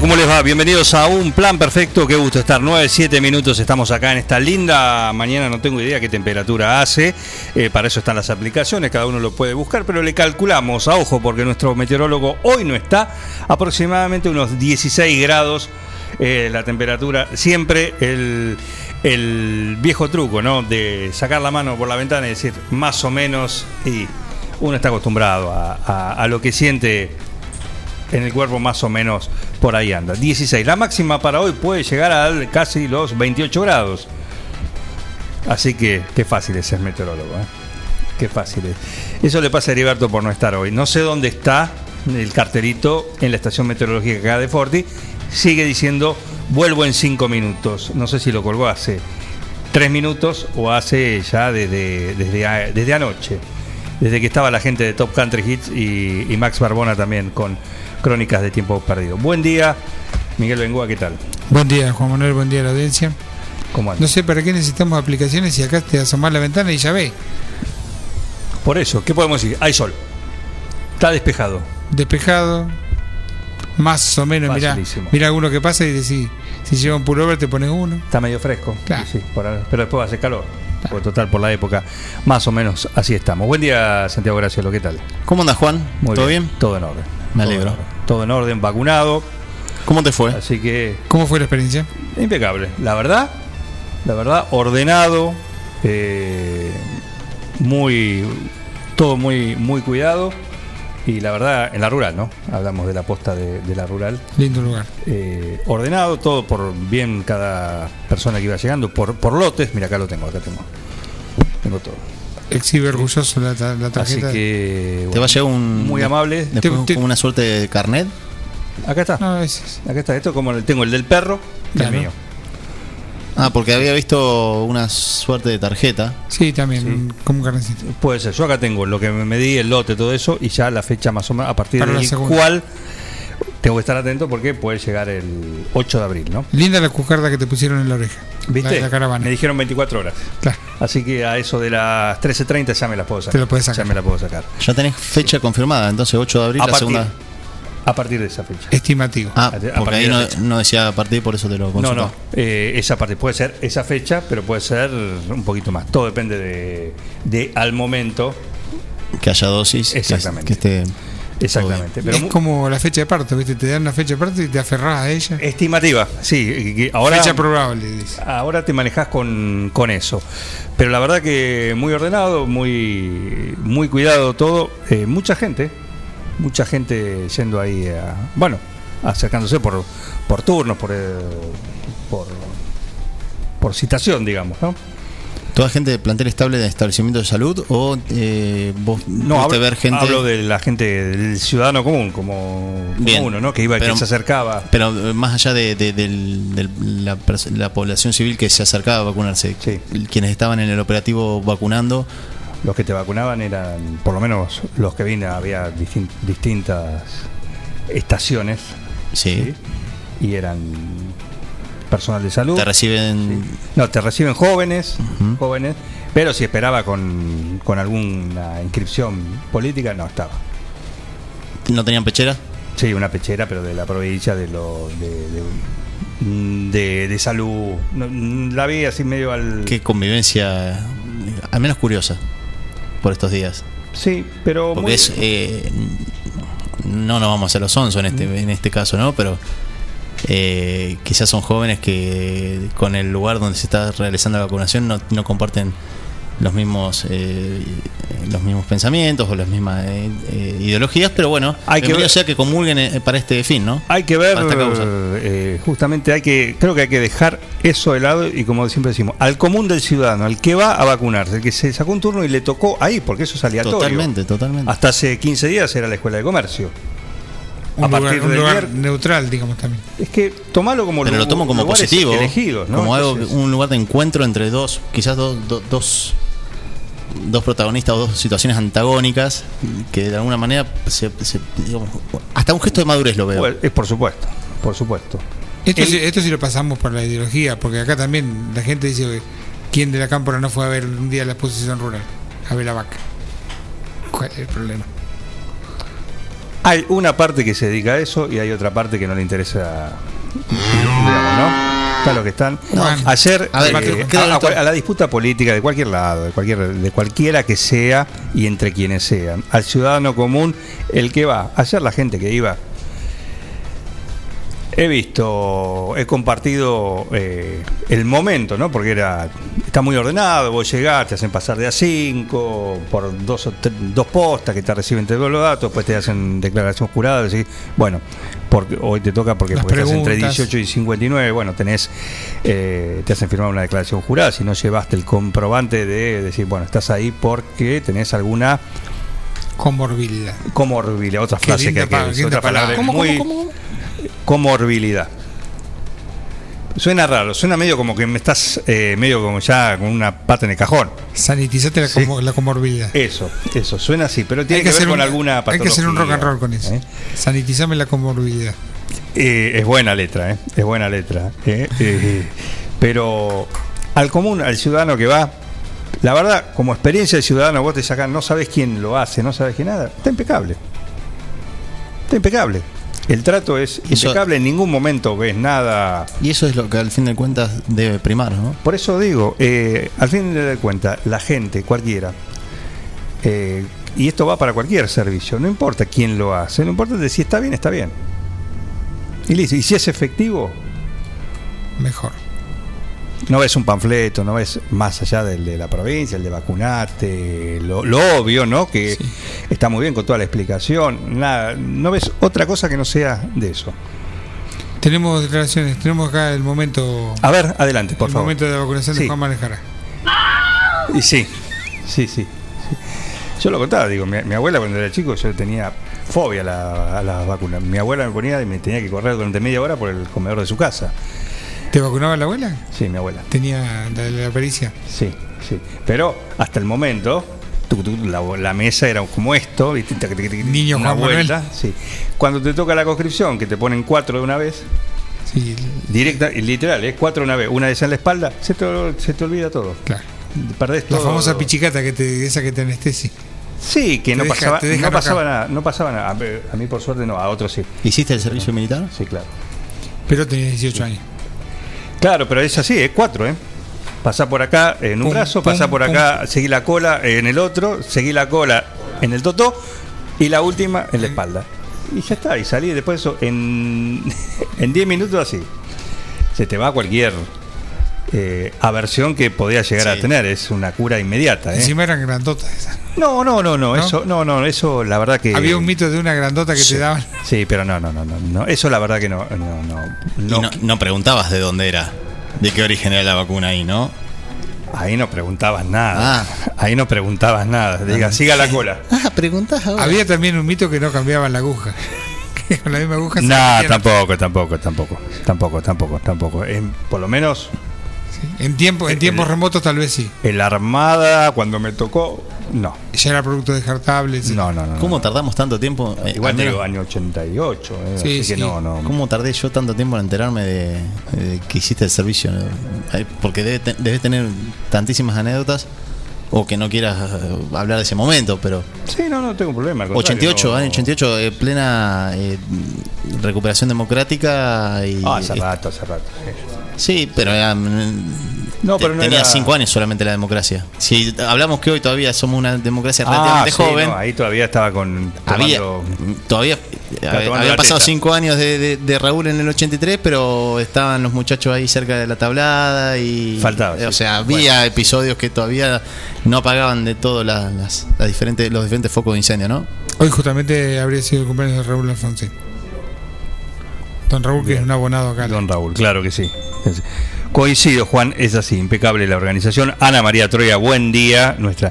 ¿Cómo les va? Bienvenidos a Un Plan Perfecto. Qué gusto estar. 9, 7 minutos estamos acá en esta linda mañana. No tengo idea qué temperatura hace. Eh, para eso están las aplicaciones, cada uno lo puede buscar, pero le calculamos a ojo porque nuestro meteorólogo hoy no está. Aproximadamente unos 16 grados eh, la temperatura. Siempre el, el viejo truco, ¿no? De sacar la mano por la ventana y decir más o menos. Y uno está acostumbrado a, a- a lo que siente en el cuerpo más o menos por ahí anda. 16. La máxima para hoy puede llegar a casi los 28 grados. Así que qué fácil es ser meteorólogo. ¿eh? Qué fácil es. Eso le pasa a Heriberto por no estar hoy. No sé dónde está el cartelito en la estación meteorológica acá de Forti. Sigue diciendo vuelvo en 5 minutos. No sé si lo colgó hace 3 minutos o hace ya desde, desde anoche. Desde que estaba la gente de Top Country Hits y, y Max Barbona también con Crónicas de Tiempo Perdido. Buen día, Miguel Bengoa, ¿qué tal? Buen día, Juan Manuel, buen día a la audiencia. ¿Cómo andas? No sé para qué necesitamos aplicaciones si acá te asomás la ventana y ya ve. Por eso, ¿qué podemos decir? Hay sol. Está despejado. Despejado, más o menos, mirá, mirá alguno que pasa y decís, si lleva un pullover te pones uno. Está medio fresco. Claro. Sí, por pero después va a hacer calor. Porque total, por la época, más o menos así estamos. Buen día, Santiago Graciolo, ¿qué tal? ¿Cómo andas, Juan? Muy ¿Todo bien? Todo en orden. Me alegro. Todo en orden, vacunado. ¿Cómo te fue? Así que ¿Cómo fue la experiencia? Impecable, la verdad, la verdad, ordenado, eh, muy, todo muy, muy cuidado y la verdad, en la rural, ¿no? Hablamos de la posta de, de la rural, Lindo lugar. eh, ordenado, todo por bien cada persona que iba llegando, por, por lotes, mira acá lo tengo, acá tengo, tengo todo. Exhibe orgulloso la, ta- la Así tarjeta. que, ¿Te va a llegar un. muy amable. Después Te- te- como una suerte de carnet. Acá está, No, es- acá está, esto como el, tengo el del perro, y el Claro. mío. Ah, porque había visto una suerte de tarjeta. sí, también, Sí. como carnecito. Puede ser, yo acá tengo lo que me medí, el lote, todo eso, y ya la fecha más o menos a partir Para la cual tengo que estar atento porque puede llegar el 8 de abril, ¿no? Linda la cucarda que te pusieron en la oreja. ¿Viste? La, la caravana. Me dijeron 24 horas. Claro. Así que a eso de las 13.30 ya me la puedo sacar. Te lo puedes sacar. Ya me la puedo sacar. Ya tenés fecha confirmada, entonces 8 de abril, A la partir, segunda. a partir de esa fecha. Estimativo. Ah, a- porque ahí no, no decía a partir, por eso te lo No, consultaba. no, eh, esa parte puede ser esa fecha, pero puede ser un poquito más. Todo depende de, de al momento. Que haya dosis. que- Exactamente. Que, esté. Exactamente. Pero es como la fecha de parto, ¿viste? Te dan una fecha de parto y te aferrás a ella. estimativa, sí. Ahora, fecha probable, dice. Ahora te manejas con, con eso. Pero la verdad que muy ordenado, muy, muy cuidado todo. Eh, mucha gente, mucha gente yendo ahí, a, bueno, acercándose por, por turnos, por, eh, por, por citación, digamos, ¿no? ¿Toda gente de plantel estable de establecimiento de salud o eh, vos No, hablo, ver gente. hablo de la gente, del ciudadano común, como, como Bien. uno, ¿no? Que iba, Pero- que se acercaba. Pero eh, más allá de, la, población civil que se acercaba a vacunarse, Sí. quienes estaban en el operativo vacunando, Los que te vacunaban eran, por lo menos los que vine, había distin- distintas estaciones sí, ¿sí? y eran personal de salud. te reciben. No, te reciben jóvenes, jóvenes, pero si esperaba con, con alguna inscripción política, no estaba. ¿No tenían pechera? Sí, una pechera, pero de la provincia de lo de, de, de- de salud. La vi así medio al. Qué convivencia, al menos curiosa, por estos días. Sí, pero Porque muy- es. eh, no nos vamos a hacer los onzos en este, en este caso, ¿no? Pero eh, quizás son jóvenes que con el lugar donde se está realizando la vacunación no, no comparten los mismos eh, los mismos pensamientos o las mismas eh, eh, ideologías, pero bueno, Hay que ver- sea que comulguen eh, para este fin, ¿no? Hay que ver, eh, justamente hay que, creo que hay que dejar eso de lado y como siempre decimos, al común del ciudadano, al que va a vacunarse, el que se sacó un turno y le tocó ahí, porque eso es aleatorio. Totalmente, totalmente. Hasta hace 15 días era la escuela de comercio. Un a lugar, partir un de lugar ayer- neutral, digamos también. Es que tomalo como Pero lo tomo como positivo, elegidos, ¿no? como algo, un lugar de encuentro entre dos, quizás dos, dos, dos, dos protagonistas o dos situaciones antagónicas que de alguna manera se, se- digamos, hasta un gesto de madurez lo veo. Es por supuesto, por supuesto. Esto, El- sí, esto sí lo pasamos por la ideología, porque acá también la gente dice que quién de la cámpora no fue a ver un día la exposición rural, a ver la vaca. ¿Cuál es el problema? Hay una parte que se dedica a eso y hay otra parte que no le interesa, digamos, ¿no? Está lo que están. No, Ayer, a ver, eh, creo- a, a- a la disputa política de cualquier lado, de cualquier, de cualquiera que sea y entre quienes sean, al ciudadano común, el que va, ayer la gente que iba, he visto, he compartido eh, el momento, ¿no? Porque era, está muy ordenado, vos llegás, te hacen pasar de a cinco por dos, o dos postas que te reciben todos los datos, después te hacen declaración jurada, decís, bueno, porque hoy te toca porque, porque estás entre preguntas. 18 y 59, bueno, tenés, eh, te hacen firmar una declaración jurada, si no llevaste el comprobante de decir, bueno, estás ahí porque tenés alguna Comorbilidad. comorbilidad, otra frase que hay que otra palabra palabra. muy comorbilidad. Suena raro, suena medio como que me estás eh, medio como ya con una pata en el cajón. Sanitizate la, Sí. como- la comorbilidad. Eso, eso, suena así, pero tiene Hay que, ver con un- alguna Hay patología. que hacer un rock and roll con eso. ¿eh? Sanitizame la comorbilidad. Eh, es buena letra, ¿eh? es buena letra. ¿eh? Eh, pero al común, al ciudadano que va, la verdad, como experiencia de ciudadano, vos te sacás, no sabes quién lo hace, no sabes quién nada, está impecable. Está impecable. El trato es Eso- impecable, en ningún momento ves nada. Y eso es lo que al fin de cuentas debe primar, ¿no? Por eso digo, eh, al fin de cuentas, la gente, cualquiera, eh, y esto va para cualquier servicio, no importa quién lo hace, no importa de si está bien, está bien. Y listo, y si es efectivo, Mejor. No ves un panfleto, no ves más allá del de la provincia, el de vacunarte, lo, lo obvio, ¿no? Que Sí. está muy bien con toda la explicación, nada, no ves otra cosa que no sea de eso. Tenemos declaraciones, tenemos acá el momento, A ver, adelante, por el favor. momento de la vacunación Sí. de Juan Manejara. Y sí, sí, sí. sí. Yo lo contaba, digo, mi, mi abuela cuando era chico yo tenía fobia a, la- a las vacunas. Mi abuela me ponía y me tenía que correr durante media hora por el comedor de su casa. ¿Te vacunaba la abuela? Sí, mi abuela. Tenía la, la pericia. Sí, sí. Pero hasta el momento, tuc, tuc, la, la mesa era como esto, ¿viste? Niño una Juan Manuel. Sí. Cuando te toca la conscripción, que te ponen cuatro de una vez, Sí, directa, literal, ¿eh? cuatro de una vez, una vez en la espalda, se te, se te olvida todo. claro. Perdés La todo. famosa pichicata que te, esa que te anestesia. Sí, que no deja- pasaba, no pasaba nada, no pasaba nada. A mí, a mí, por suerte no, a otros sí. ¿Hiciste el servicio militar? Sí, claro. Pero tenía 18 años. Claro, pero es así, es cuatro, ¿eh? Pasá por acá en un Pum, brazo, pum, pasá por pum. acá, seguí la cola en el otro, seguí la cola en el totó y la última en la espalda. Y ya está, y salí después eso en en 10 minutos así. Se te va cualquier eh, aversión que podías llegar a tener, es una cura inmediata, ¿eh? Encima eran grandotas esas. No, no, no, no, ¿No? eso, no, no, eso la verdad que Había un mito de una grandota que Sí. te daban. Sí, pero no, no, no, no, no, eso la verdad que no, no, no, Y no. no, preguntabas de dónde era, de qué origen era la vacuna ahí, ¿no? Ahí no preguntabas nada. Ah. Ahí no preguntabas nada. Diga, siga la cola. Ah, preguntás ahora. Había también un mito que no cambiaban la aguja. Que con la misma aguja No, metían- tampoco, tampoco, tampoco. Tampoco, tampoco, tampoco. En- por lo menos En, tiempo, en tiempos remotos tal vez sí. en la armada, cuando me tocó, no. Ya era producto descartable. etc. No, no, no. no. ¿Cómo tardamos tanto tiempo? eh, Igual al te digo, año 88. eh, Sí, así sí. que no, no. ¿Cómo tardé yo tanto tiempo en enterarme de, de que hiciste el servicio? Eh, Porque debe te- debes tener tantísimas anécdotas o que no quieras eh, hablar de ese momento, pero Sí, no, no tengo problema. al contrario, 88, no- año 88, eh, plena eh, recuperación democrática y Ah, hace rato, hace rato. sí. Sí, pero era, mm, No, pero no tenía era- cinco años solamente la democracia. Si hablamos que hoy todavía somos una democracia Ah, relativamente sí, joven, no, ahí todavía estaba con. había tomando- todavía había- tomando habían la pasado teta. cinco años de, de- de Raúl en el 83, pero estaban los muchachos ahí cerca de la tablada y. Faltaba, O sea, había episodios que todavía no apagaban de todo las, las- las diferentes, los diferentes focos de incendio, ¿no? Hoy justamente habría sido el cumpleaños de Raúl Alfonsín. Don Raúl, que es un abonado acá. Don Raúl, claro que sí. Coincido, Juan, es así, impecable la organización. Ana María Troya, buen día, nuestra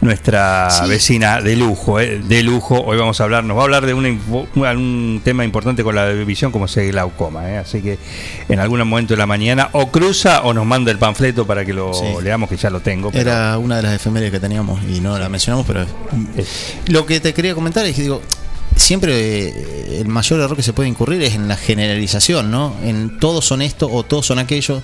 nuestra Sí. vecina de lujo, eh, de lujo. Hoy vamos a hablar, nos va a hablar de una un tema importante con la visión como es el glaucoma, eh. así que en algún momento de la mañana o cruza o nos manda el panfleto para que lo Sí. leamos, que ya lo tengo. pero Era una de las efemérides que teníamos y no la mencionamos, pero es- Lo que te quería comentar es que digo, siempre eh, el mayor error que se puede incurrir es en la generalización, ¿no? En todos son esto o todos son aquello.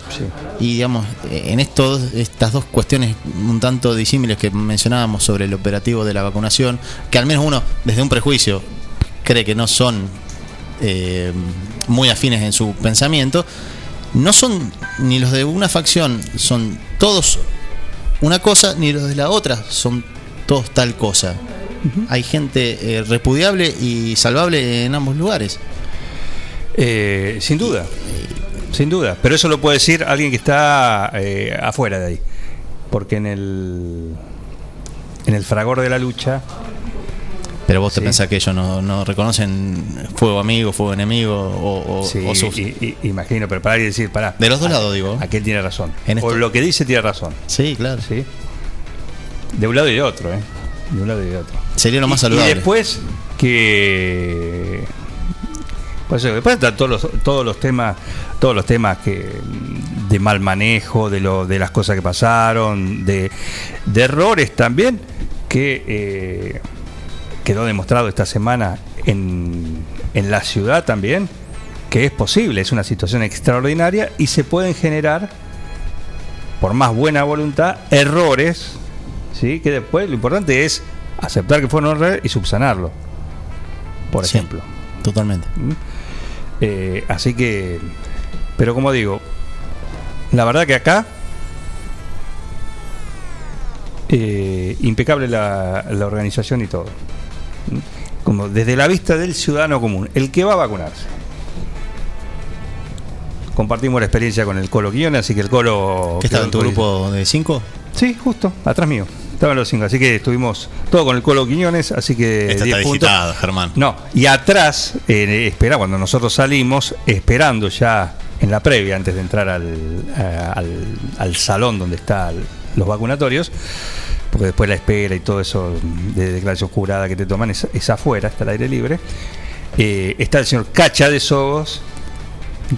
Y digamos, en esto, estas dos cuestiones un tanto disímiles que mencionábamos sobre el operativo de la vacunación, que al menos uno, desde un prejuicio, cree que no son eh, muy afines en su pensamiento, no son ni los de una facción, son todos una cosa, ni los de la otra son todos tal cosa. Hay gente eh, repudiable y salvable en ambos lugares. eh, sin duda, sin duda. Pero eso lo puede decir alguien que está eh, afuera de ahí. Porque en el, en el fragor de la lucha Pero vos te pensás que ellos no, no reconocen fuego amigo, fuego enemigo o, o- Sí, o sus- y- y- imagino, pero para decir, para. De los dos lados, digo. Aquel tiene razón. En o esto- lo que dice tiene razón. Sí, claro. ¿sí? De un lado y de otro, ¿eh? De un lado y de otro. Sería lo más Y- saludable. Y después que. Pues eso, después están todos los, todos los temas, todos los temas que de mal manejo, de lo, de las cosas que pasaron, de, de errores también, que eh, quedó demostrado esta semana en, en la ciudad también, que es posible, es una situación extraordinaria y se pueden generar, por más buena voluntad, errores, ¿sí? que después lo importante es aceptar que fueron errores y subsanarlo, por Sí, ejemplo. Totalmente. Eh, así que, pero como digo, la verdad que acá, eh, impecable la, la organización y todo. ¿Mm? Como desde la vista del ciudadano común, el que va a vacunarse. Compartimos la experiencia con el Colo Quiñones, así que el Colo... ¿Qué estaba en tu grupo de cinco? Sí, justo, atrás mío. Estaban los cinco, así que estuvimos todo con el Colo Quiñones, así que... Esta 10 está digitada, Germán. No, y atrás, eh, espera, cuando nosotros salimos, esperando ya en la previa, antes de entrar al, a- al, al salón donde están los vacunatorios, porque después la espera y todo eso de declaración jurada que te toman es, es afuera, está al aire libre, eh, está el señor Cacha de Sogos,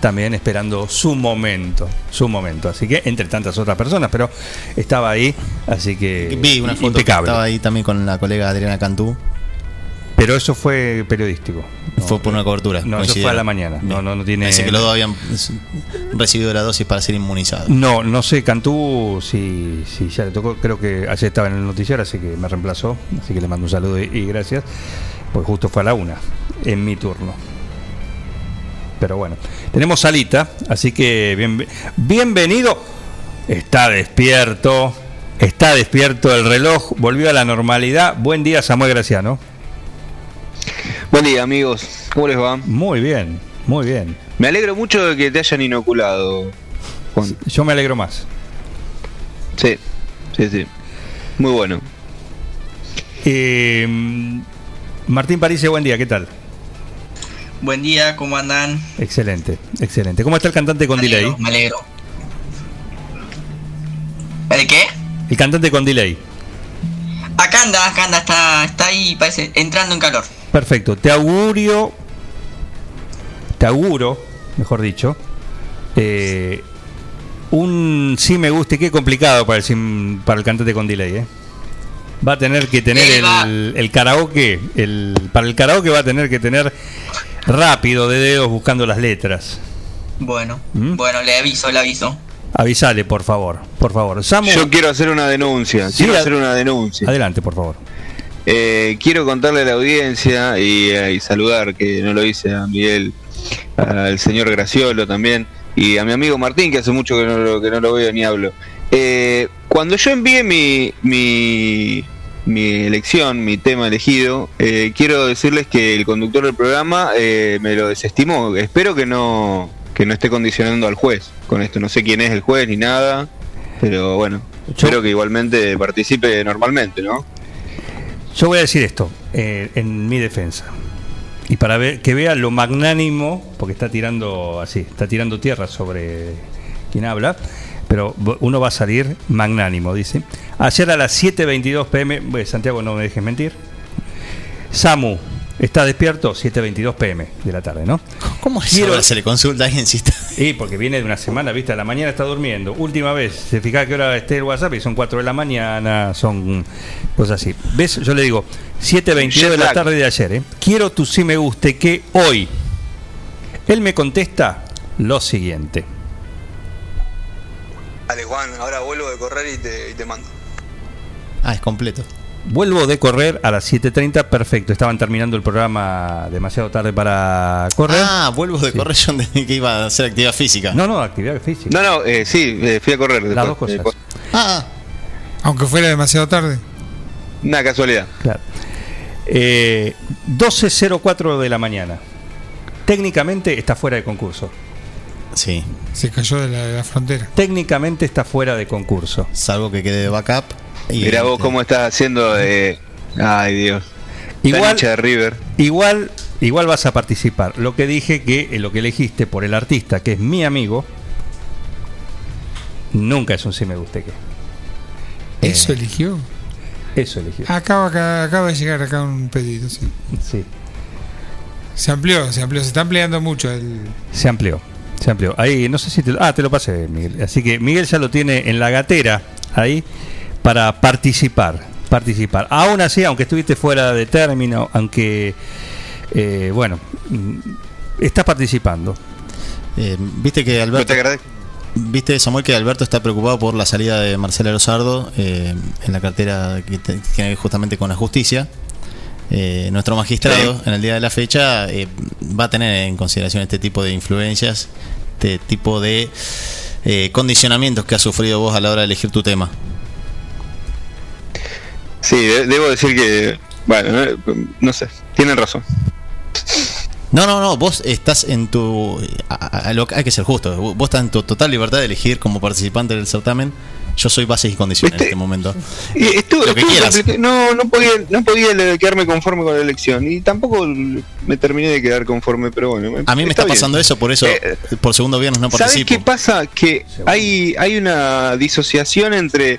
también esperando su momento, su momento. Así que entre tantas otras personas, pero estaba ahí, así que Vi una foto que estaba ahí también con la colega Adriana Cantú. Pero eso fue periodístico. No, fue por una cobertura. No, eso fue a la mañana. No, no, no tiene. Pensé que los dos habían recibido la dosis para ser inmunizados. No, no sé, Cantú, si, si ya le tocó, creo que ayer estaba en el noticiero, así que me reemplazó, así que le mando un saludo y, y gracias, pues justo fue a la una, en mi turno. Pero bueno, tenemos salita, así que bien, bienvenido, está despierto, está despierto el reloj, volvió a la normalidad. Buen día, Samuel Graciano. Buen día amigos, ¿cómo les va? Muy bien, muy bien. Me alegro mucho de que te hayan inoculado, Juan. Yo me alegro más. Sí, sí, sí. Muy bueno. Eh, Martín París, buen día, ¿qué tal? Buen día, ¿cómo andan? Excelente, excelente. ¿Cómo está el cantante con me alegro, delay? Me alegro. ¿El qué? El cantante con delay. Acá anda, acá anda, está, está ahí, parece, entrando en calor. Perfecto. Te augurio, te auguro, mejor dicho, eh, un sí me gusta y qué complicado para el, sim- para el cantante con delay. ¿eh? Va a tener que tener Eh, el, el karaoke, el, para el karaoke va a tener que tener rápido de dedos buscando las letras. Bueno, ¿Mm? bueno, le aviso, le aviso. Avisale, por favor, por favor. Samu, Yo quiero hacer una denuncia, Sí, quiero hacer una denuncia. adelante, por favor. Eh, quiero contarle a la audiencia y, eh, y saludar, que no lo hice a Miguel, al señor Graciolo también, y a mi amigo Martín, que hace mucho que no lo, que no lo veo ni hablo. Eh, cuando yo envié mi, mi, mi elección, mi tema elegido, eh, quiero decirles que el conductor del programa eh, me lo desestimó. Espero que no, que no esté condicionando al juez con esto. No sé quién es el juez ni nada, pero bueno, espero que igualmente participe normalmente, ¿no? Yo voy a decir esto eh, en mi defensa. Y para ver que vea lo magnánimo, porque está tirando así, está tirando tierra sobre quien habla, pero uno va a salir magnánimo, dice. Ayer a las 7.22 pm, bueno, Santiago no me dejes mentir, Samu, ¿está despierto? 7.22 pm de la tarde, ¿no? ¿Cómo es Quiero- se le consulta a alguien si está? Y porque viene de una semana, viste, a la mañana está durmiendo. Última vez, se fija que hora esté el WhatsApp y son 4 de la mañana, son cosas así. ¿Ves? Yo le digo, 7.22 de la tarde de ayer, ¿eh? Quiero tu sí me guste que hoy. Él me contesta lo siguiente. Dale, Juan, ahora vuelvo de correr y te, y te mando. Ah, es completo. Vuelvo de correr a las 7.30, perfecto. Estaban terminando el programa demasiado tarde para correr. Ah, vuelvo de Sí. correr, yo entendí que iba a hacer actividad física. No, no, actividad física. No, no, eh, sí, eh, fui a correr. Las dos después, cosas. eh, Ah, Aunque fuera demasiado tarde. una casualidad. Claro. Eh, 12.04 de la mañana. Técnicamente está fuera de concurso. Sí. Se cayó de la, de la frontera. Técnicamente está fuera de concurso. Salvo que quede de backup. Y Mirá vos cómo estás haciendo de... Ay, Dios. La Igual, de River. igual, igual vas a participar. Lo que dije que eh, lo que elegiste por el artista, que es mi amigo, nunca es un sí me guste que. ¿Eso Eh, eligió? Eso eligió. Acaba, acaba de llegar acá un pedido, sí. Sí. Se amplió, se amplió, se está ampliando mucho el... Se amplió. Se amplió. Ahí, no sé si te Ah, te lo pasé, Miguel. Así que Miguel ya lo tiene en la gatera ahí para participar. Participar. Aún así, aunque estuviste fuera de término, aunque. eh, bueno, mm, estás participando. Eh, Viste que No Alberto. te. Viste, Samuel, que Alberto está preocupado por la salida de Marcela Rosardo eh, en la cartera que tiene que ver justamente con la justicia. Eh, nuestro magistrado, Sí. en el día de la fecha, eh, va a tener en consideración este tipo de influencias, este tipo de eh, condicionamientos que has sufrido vos a la hora de elegir tu tema. Sí, de- debo decir que... Bueno, no sé, tienen razón. No, no, no, vos estás en tu... a- a- a lo hay que ser justo, vos estás en tu total libertad de elegir como participante del certamen. Yo soy bases y condiciones en este momento. Estuvo, Lo que quieras. No, no podía, no podía quedarme conforme con la elección y tampoco me terminé de quedar conforme, pero bueno. A mí me está, pasando eso, por eso Eh, por segundo viernes no ¿Sabes participo. qué pasa? Que hay, hay una disociación entre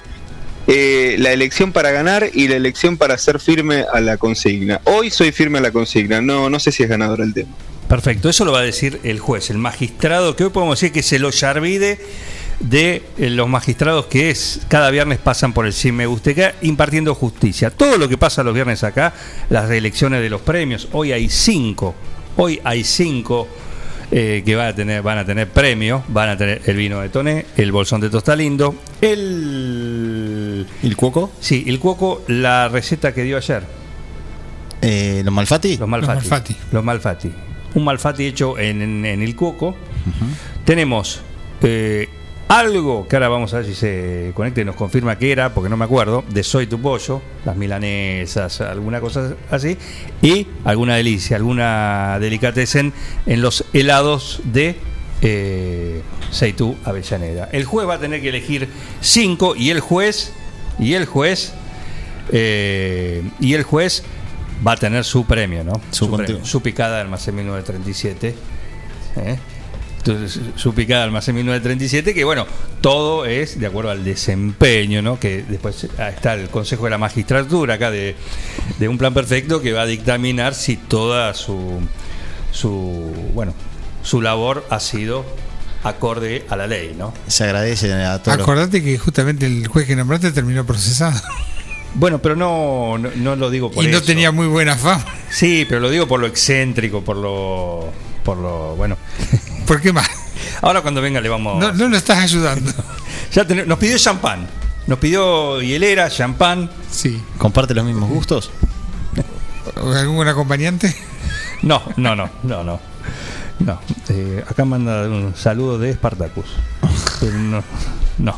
eh, la elección para ganar y la elección para ser firme a la consigna. Hoy soy firme a la consigna, no, no sé si es ganador el tema. Perfecto, eso lo va a decir el juez, el magistrado, que hoy podemos decir que se lo yarvide de eh, los magistrados que es cada viernes pasan por el Sí Me Guste acá impartiendo justicia. Todo lo que pasa los viernes acá, las elecciones de los premios, hoy hay cinco, hoy hay cinco eh, que van a tener, van a tener premio, van a tener el vino de Toné, el bolsón de Tostalindo, el ¿Y el cuoco? sí, el cuoco, la receta que dio ayer. Eh, ¿Los malfati? Los malfati. Los malfati. Los malfati. Un malfati hecho en, en- en el cuoco. Tenemos eh, algo que ahora vamos a ver si se conecta y nos confirma que era, porque no me acuerdo, de Soy tu pollo, las milanesas, alguna cosa así, y alguna delicia, alguna delicatessen en los helados de eh, Seitú Avellaneda. El juez va a tener que elegir cinco y el juez, y el juez, eh, y el juez va a tener su premio, ¿no? Su Su, premio. Su picada de almacén 1937. ¿eh? Entonces, su picada almacén 1937, que bueno, todo es de acuerdo al desempeño, ¿no? Que después ah, está el Consejo de la Magistratura acá de, de un plan perfecto que va a dictaminar si toda su, su bueno, su labor ha sido acorde a la ley, ¿no? Se agradece a todos. los- Acordate que justamente el juez que nombraste terminó procesado. Bueno, pero no, no, no lo digo por y no eso. tenía muy buena fama. Sí, pero lo digo por lo excéntrico, por lo. por lo. bueno. ¿Por qué más? Ahora cuando venga le vamos. No, no lo estás ayudando. Ya ten- nos pidió champán. Nos pidió hielera, champán. Sí. ¿Comparte los mismos gustos? ¿O ¿Algún acompañante? No, no, no, no, no. No. Eh, acá manda un saludo de Spartacus. Pero no. No.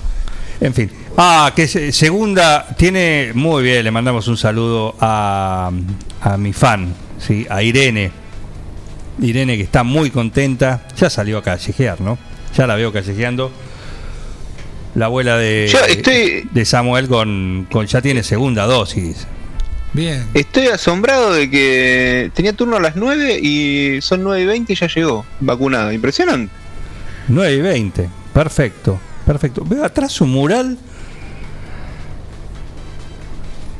En fin. Ah, que se- segunda tiene. Muy bien, le mandamos un saludo a, a mi fan, ¿sí? a Irene. Irene que está muy contenta. Ya salió a callejear, ¿no? Ya la veo callejeando. La abuela de, Yo estoy- de Samuel con, con ya tiene segunda dosis. Bien. Estoy asombrado de que tenía turno a las 9 y son 9 y 20 y ya llegó vacunada. Impresionante. 9 y 20. Perfecto, perfecto. Veo atrás un mural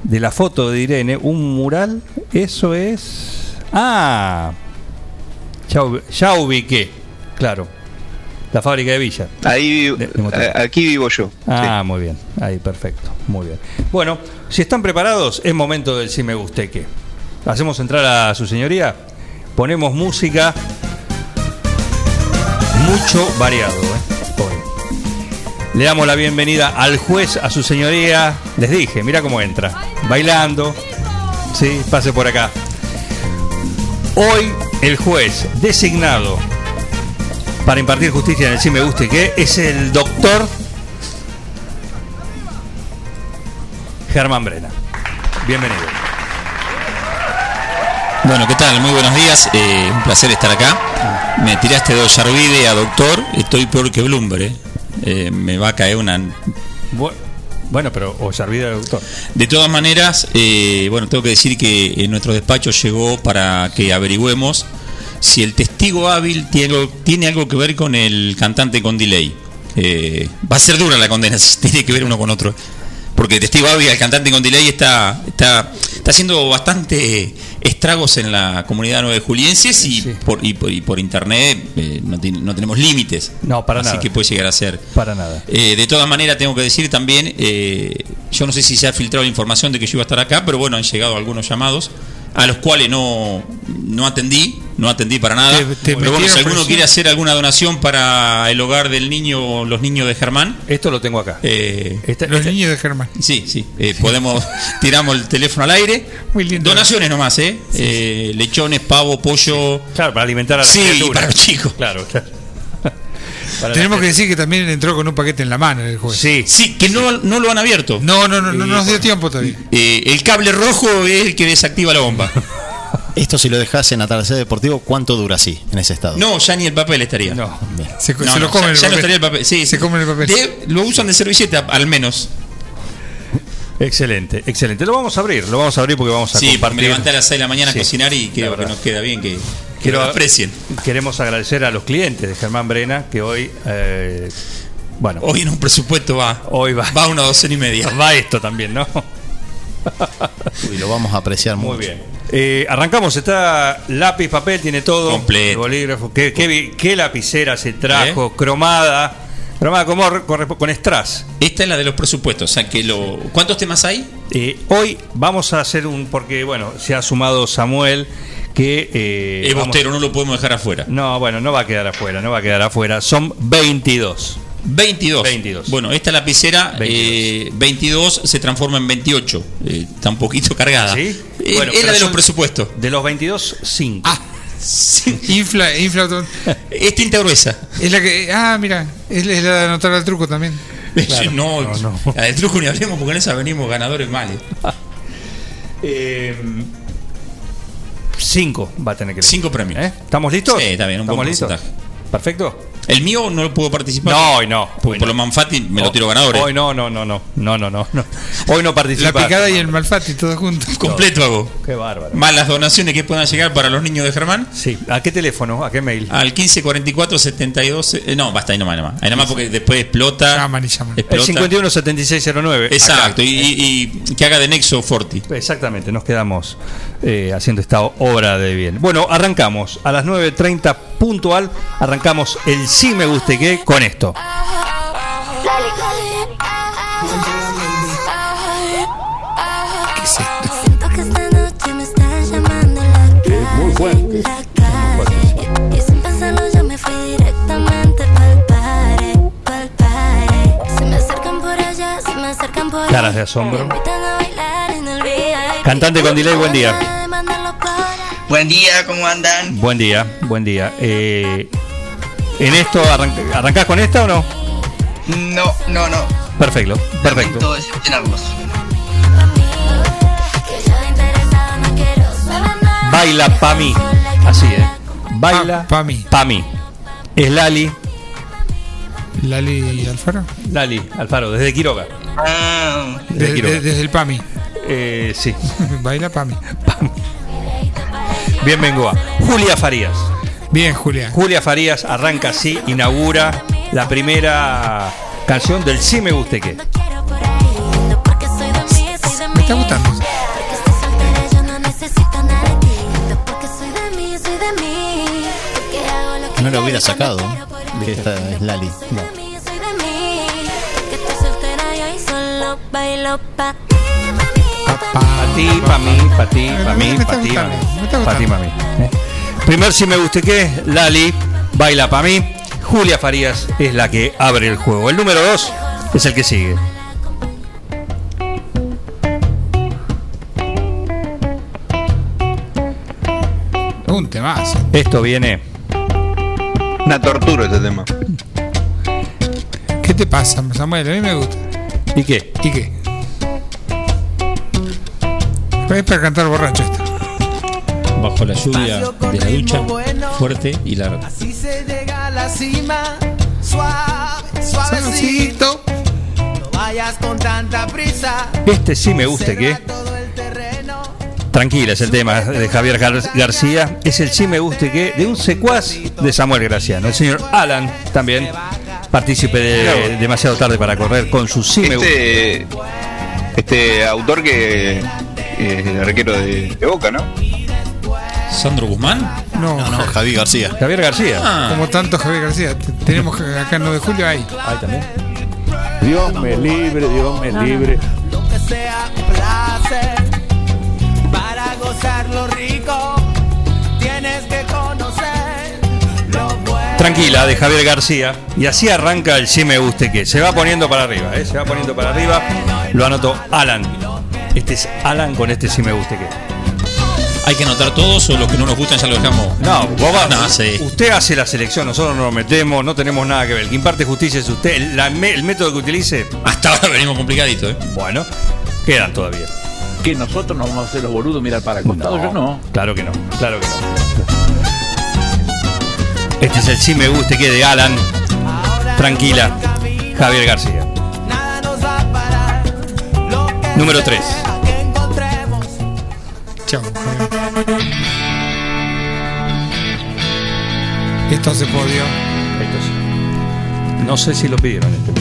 de la foto de Irene. Un mural, eso es. Ah, ya, ya ubiqué, claro. La fábrica de Villa. Ahí vivo- De- a- aquí vivo yo. Ah, muy bien. Ahí, perfecto. Muy bien. Bueno, si están preparados, es momento del si me guste que. Hacemos entrar a su señoría. Ponemos música. Mucho variado, ¿eh? Hoy. Le damos la bienvenida al juez, a su señoría. Les dije, mira cómo entra. Bailando. Sí, pase por acá. Hoy el juez designado para impartir justicia en el sí me guste que es el doctor Germán Brena. Bienvenido. Bueno, ¿qué tal? Muy buenos días. eh, un placer estar acá. Me tiraste de Ollarvide a doctor. Estoy peor que Bloomberg. eh. Eh, me va a caer una. Bu- Bueno, pero o servir al doctor. De todas maneras, eh, bueno, tengo que decir que en nuestro despacho llegó para que averigüemos si el testigo hábil tiene algo, que ver con el cantante con delay. Eh, va a ser dura la condena tiene que ver uno con otro. Porque el testigo hábil, el cantante con delay, está, está, está haciendo bastante estragos en la comunidad nueve julienses y, Sí. por, y, por, y por internet eh, no, tenemos límites. No, para Así nada. que puede llegar a ser. Para nada. Eh, de todas maneras, tengo que decir también, eh, yo no sé si se ha filtrado la información de que yo iba a estar acá, pero bueno, han llegado algunos llamados a los cuales no, no atendí, no atendí para nada. Te- te pero bueno, si alguno presión. quiere hacer alguna donación para el hogar del niño, los niños de Germán, Esto lo tengo acá. eh, Esta- Los esta- niños de Germán. sí, sí, eh, podemos, tiramos el teléfono al aire. Muy lindo. Donaciones nomás, ¿eh? Eh, lechones, pavo, pollo. Claro, para alimentar a la Sí, criatura. para los chicos. Claro, claro. Para Tenemos que decir que también entró con un paquete en la mano el juez. Sí, Sí, que no, no lo han abierto. No, no, no, no nos dio tiempo todavía. Eh, el cable rojo es el que desactiva la bomba. Esto si lo dejas en atardecer deportivo, ¿cuánto dura así, en ese estado? No, ya ni el papel estaría. No. Se, No, se lo comen ya, el ya no papel. estaría el papel. Sí, Se comen el papel. De- lo usan de servilleta, al menos. Excelente, excelente. Lo vamos a abrir, lo vamos a abrir porque vamos a Sí, porque me compartir. levanté a las 6 de la mañana Sí, a cocinar y creo que nos queda bien que Quiero- lo aprecien. Queremos agradecer a los clientes de Germán Brena que hoy, eh, bueno, Hoy en un presupuesto va, Hoy va. va a una docena y media. va esto también, ¿no? Y lo vamos a apreciar Muy mucho. bien. Eh, arrancamos, está lápiz, papel, tiene todo. Completo. Bolígrafo. ¿Qué, qué, vi- qué lapicera se trajo? ¿Eh? Cromada. Cromada con, con, con strass. Esta es la de los presupuestos. O sea que lo. ¿Cuántos temas hay? Eh, hoy vamos a hacer un. Porque, bueno, se ha sumado Samuel. Que. eh, es vamos- Bostero, no lo podemos dejar afuera. No, bueno, no va a quedar afuera, no va a quedar afuera. Son 22. 22. 22. Bueno, esta lapicera 22. eh, 22 se transforma en 28. Eh, está un poquito cargada. ¿Sí? Eh, Bueno, es la de los presupuestos. De los 22, 5. Ah, infla, infla. todo. Es tinta gruesa. Es la que. Ah, mira. Es, es la de anotar al truco también. no, no, no. la del truco ni hablemos porque en esa venimos ganadores males. 5 va a tener que Cinco premios. ¿Eh? ¿Estamos listos? Sí, está bien, un ¿Estamos buen listos? porcentaje. Perfecto. El mío no lo puedo participar. No, hoy no. Porque Hoy por no. lo Manfati me lo Oh, tiro ganador. eh. Hoy no, no, no, no. No, no, no. no. Hoy no La participa. picada y el malfati, todo junto. Completo hago. Qué bárbaro. Más las donaciones que puedan llegar para los niños de Germán. Sí. ¿A qué teléfono? ¿A qué mail? Al 1544 72. eh, no, basta ahí nomás, nomás. Ahí nomás porque después explota. Llaman y llaman. El explota. 517609. Exacto, y, y- y que haga de Nexo Forti. Exactamente, nos quedamos eh, haciendo esta obra de bien. Bueno, arrancamos a las 9.30 puntual, arrancamos el sí me guste que con esto. ¿Qué es esto? Muy fuerte. Caras de asombro. Cantante con delay, buen día. Buen día, ¿cómo andan? Buen día, buen día. Eh, ¿En esto arranc- arrancás con esta o no? No, no, no. Perfecto, perfecto. Baila pa' mí. Así, ¿eh? Baila Pa- pa' mí. pa' mí. Es Lali, Lali Alfaro. Lali Alfaro, desde Quiroga. Ah, Desde De- Quiroga. de- desde el PAMI. Eh, sí, Baila PAMI. bien vengo a. Julia Farías. Bien, Julia. Julia Farías arranca así, inaugura la primera canción del Sí Me Guste Que. Me está gustando. No lo hubiera sacado. Que esta es Lali. Bailo pa' Pa' ti, pa' mí, pa' ti, pa' mí, pa' ti, pa' mí. Pa' ti, pa' mí. Primer Sí Me Guste Que, Lali, baila pa' mí. Julia Farías es la que abre el juego. El número 2 es el que sigue. Un temazo. Esto viene. Una tortura este tema. ¿Qué te pasa, Samuel? A mí me gusta. ¿Y qué? ¿Y qué? Es para cantar borracho esto. Bajo la lluvia de la ducha, fuerte y larga. Así se llega a la cima, suave, suavecito. No vayas con tanta prisa. Este sí me guste que. Tranquila, es el tema de Javier Gar- García. Es el sí me guste que de un secuaz de Samuel Graciano. El señor Alan también, partícipe de demasiado tarde para correr con su sí me guste. Este, este autor que es el arquero de, de Boca, ¿no? ¿Sandro Guzmán? No, No, no, Javi García. Javier García. Ah, como tanto Javier García. Tenemos acá en 9 de julio ahí. Ahí también. Dios me libre, Dios me libre. Lo que sea placer. Para gozar lo rico, tienes que conocer lo bueno. Tranquila, de Javier García. Y así arranca el sí me guste que. Se va poniendo para arriba, ¿eh? Se va poniendo para arriba. Lo anotó Alan. Este es Alan con este sí me guste que. ¿Hay que anotar todos o los que no nos gustan ya los dejamos? No, vos vas- No, sí. usted hace la selección, nosotros no nos metemos, no tenemos nada que ver. El que imparte justicia es usted. El, la me- el método que utilice, Hasta ahora venimos complicaditos, ¿eh? bueno, quedan todavía. Que nosotros nos vamos a hacer los boludos mirar para el costado. Yo no. Claro que no, claro que no. Este es el sí me guste que de Alan. Tranquila, Javier García. Número 3. Esto se podió. Esto sí. No sé si lo pidieron este.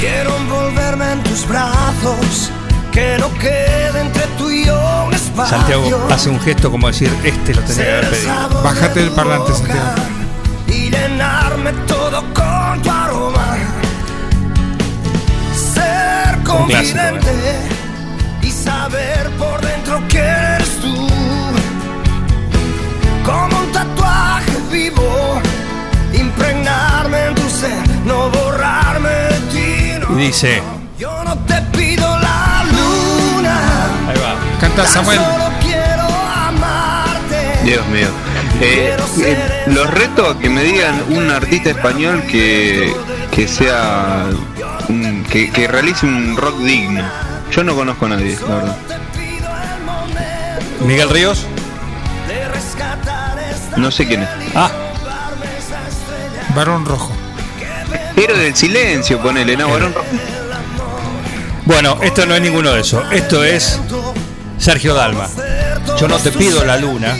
Quiero envolverme en tus brazos, que no quede entre tú y yo un espacio. Santiago hace un gesto como decir, este lo tenía que haber pedido. Bájate del parlante, Santiago. Y llenarme todo con tu aroma. Ser ¿eh? confidente y saber por dentro que eres tú. Impregnarme en tu ser, no borrarme de ti. no. Y dice, Yo no te pido la luna, ahí va. Canta Samuel. solo quiero amarte. Dios mío. Eh, eh, los reto a que me digan un artista español que, que sea. un- que, que realice un rock digno. Yo no conozco a nadie, la verdad. Miguel Ríos. No sé quién es. Ah, Varón rojo. Pero del silencio, ponele, no, varón rojo. bueno, esto no es ninguno de esos. Esto es Sergio Dalma. Yo no te pido la luna.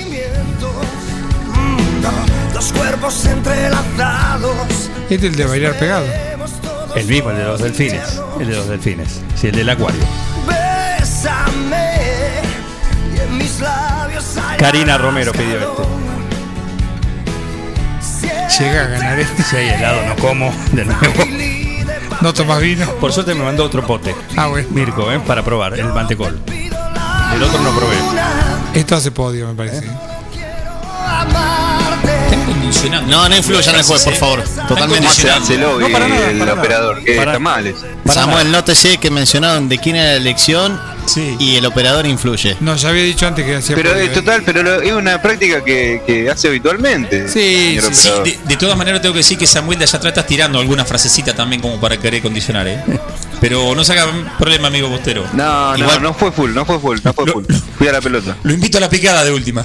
Los cuerpos entrelazados. Este es el de bailar pegado. El mismo, el de los delfines. El de los delfines. Sí, el del acuario. Karina Romero pidió este. Llega a ganar este. Si hay helado, no como. De nuevo. No tomas vino. Por suerte me mandó otro pote. Ah, bueno. Mirko, ¿eh? Para probar el mantecol. El otro no probé. Esto hace podio, me parece. Condicionando. No, no influyan en el juez, por favor. Totalmente. ¿Cómo se hace el lobby, No, para nada, el nada. operador? Que Para- está mal. Samuel, nótese que mencionaron de quién era la elección Y el operador influye. No, ya había dicho antes que hacía Pero es ¿eh? total, pero lo- es una práctica que, que hace habitualmente. Sí, Sí, de, de todas maneras tengo que decir que Samuel de allá atrás tirando alguna frasecita también como para querer condicionar, ¿eh? Pero no se haga problema, amigo Bostero. No, Igual- no, no fue full, no fue full, no fue full. Fui a la pelota. Lo invito a la picada de última.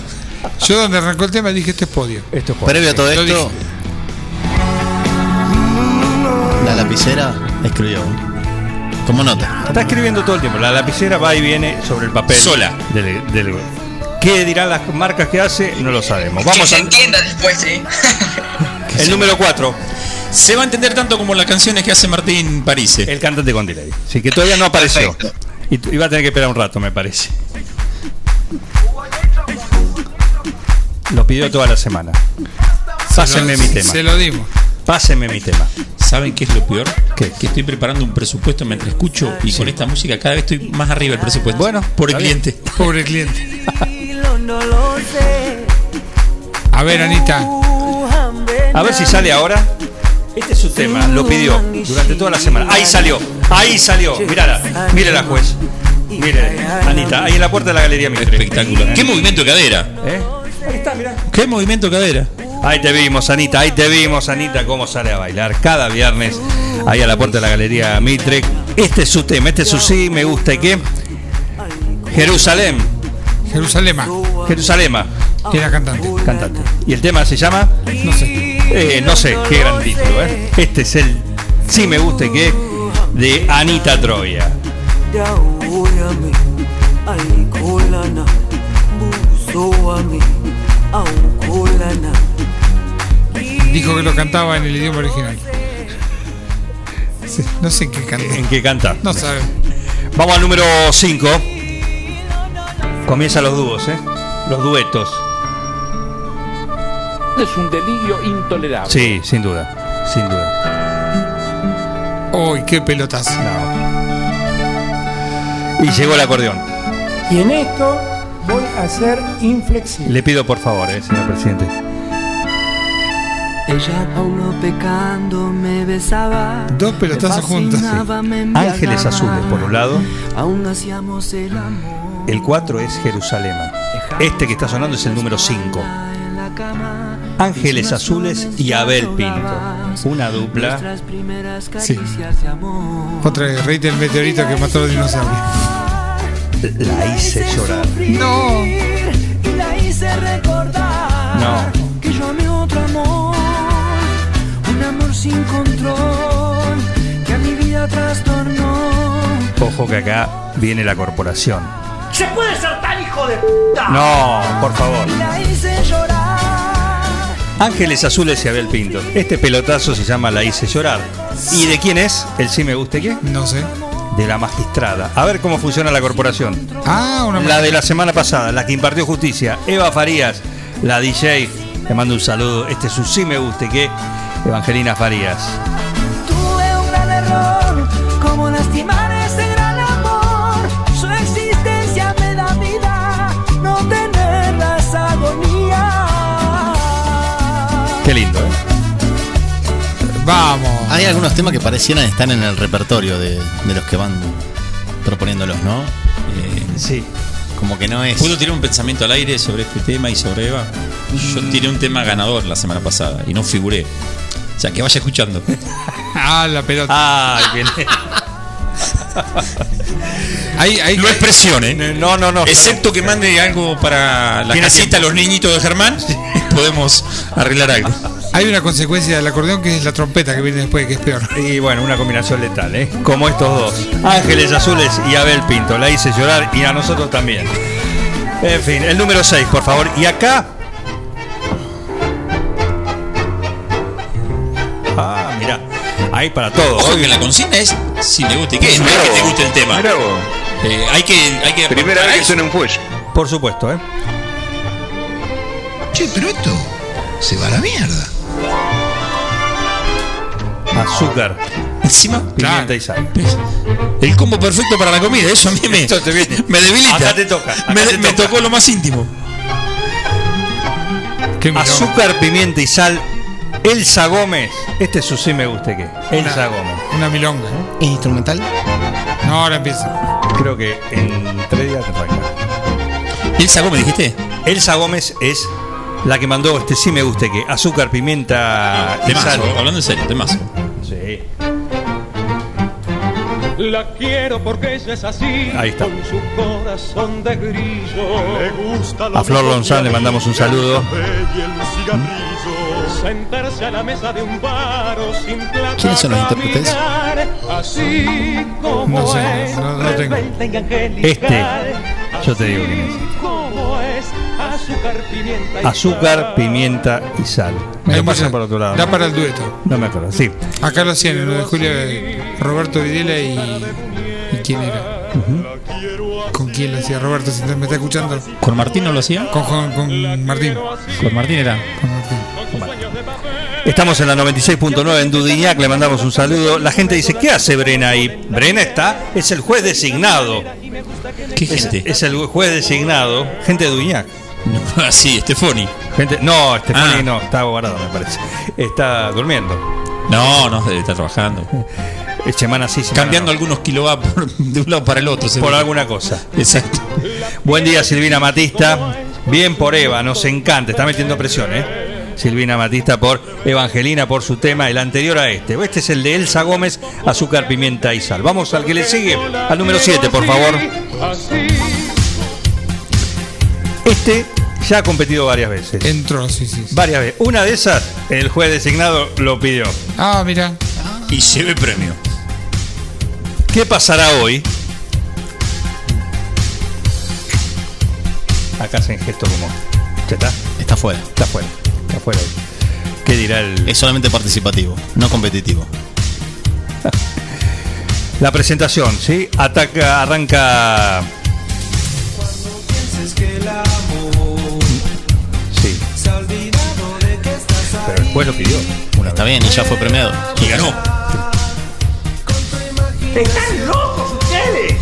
Yo donde arrancó el tema dije este es podio. Esto es Previo a todo esto, la lapicera escribió. Como nota. Está escribiendo todo el tiempo. La lapicera va y viene sobre el papel. Sola. Del, del- ¿Qué dirán las marcas que hace? No lo sabemos. que Vamos se al entienda después, ¿eh? el número 4. Se va a entender tanto como las canciones que hace Martín Parise. El cantante con delay. Sí, que todavía no apareció. Perfecto. Y iba a tener que esperar un rato, me parece. Lo pidió toda la semana. Pásenme Se lo- mi tema. Se lo dimos. Pásenme mi tema. ¿Saben qué es lo peor? ¿Qué? Que estoy preparando un presupuesto mientras escucho y con esta música cada vez estoy más arriba del presupuesto. Bueno, por el cliente. Pobre cliente. A ver, Anita. A ver si sale ahora. Este es su tema, lo pidió durante toda la semana. Ahí salió, ahí salió. Mírala, mírala, juez. Mire, Anita, ahí en la puerta de la galería Mitre. Espectacular. ¿Qué movimiento de cadera? ¿Eh? Ahí está, mirá. ¿Qué movimiento de cadera? Ahí te vimos, Anita, ahí te vimos, Anita, cómo sale a bailar cada viernes ahí a la puerta de la galería Mitre. Este es su tema, este es su sí, me gusta. ¿Y qué? Jerusalén, Jerusalema. Jerusalema, Que era cantante. cantante. ¿Y el tema se llama? No sé. Eh, no sé, qué gran título, ¿eh? Este es el sí me gusta y qué de Anita Troya. Dijo que lo cantaba en el idioma original. No sé en qué canta. ¿En qué canta? No sabe. Vamos al número 5. Comienzan los dúos, ¿eh? Los duetos. Es un delirio intolerable. Sí, sin duda. Sin duda. Uy, qué pelotazo. Y llegó el acordeón. Y en esto voy a ser inflexible. Le pido por favor, ¿eh, señor presidente. Ella aún pecando me besaba. Dos pelotazos juntos. embriagaba. Ángeles azules por un lado. Aún hacíamos el amor El 4 es Jerusalema. Este que está sonando es el número 5. en la cama. Ángeles Azules y Abel Pinto. Una dupla. Sí. Otra vez, rey del meteorito que mató a los dinosaurios. La hice llorar. No. Y la hice recordar que acá viene la corporación. ¿Se puede ser tan hijo de puta? No, por favor. Y la hice llorar. Ángeles Azules y Abel Pinto. Este pelotazo se llama La hice llorar. ¿Y de quién es? ¿El sí me guste qué? No sé. De la magistrada. A ver cómo funciona la corporación. Ah, una La de la semana pasada, la que impartió justicia. Eva Farías, la DJ. Le mando un saludo. Este es un sí me guste qué. Evangelina Farías. Qué lindo, ¿eh? Vamos. Hay algunos temas que parecieran estar en el repertorio de, de los que van proponiéndolos, ¿no? Eh, Sí. Como que no es. ¿Puedo tirar un pensamiento al aire sobre este tema y sobre Eva? Yo tiré un tema ganador la semana pasada y no figuré. O sea, que vaya escuchando. Ah, la pelota. Ay, bien. Ahí, ahí, No es presión, ¿eh? No, no, no. Excepto que mande algo para la casita a los niñitos de Germán, podemos arreglar algo. hay una consecuencia del acordeón que es la trompeta que viene después, que es peor. Y bueno, una combinación letal, ¿eh? Como estos dos. Ángeles Azules y Abel Pinto. La hice llorar y a nosotros también. En fin, el número 6, por favor. Y acá. Ah, mira. Ahí para todo. Ojo que la consigna es si le gusta y qué, no es que te guste el tema. Mirá. Eh, hay que, hay que Primera vez que suena un fuelle. Por supuesto, ¿eh? Che, pero esto se va a la mierda. Azúcar, Encima, pimienta y sal. el combo perfecto para la comida, eso a mí me, Esto te viene. me debilita. Acá te toca, acá me, te me toca. tocó lo más íntimo. Azúcar, pimienta y sal. Elsa Gómez. Este es su sí me guste qué. Elsa Gómez. Una milonga. ¿Es instrumental? No, ahora empieza. Creo que en tres días te arranca. ¿Elsa Gómez dijiste? Elsa Gómez es la que mandó este sí me guste que azúcar, pimienta y Temazo, sal. hablando en serio, temazo. Sí. La quiero porque ella es así, Ahí está. con su corazón de grillo. Le gusta A Flor Lonzán le mandamos un saludo. Sentarse a la mesa de un bar o sin plata ¿Quiénes son los intérpretes? Así como No sé, es, no- no tengo. Este, yo te digo quién es. Es, azúcar, pimienta y Azúcar, sal. pimienta y sal. Me lo pasan por otro lado. Da para el dueto. No me acuerdo, sí. Acá lo hacían en lo de Julio Roberto Videla y. ¿Y quién era? ¿Con quién lo hacía Roberto? Si me está escuchando. ¿Con Martín no lo hacía? Con, con, con Martín. Con Martín era. Con Martín. Estamos en la 96.9 en Dudignac, le mandamos un saludo. La gente dice, ¿qué hace Brena ahí? Brena está, es el juez designado. ¿Qué Es, gente? es el juez designado. Gente de Dudignac. Ah, sí, Stefoni. Gente, no, Estefani Ah. no, está guardado me parece. Está durmiendo. No, no, estar trabajando. Es semana sí, semana Cambiando no. algunos kilovatios por- de un lado para el otro. por seguro. alguna cosa. Exacto. Buen día, Silvina Matista. Bien por Eva, nos encanta. Está metiendo presión, ¿eh? Silvina Matista por Evangelina por su tema, el anterior a este. Este es el de Elsa Gómez, azúcar, pimienta y sal. Vamos al que le sigue, al número 7, por favor. Así Este ya ha competido varias veces. Entró, sí, sí. sí. Varias veces. Una de esas, el juez designado lo pidió. Ah, mira. Y lleve premio. ¿Qué pasará hoy? Acá hacen gesto como. ¿Ya está? Está fuera. Está fuera. Está fuera. ¿Qué dirá el.? Es solamente participativo, no competitivo. La presentación, ¿sí? Ataca, arranca. Juez lo pidió. Una Está vez. bien, y ya fue premiado. Y ganó. ¡Están locos ustedes!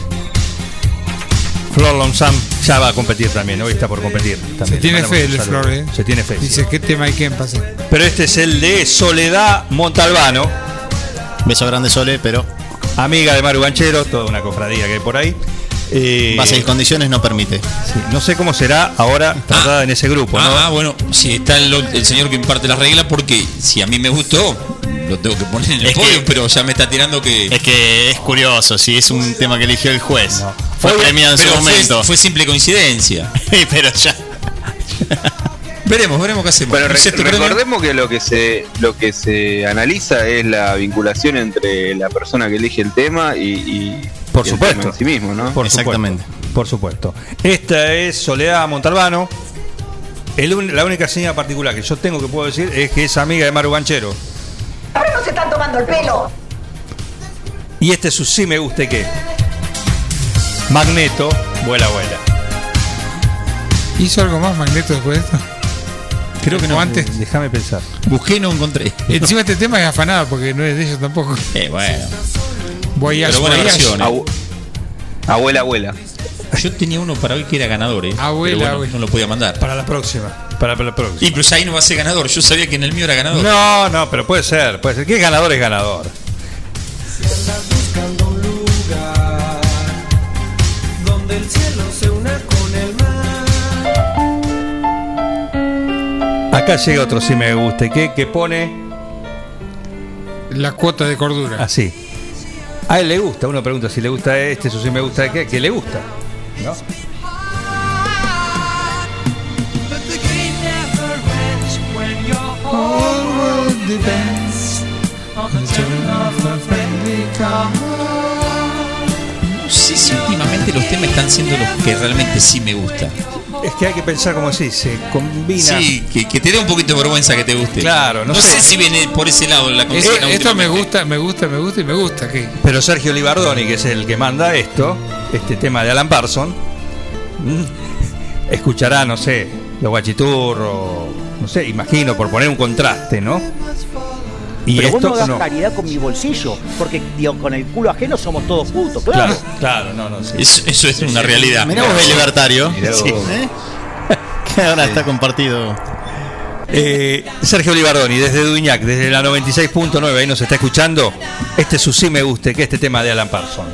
Flor Lonsam ya va a competir también. Hoy está por competir. También. Se tiene fe el. Flor, ¿eh? Se tiene fe. sí. Dice, ¿qué tema hay que pase? Pero este es el de Soledad Montalbano, Beso grande Sole, pero amiga de Maru Banchero, toda una cofradía que hay por ahí. Eh, base y condiciones no permite. sí, no sé cómo será ahora tratada en ese grupo, ¿no? Ah, ah, bueno, si está el, el señor que imparte las reglas, porque si a mí me gustó, lo tengo que poner en el Es que- podio, pero ya me está tirando que. Es que es curioso, si es un tema que eligió el juez. Fue Obvio, premiado en su pero momento. Fue, simple coincidencia. pero ya. Veremos, veremos qué hacemos. Re- premio. recordemos que lo que se lo que se analiza es la vinculación entre la persona que elige el tema y, y- Por supuesto. en sí mismo, ¿no? Por Exactamente. Supuesto, por supuesto. Esta es Soledad Montalbano. El un- la única señal particular que yo tengo que puedo decir es que es amiga de Maru Banchero. ¡Ahora no se están tomando el pelo! Y este es su sí me guste qué. Magneto, vuela, vuela. ¿Hizo algo más Magneto después de esto? Creo que no. ¿O antes? Déjame pensar. Busqué y no encontré. Encima este tema es afanado porque no es de ellos tampoco. Eh, bueno. Eh. Abu- abuela, abuela. Yo tenía uno para hoy que era ganador, ¿eh? Abuela, pero bueno, abuela. no lo podía mandar. Para la próxima. Para, para la próxima. Y pero ya ahí no va a ser ganador. Yo sabía que en el mío era ganador. No, no, pero puede ser, puede ser. Que es ganador es ganador. Donde el cielo se una con el mar. Acá llega otro sí me guste qué, que pone La cuota de cordura. así. A él le gusta, uno pregunta si le gusta este, eso sí me gusta qué, que le gusta. ¿no? No sé si últimamente los temas están siendo los que realmente sí me gustan. Es que hay que pensar como si se combina. Sí, que, que te dé un poquito de vergüenza que te guste. Claro, no no, sé. sé si viene por ese lado la Eh, consigna. esto me gusta, me gusta, me gusta y me gusta. ¿qué? Pero Sergio Libardoni, que es el que manda esto, este tema de Alan Parson, mm, escuchará, no sé, los guachiturros, no sé, imagino, por poner un contraste, ¿no? Y Pero vos esto no das no. caridad con mi bolsillo, porque digo, con el culo ajeno somos todos putos, claro. Claro, claro, no, no, sí. Eso, eso es una realidad. Mirá vos el libertario. Vos. Sí, ¿eh? Que ahora está compartido. Eh, Sergio Libardoni, desde Duñac, desde la 96.9, ahí nos está escuchando. Este es su sí me guste, que es este tema de Alan Parson.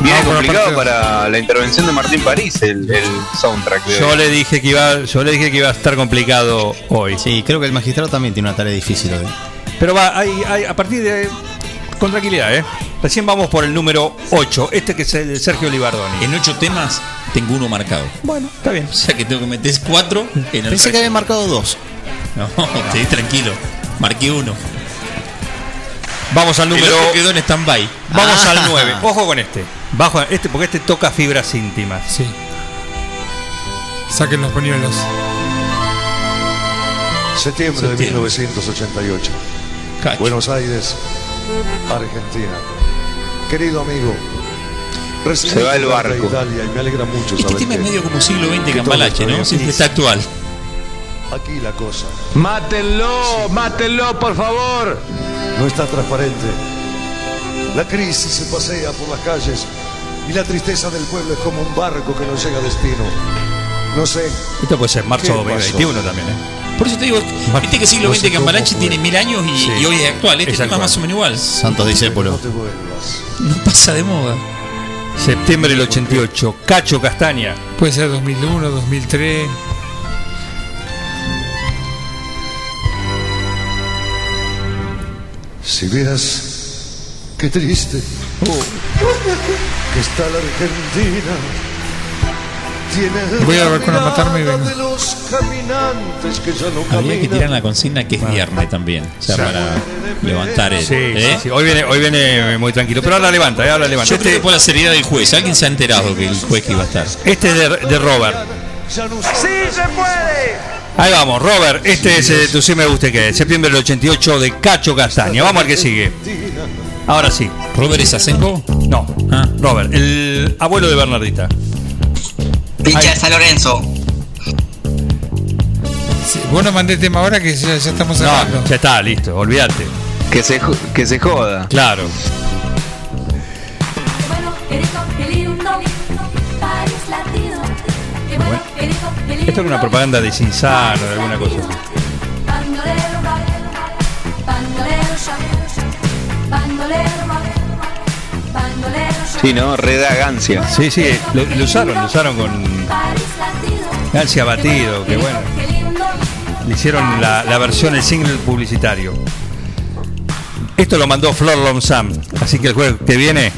Viene complicado para la intervención de Martín París, el, el soundtrack. de Yo hoy. le dije que iba, yo le dije que iba a estar complicado hoy. Sí, creo que el magistrado también tiene una tarea difícil hoy. Pero va, hay, hay- a partir de. Con tranquilidad, ¿eh? Recién vamos por el número 8, este que es el de Sergio Libardoni. En ocho temas tengo uno marcado. Bueno, está bien. O sea que tengo que meter cuatro en el Pensé resto. que había marcado dos. No, estoy tranquilo. Marqué uno. Vamos al El número. otro quedó en stand-by. Vamos Ah. al 9. Ojo con este. Bajo este porque este toca fibras íntimas. Sí. Saquen los pañuelos. Septiembre de Septiembre. 1988. Cacho. Buenos Aires, Argentina. Querido amigo, Se va el barco. Italia y me alegra mucho Este tema es medio como siglo XX Cambalache, ¿no? Siempre está actual. aquí la cosa Mátenlo, mátenlo, por favor. no está transparente. La crisis se pasea por las calles y la tristeza del pueblo es como un barco que no llega a destino. No sé, Esto puede ser marzo ¿Qué 2021 pasó? también, ¿eh? Por eso te digo, viste que siglo no XX sé cómo Cambalache fue. tiene mil años y, Sí. y hoy es actual. Este Es tema más o menos igual. Santos no discípulos. te vuelvas. No pasa de moda. Septiembre del 88. Cacho Castaña. Puede ser 2001, 2003. Si vieras qué triste que está la Argentina. Tiene Voy a ver con la matarme y vengo. de los caminantes que ya no Habría que caminan. tirar la consigna que es viernes también. O sea, para levantar el. Sí, ¿eh? sí, sí. Hoy viene, hoy viene muy tranquilo. Pero ahora levanta, eh, ahora levanta. Yo creo Este, por la seriedad del juez. ¿Alguien se ha enterado que el juez que iba a estar? este es de, de Robert. ¡Sí se puede! Ahí vamos, Robert. Este es el de tu sí me guste que es. Septiembre del 88 de Cacho Castaña. Vamos al que sigue. Ahora sí. ¿Robert es Asenjo? No. Ah. Robert, el abuelo de Bernardita. Pincha de San Lorenzo. Sí, vos nos mandé el tema ahora que ya, ya estamos No, hablando. ya está, listo, olvídate. Que se, que se joda. Claro. Esto es una propaganda de Sinsano, de alguna cosa así. Sí, ¿no? Redagancia. Sí, sí, lo, lo usaron, lo usaron con. Gancia Batido, que bueno. Le hicieron la, la versión, el single publicitario. Esto lo mandó Flor Lomsam, así que el jueves que viene,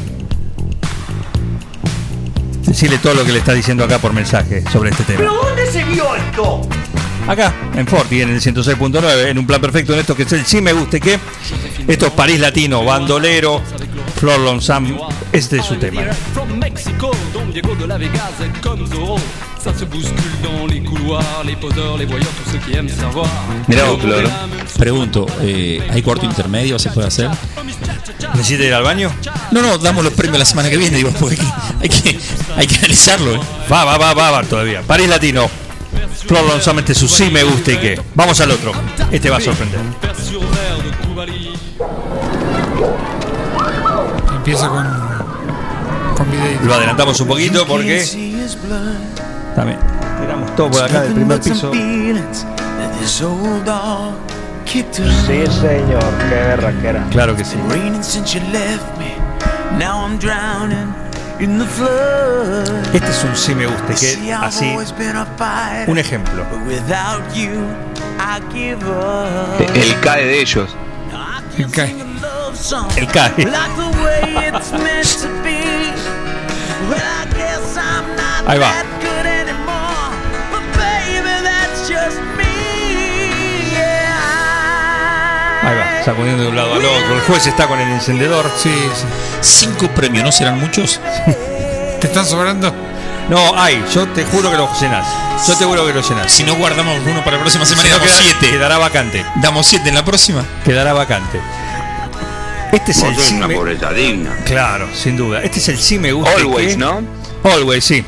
decirle todo lo que le está diciendo acá por mensaje sobre este tema. ¿Pero dónde se vio esto? Acá, en Forti, en el 106.9, en un plan perfecto en esto que es el sí me guste que. Esto es París Latino, bandolero, Flor Lomsam, este es su tema. From Mexico, Don Diego de la Vegas, comme Zorro. Ça se bouscule dans les couloirs, les poseurs, les voyeurs, tous ceux qui aiment savoir. Mirá vos, Flor. Pregunto, eh, ¿hay cuarto intermedio? ¿Se puede hacer? ¿Necesita ir al baño? No, no, damos los premios la semana que viene, digo, porque hay que, hay que, hay que analizarlo. ¿eh? Va, va, va, va, va todavía. París Latino. Flor Lomsam, es su sí me guste que. Vamos al otro. Este va a sorprender. Empieza con. Lo adelantamos un poquito porque también tiramos todo por acá del primer piso. Sí, señor, qué berraquera. Claro que sí. Este es un sí me guste que así. Un ejemplo. El cae de ellos. El cae. El cae. Ahí va. Ahí va, sacudiendo de un lado al otro. El juez está con el encendedor. Sí, sí. Cinco premios, ¿no serán muchos? ¿Te están sobrando? No, hay, yo te juro que lo llenás. Yo te juro que lo llenás. Si no guardamos uno para la próxima semana, Si no, damos queda- siete. Quedará vacante. Damos siete en la próxima. Quedará vacante. Este es el sí me- pobreza digna. Claro, sin duda. Este es el sí me gusta. Always, que- ¿no? Always, sí.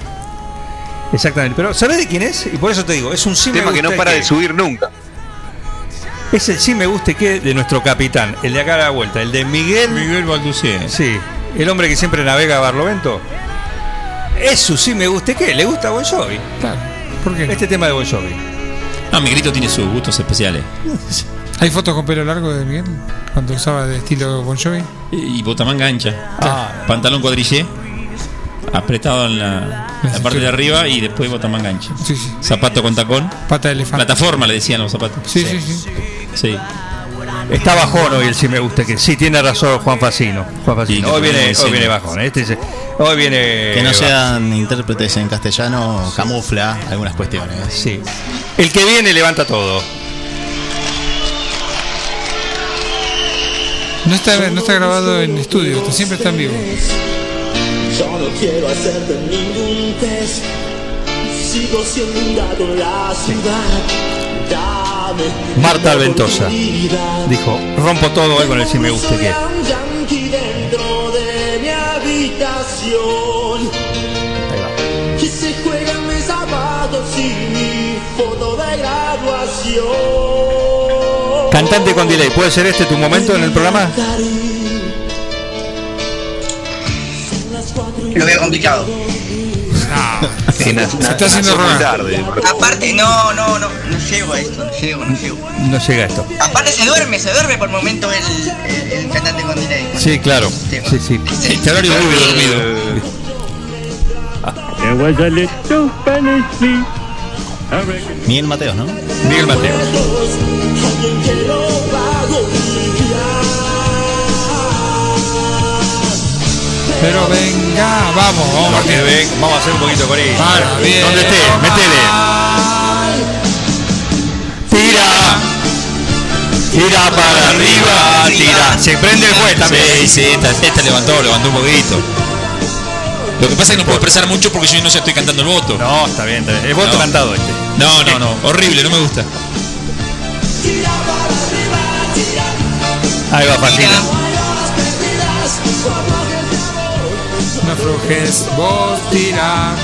Exactamente. Pero ¿sabés de quién es? Y por eso te digo, es un sí me Tema que no gusta para que- de subir nunca. Es el sí me guste que de nuestro capitán, el de acá a la vuelta, el de Miguel. Miguel Balducien. Sí, el hombre que siempre navega a Barlovento. Es su sí me guste que, le gusta a Bon Jovi. Claro. ¿Por qué? Este tema de Bon Jovi. No, Miguelito tiene sus gustos especiales. ¿Hay fotos con pelo largo de Miguel? Cuando usaba de estilo Bon Jovi. Y botamanga ancha. Ah. Pantalón cuadrillé. apretado en la, la parte de arriba y después botón enganche. Sí, sí. Zapato con tacón. Pata de elefante. Plataforma le decían los zapatos. Sí, sí, sí. Sí. Está bajón hoy el sí me gusta que sí tiene razón Juan Facino. Juan Facino. Hoy que viene, hoy viene bajón. Este dice- hoy viene Que no bajón. sean intérpretes en castellano camufla algunas cuestiones. Sí. El que viene levanta todo. No está, no está grabado en estudio, está- siempre está en vivo. Yo no quiero hacerte ningún test. Sigo siendo un gato en la ciudad. Dame Marta Alventosa oportunidad. dijo, rompo todo hoy con el sí me gusta que. Dentro de mi habitación. Que se juegan mis zapatos y mi foto de graduación. Cantante con delay, ¿puede ser este tu momento en el programa? Lo veo complicado. Sí, Se está haciendo tarde. Aparte, no, no, no, no llego a esto, no llego, no llego. No llega esto. Aparte se duerme, se duerme por momento el, el, el cantante con delay. Sí, claro. Sí, sí. Este horario muy dormido. A Miguel Mateos, ¿no? Miguel Mateo. Pero venga, vamos, vamos. Ven, vamos a hacer un poquito con esto. Para, bien. Donde esté, metele. Tira. Tira para arriba, tira. Se prende el juez también. Sí, sí, esta, esta levantó, levantó un poquito. Lo que pasa es que no puedo expresar mucho porque yo no sé estoy cantando el voto. No, está bien, está bien. Es voto No. cantado este. No, no, no. Horrible, no me gusta. Ahí va, Facino. No aflojes, vos tira.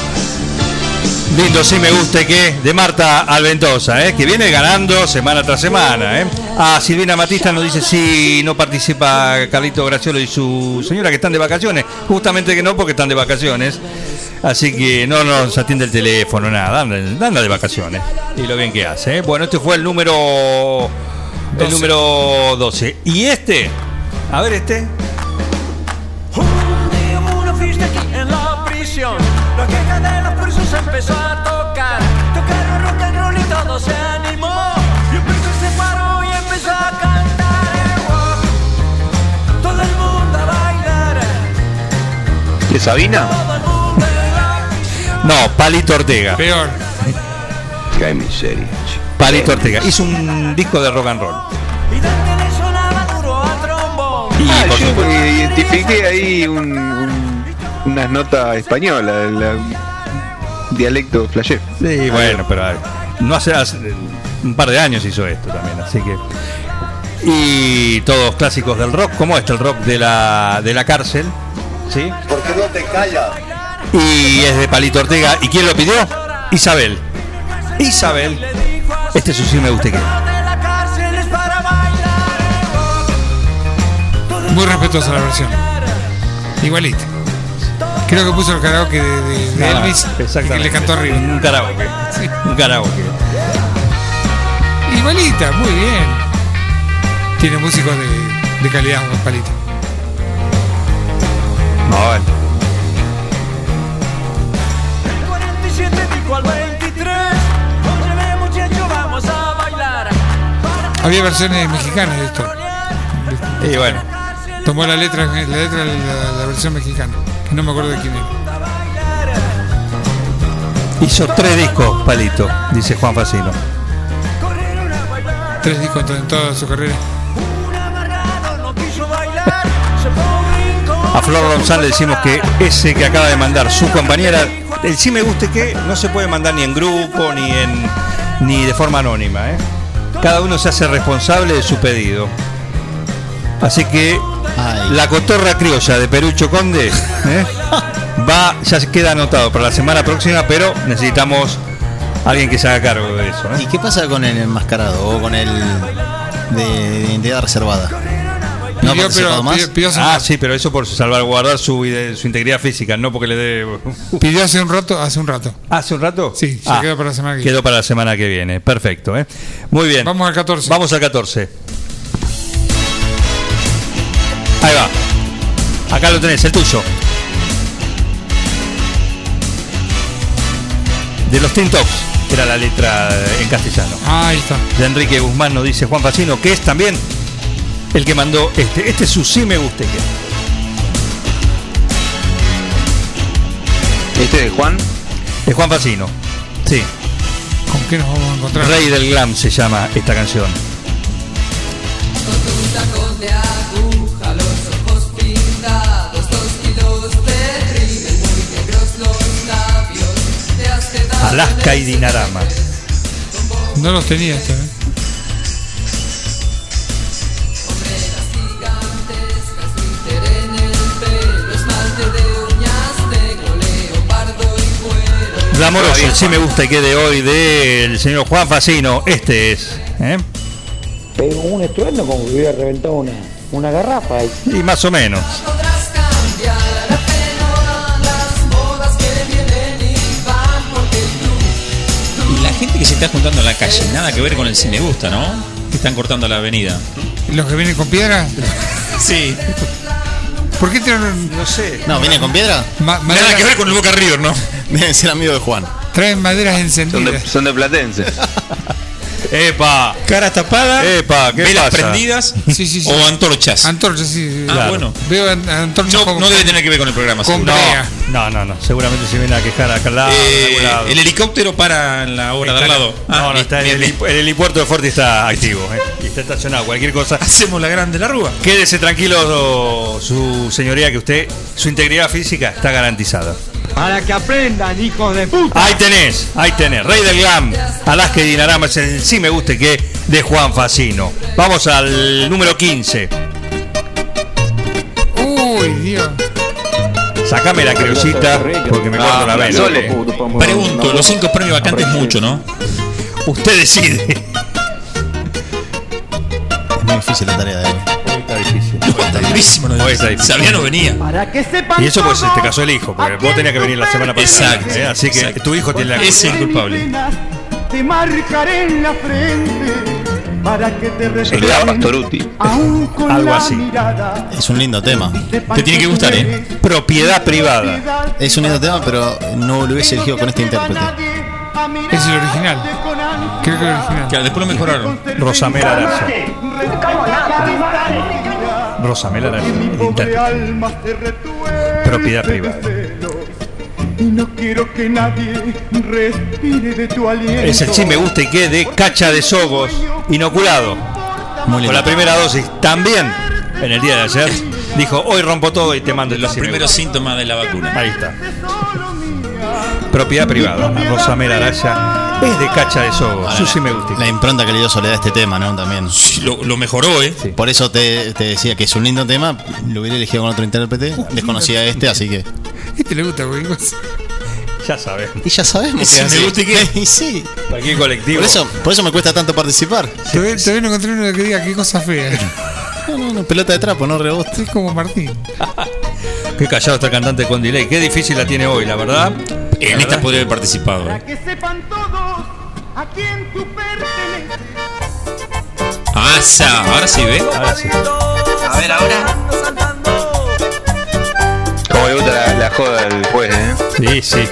Lindo, sí me gusta que de Marta Alventosa, ¿eh? que viene ganando semana tras semana. ¿eh? Ah, Silvina Matista nos dice si no participa Carlito Graciolo y su señora que están de vacaciones. Justamente que no, porque están de vacaciones. Así que no nos atiende el teléfono, nada, anda, anda de vacaciones. Y lo bien que hace. ¿eh? Bueno, este fue el número. El 12. número 12. Y este, a ver este. Empezó a tocar. Tocaron rock and roll y todo se animó. Y preso se paró y empezó a cantar el rock. Todo el mundo a bailar. ¿De Sabina? No, Palito Ortega. Peor. Qué miseria. Palito Ortega. Hizo un disco de rock and roll. Y. Y Ah, yo identifiqué ahí un, un- unas notas españolas, la- dialecto flashero. Sí, bueno, pero a ver, no hace, hace un par de años hizo esto también, así que. Y todos clásicos del rock, como este, el rock de la, de la cárcel, ¿sí? ¿Por qué no te callas? Y es de Palito Ortega. ¿Y quién lo pidió? Isabel. Isabel. Este es su sí me gusta que. Muy respetuosa la versión. Igualita. Creo que puso el karaoke de, de- de Ah, Elvis y que le cantó arriba. Un karaoke. Sí. Un karaoke. Igualita, muy bien. Tiene músicos de, de calidad, Palito. No, bueno. El 47 dijo al 23 Óyeme muchacho, vamos a bailar Había versiones mexicanas de esto. Y bueno. Tomó la letra, la letra de la, la versión mexicana. No me acuerdo de quién era. Hizo tres discos, Palito, dice Juan Facino. Tres discos en to- en toda su carrera. A Flor Ronzal le decimos que ese que acaba de mandar su compañera, el sí me guste que no se puede mandar ni en grupo ni en ni de forma anónima. ¿eh? Cada uno se hace responsable de su pedido. Así que Ay. la cotorra criolla de Perucho Conde ¿eh? va, ya se queda anotado para la semana próxima, pero necesitamos alguien que se haga cargo de eso. ¿eh? ¿Y qué pasa con el enmascarado o con el de, de identidad reservada? ¿No ha Pidió, pero más? pidió, pidió hace, Ah, sí, pero eso por salvaguardar su, su integridad física, no porque le dé. pidió hace un rato, hace un rato. ¿Hace un rato? Sí, se Ah, quedó para la semana que viene. Quedó para la semana que viene. Perfecto, ¿eh? Muy bien. Vamos al 14. Vamos al 14. Acá lo tenés, el tuyo. De los Tintops, era la letra en castellano. Ah, ahí está. De Enrique Guzmán nos dice Juan Facino, que es también el que mandó este. Este es su sí me guste que. ¿Este es Juan? Es Juan Facino. Sí. ¿Con qué nos vamos a encontrar? Rey del Glam se llama esta canción. Alaska y Dinarama. No los tenía ¿eh? Leopardo y cuero. Glamoroso, el sí me gusta que de hoy del señor Juan Facino. Este es. ¿eh? Pegó un estruendo como que hubiera reventado una, una garrafa. Y más o menos. Que se está juntando en la calle, nada que ver con el me gusta, ¿no? Que están cortando la avenida. ¿Los que vienen con piedra? Sí. ¿Por qué traen.? No sé. No, ¿viene con piedra? Ma- madera- Nada que ver con el Boca River, ¿no? Deben ser amigo de Juan. Traen maderas Son encendidas. de, son de Platense. ¡Epa! Caras tapadas, ¡Epa! ¿Qué velas pasa? prendidas Sí, sí, sí. o antorchas. Antorchas, sí. sí. Ah, Claro. bueno. Veo an- antorchas No, debe tener que ver con el programa. Con. No, no, no. Seguramente se viene a quejar acá al lado. Eh, lado. el helicóptero para en la obra de al lado. No, Ah, no, bien, está el, el helipuerto de Forti está activo. ¿eh? Y está estacionado. Cualquier cosa. Hacemos la grande la rúa. Quédese tranquilo, su señoría, que usted, su integridad física está garantizada. Para que aprendan, hijos de puta. Ahí tenés, ahí tenés. Rey del Glam, Alaska y Dinarama es el sí me guste que de Juan Facino. Vamos al número 15. Uy, Dios. Sacame la criollita porque me corto la vena. Sole. Pregunto, los cinco premios vacantes es mucho, ¿no? Usted decide. Es muy difícil la tarea de hoy. Está durísimo, ¿no? Hoy está difícil. Sabía no venía. Para que sepan Y eso pues te casó el hijo, porque vos tenías que venir la semana pasada. Exacto, ¿eh? Así que exacto. tu hijo tiene la Es el culpable. Te marcaré en la frente para que te Pastoruti. aún con Algo así. Es un lindo tema. Te tiene que gustar, ¿eh? Propiedad privada. Es un lindo tema, pero no lo hubiese elegido con este intérprete. Es el original. Creo que el original. Claro, después lo mejoraron. Rosamela Araya. Rosamela Araya. el intérprete. alma se retuerce Propiedad privada. Y no quiero que nadie respire de tu aliento. Es el sí me gusta y que de cacha de sogos inoculado. Muy Con la primera dosis. También en el día de ayer dijo hoy rompo todo y te mando el Los sí primeros gusta". síntomas de la vacuna. Ahí está. Propiedad privada. Rosamela Araya es de cacha de sogos. Ahora, Su sí me gusta. La impronta que le dio Soledad a este tema, ¿no? También. Sí, Lo, lo mejoró, ¿eh? Por eso te, te decía que es un lindo tema. Lo hubiera elegido con otro intérprete. Desconocía este, así que. Este le gusta cosa. Ya sabes. Y ya sabemos que me gusta y qué. Y sí. Cualquier colectivo. Por eso, por eso me cuesta tanto participar. Todavía, todavía no encontré uno que diga qué cosa fea. No, no, no, pelota de trapo, no rebote. Es como Martín. Qué callado está el cantante con delay. Qué difícil la tiene hoy, la verdad. En esta podría haber participado. ¿eh? Que sepan todos a quién tú perteneces. Ah, sa, ahora sí, ¿ve? Ahora sí. A ver, ahora. Como le gusta la, la joda del juez, ¿eh? Sí, sí.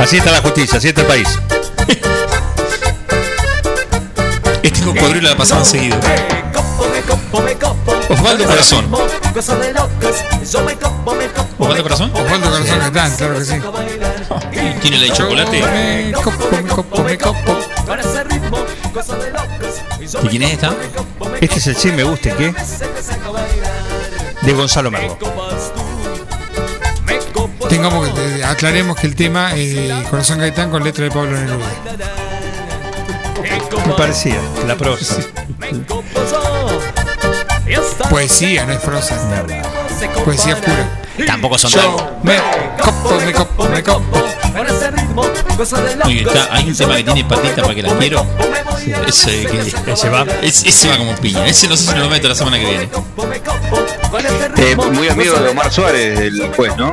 Así está la justicia, así está el país. Este cocodrilo la pasaban seguido. Osvaldo Corazón. Osvaldo Corazón. Osvaldo Corazón Catán, claro que sí. ¿Tiene la de chocolate? Me copo, me copo, me copo. ¿Y quién es esta? Este es el sí me gusta y qué de Gonzalo Merlo. Tengamos que, eh, aclaremos que el tema es de Corazón Gaitán con letra de Pablo Neruda. Me parecía, la prosa. Poesía, no es prosa. Poesía pura. Tampoco son Yo me copo, me copo, me copo. Oye, está, hay un tema que tiene patita para que la quiero. Ese, que, Ese va. ese, ese va como piña. Ese no sé si me lo meto la semana que viene. Eh, muy amigo de Omar Suárez, el juez, ¿no?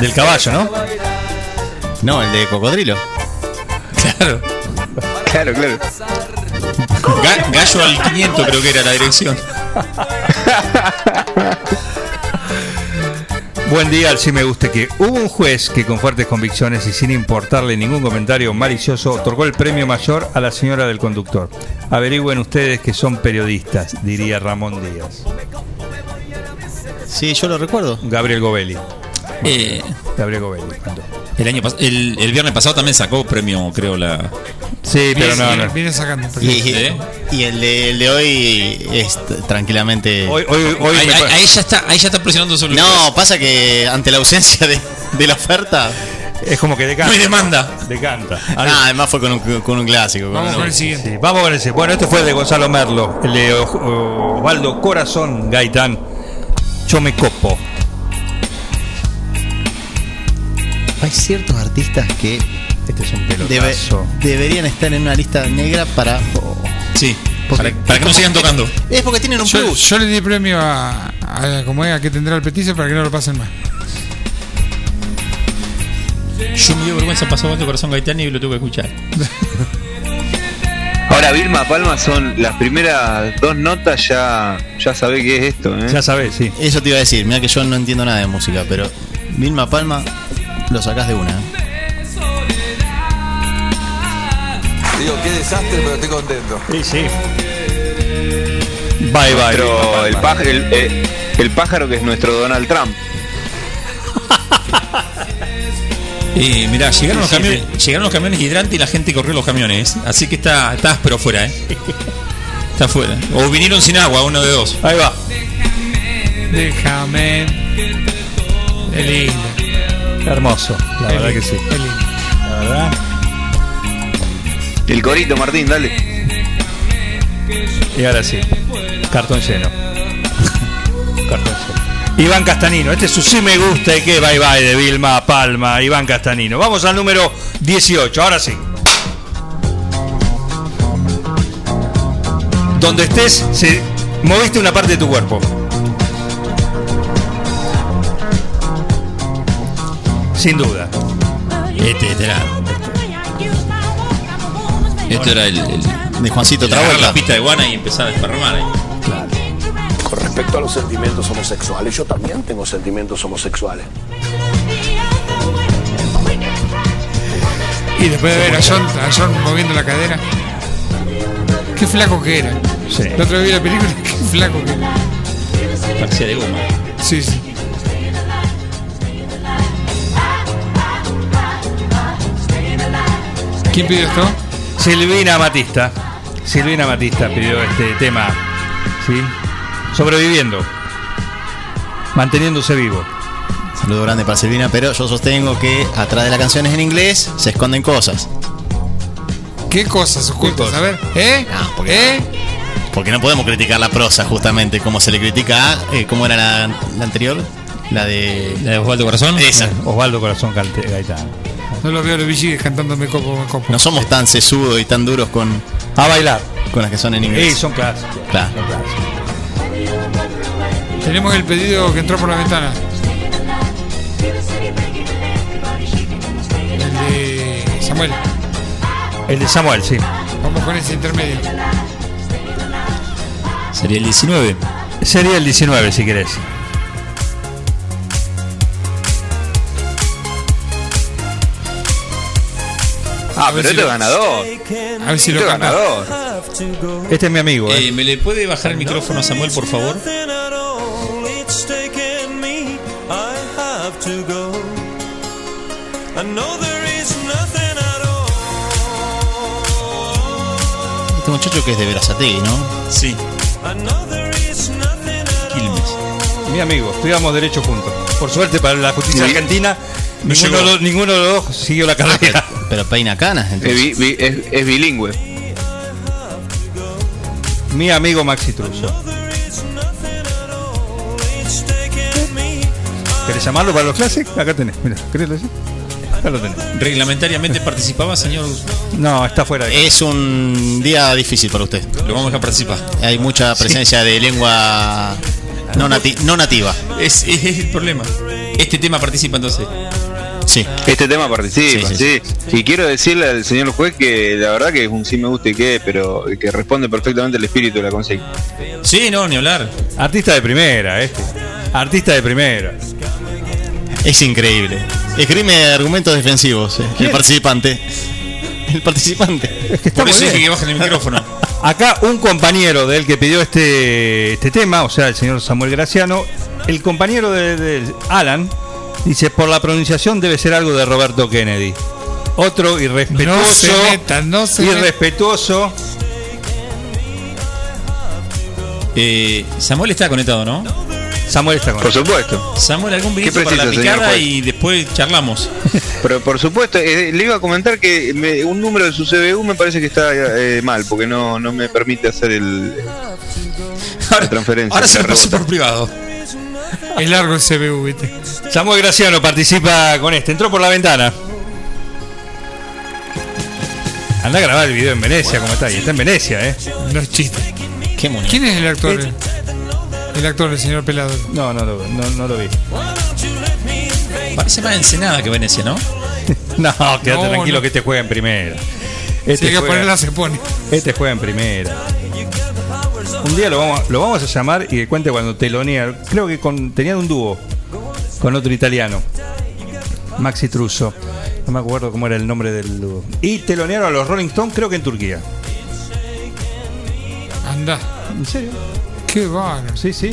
Del caballo, ¿no? No, el de cocodrilo. Claro. Claro, claro. Ga- gallo al 500 creo que era la dirección. Buen día, al sí me guste que hubo un juez que con fuertes convicciones y sin importarle ningún comentario malicioso otorgó el premio mayor a la señora del conductor. Averigüen ustedes que son periodistas, diría Ramón Díaz. Sí, yo lo recuerdo. Gabriel Govelli. Eh, Gabriel Govelli. el año el, el viernes pasado también sacó premio, creo, la. Sí, pero no, viene, no. viene sacando. Y, y el, de, el de hoy es tranquilamente. Hoy, hoy, hoy ahí, ya está, ahí ya está presionando sobre el no, pasa que ante la ausencia de, de la oferta. es como que decanta. No hay demanda. Decanta. Ah, además fue con un, con un clásico. con Vamos con el siguiente. Sí, vamos con ese. Bueno, este fue el de Gonzalo Merlo, el de Osvaldo Corazón Gaitán. Yo me copo. Hay ciertos artistas que Este es un debe- pelotazo. deberían estar en una lista negra para. Sí. Porque- Para, para que no sigan tocando. Es porque tienen un Yo, plus. yo le di premio a, a como es, a que tendrá el petice para que no lo pasen más. Yo me dio vergüenza pasó corazón Gaitán y lo tuve que escuchar. Ahora Vilma Palma son las primeras dos notas ya ya sabe qué es esto, ¿eh? Ya sabés, sí. Eso te iba a decir. Mira que yo no entiendo nada de música, pero Vilma Palma lo sacás de una. ¿eh? Digo, qué desastre, pero estoy contento. Sí, sí. Bye, bye. Pero el, paj- el, eh, el pájaro que es nuestro Donald Trump. Eh, mirá, llegaron los camiones, llegaron los camiones hidrantes y la gente corrió los camiones. Así que está, está áspero fuera, eh. Está afuera. O vinieron sin agua, uno de dos. Ahí va. Déjame. Es lindo. Hermoso. La verdad que sí. La verdad. El corito, Martín, dale. Y ahora sí. Cartón lleno. Cartón lleno. Iván Castanino, este es su sí me gusta y que bye bye de Vilma Palma, Iván Castanino. Vamos al número 18, ahora sí. Donde estés, se, moviste una parte de tu cuerpo. Sin duda. Este, este era. Esto era el, el- De Juancito Travolta. la pista de guana y empezar a desparramar ahí. Con respecto a los sentimientos homosexuales, yo también tengo sentimientos homosexuales. Y después de ver a John, a John moviendo la cadera. Qué flaco que era. Sí. La otra vez vi la película, qué flaco que era. Parecía de goma. Sí, sí. ¿Quién pidió esto? Silvina Matista. Silvina Matista pidió este tema. ¿Sí? Sobreviviendo. Manteniéndose vivo. Saludo grande para Silvina, pero yo sostengo que atrás de las canciones en inglés se esconden cosas. ¿Qué cosas ocultas? A ver, ¿eh? Ah, porque, ¿Eh? porque no podemos criticar la prosa, justamente, como se le critica a. eh, ¿Cómo era la, la anterior? La de. La de Osvaldo Corazón. Esa. Osvaldo Corazón Gaitán. No lo veo a los VG cantando me copo, copo. No somos tan sesudos y tan duros con, A bailar. con las que son en Sí, inglés. son clásicos. Claro. Tenemos el pedido que entró por la ventana. El de Samuel. El de Samuel, sí. Vamos con ese intermedio. Sería el 19. Sería el 19 si querés. Ah, pero este es ganador. A ver si lo Este es canta. ganador. Este es mi amigo. ¿eh? Eh, ¿Me le puede bajar el micrófono a Samuel, por favor? Este muchacho que es de Verazategui, ¿no? Sí. All. Mi amigo, estudiamos Derecho juntos. Por suerte para la justicia Sí. argentina, ninguno, de los- ninguno de los dos siguió la carrera. Pero peina canas, Es, entonces. bi- es- es bilingüe. Mi amigo Maxi Truso. ¿Querés llamarlo para los clases? Acá tenés, mira, ¿querés decir? Acá lo tenés. ¿Reglamentariamente participaba, señor? No, está fuera de Es un día difícil para usted. Lo vamos a dejar participar. Hay mucha presencia de lengua no, nati- no nativa. Es, es, es el problema. Este tema participa entonces. Sí. Este tema participa, Sí, sí, sí, Y quiero decirle al señor juez que la verdad que es un sí me gusta y qué, pero que responde perfectamente al espíritu de la consigna. Sí, no, ni hablar. Artista de primera, este. Artista de primera. Es increíble. Escribe argumentos defensivos, eh, el participante. El participante. está Por eso dije que bajen el micrófono. Acá un compañero de él que pidió este, este tema, o sea, el señor Samuel Graciano, el compañero de, de Alan, dice, por la pronunciación debe ser algo de Roberto Kennedy. Otro irrespetuoso. No se metan, no se metan. irrespetuoso. Eh, Samuel está conectado, ¿no? Samuel está Por supuesto. Samuel, algún ¿Qué vinito para la picada y después charlamos. Pero por supuesto, eh, le iba a comentar que me- un número de su CBU me parece que está eh, mal, porque no, no me permite hacer el, la transferencia. Ahora se lo paso por privado. Es largo el CBU, ¿viste? Samuel Graciano participa con este, entró por la ventana. Anda a grabar el video en Venecia, ¿cómo está? Y está en Venecia, ¿eh? No es chiste. Qué mono. ¿Quién es el actor? El actor, el señor Pelado. No, no, lo- no, no lo vi. Parece más Ensenada que Venecia, ¿no? No, quédate No, tranquilo no. que este juega en primera. Si hay que juega- ponerla, se pone. Este juega en primera. Un día lo vamos, lo vamos a llamar y que cuente cuando telonea. Creo que con, tenían un dúo con otro italiano, Maxi Truso. No me acuerdo cómo era el nombre del dúo. Y telonearon a los Rolling Stones, creo que en Turquía. Anda. ¿En serio? Qué bárbaro. Sí, sí.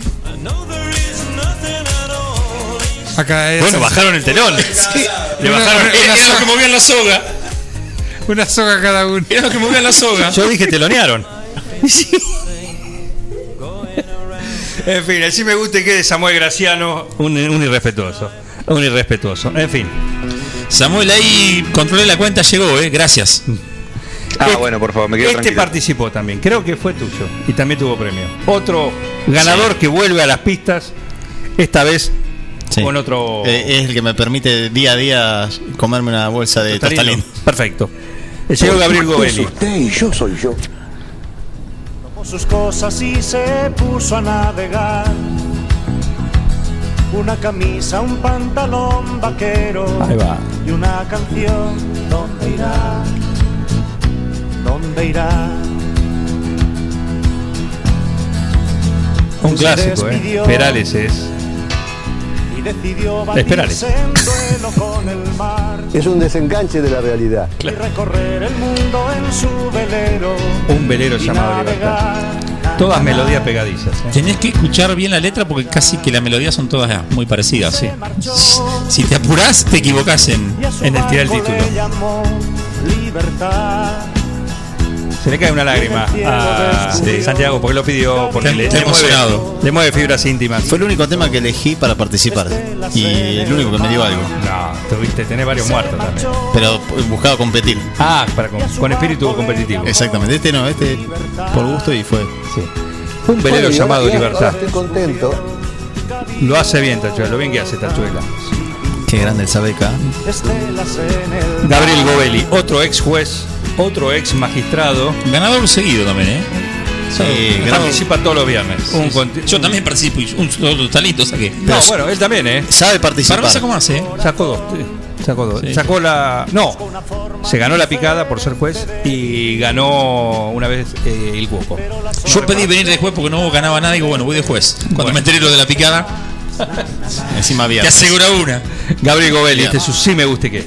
Acá es Bueno, bajaron el telón. Sí. Le Una- bajaron. una- Era una lo soga. que movían la soga. Una soga cada uno. Era lo que movían la soga. Yo dije telonearon. En fin, así me gusta que de Samuel Graciano, un, un irrespetuoso. Un irrespetuoso. En fin. Samuel, ahí controlé la cuenta, llegó, ¿eh? Gracias. Ah, bueno, por favor, me quedo Este tranquilo. participó también, creo que fue tuyo y también tuvo premio. Otro ganador que vuelve a las pistas, esta vez Sí. con otro Eh, es el que me permite día a día comerme una bolsa de tostalín. Perfecto. El señor Gabriel Govelli. usted y yo soy yo. Tomó sus cosas y se puso a navegar. Una camisa, un pantalón vaquero Ahí va. y una canción. ¿Dónde irá? ¿Dónde irá? Un clásico, ¿eh? Perales es. Decidió Perales. batirse en duelo con el mar Es un desenganche de la realidad. y recorrer el mundo en su velero. Un velero llamado Libertad. Todas melodías pegadizas. ¿eh? Tenés que escuchar bien la letra porque casi que las melodías son todas muy parecidas. Sí. Si te apurás, te equivocás en, En el tirar el título. Le llamó libertad. Se le cae una lágrima a Sí. Santiago porque lo pidió, porque le, le mueve, emocionado. le mueve fibras íntimas. Fue el único tema que elegí para participar. Y el único que me dio algo. No, tuviste, tenés varios muertos también. Pero buscaba competir. Ah, para con, con espíritu competitivo. Exactamente. Este no, este por gusto y fue. Un velero Bueno, llamado ahora- Libertad. Ahora estoy contento. Lo hace bien, Tachuela, lo bien que hace Tachuela. Qué grande el Sabeca. Estelas en el Gabriel Govelli, otro ex juez, otro ex magistrado. Ganador seguido también, ¿eh? Sí, grande. Participa todos los viernes. Un Yo también participo y un solo talento saqué. No, bueno, él también, ¿eh? Sabe participar. Para cómo hace, ¿eh? Sacó dos. Sacó dos. Sí. Sacó la. No. Se ganó la picada por ser juez y ganó una vez eh, el cuoco. Yo pedí venir de juez porque no ganaba nada y digo, bueno, voy de juez. Cuando me enteré lo de la picada, Encima había. te asegura una. Gabriel Govelli, este es su sí me guste qué.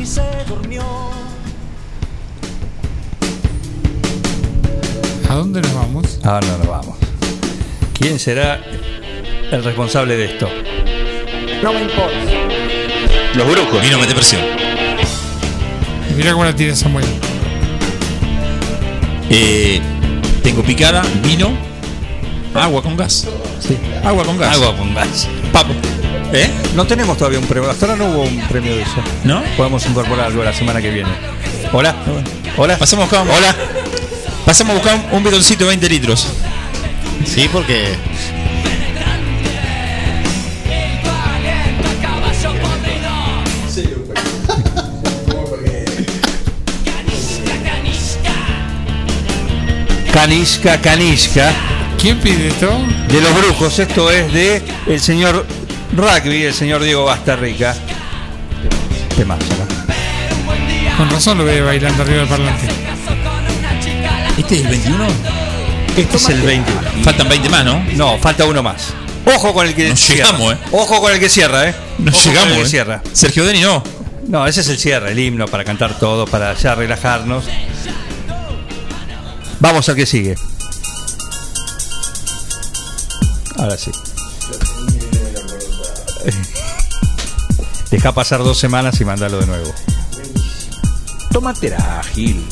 y se durmió. ¿A dónde nos vamos? Ah, no, no vamos. ¿Quién será el responsable de esto? No me importa. Los brujos. Vino a meter presión. Mira cómo la tira Samuel. Eh, tengo picada, vino, agua con gas. Sí. Agua con gas. Agua con gas. Papo. ¿Eh? No tenemos todavía un premio. Hasta ahora no hubo un premio de eso. ¿No? Podemos incorporar algo la semana que viene. Hola. Hola. Pasamos a buscar, Hola. Pasamos a buscar un bidoncito de 20 litros. Sí, porque. Canishka, Canishka. ¿Quién pide esto? De los brujos. Esto es de el señor Rugby, el señor Diego Bastarrica. Temazo, ¿no? Con razón lo ve bailando arriba del parlante. ¿Este es el 21? Este es el 21. Faltan 20 más, ¿no? No, falta uno más. Ojo con el que No cierra. llegamos, ¿eh? Ojo con el que cierra, ¿eh? No Ojo con llegamos, el que ¿eh? cierra. Sergio Deni no. No, ese es el cierre, el himno para cantar todo, para ya relajarnos. Vamos al que sigue. Ahora sí. Deja pasar dos semanas y mandalo de nuevo. Tómatela, Gil.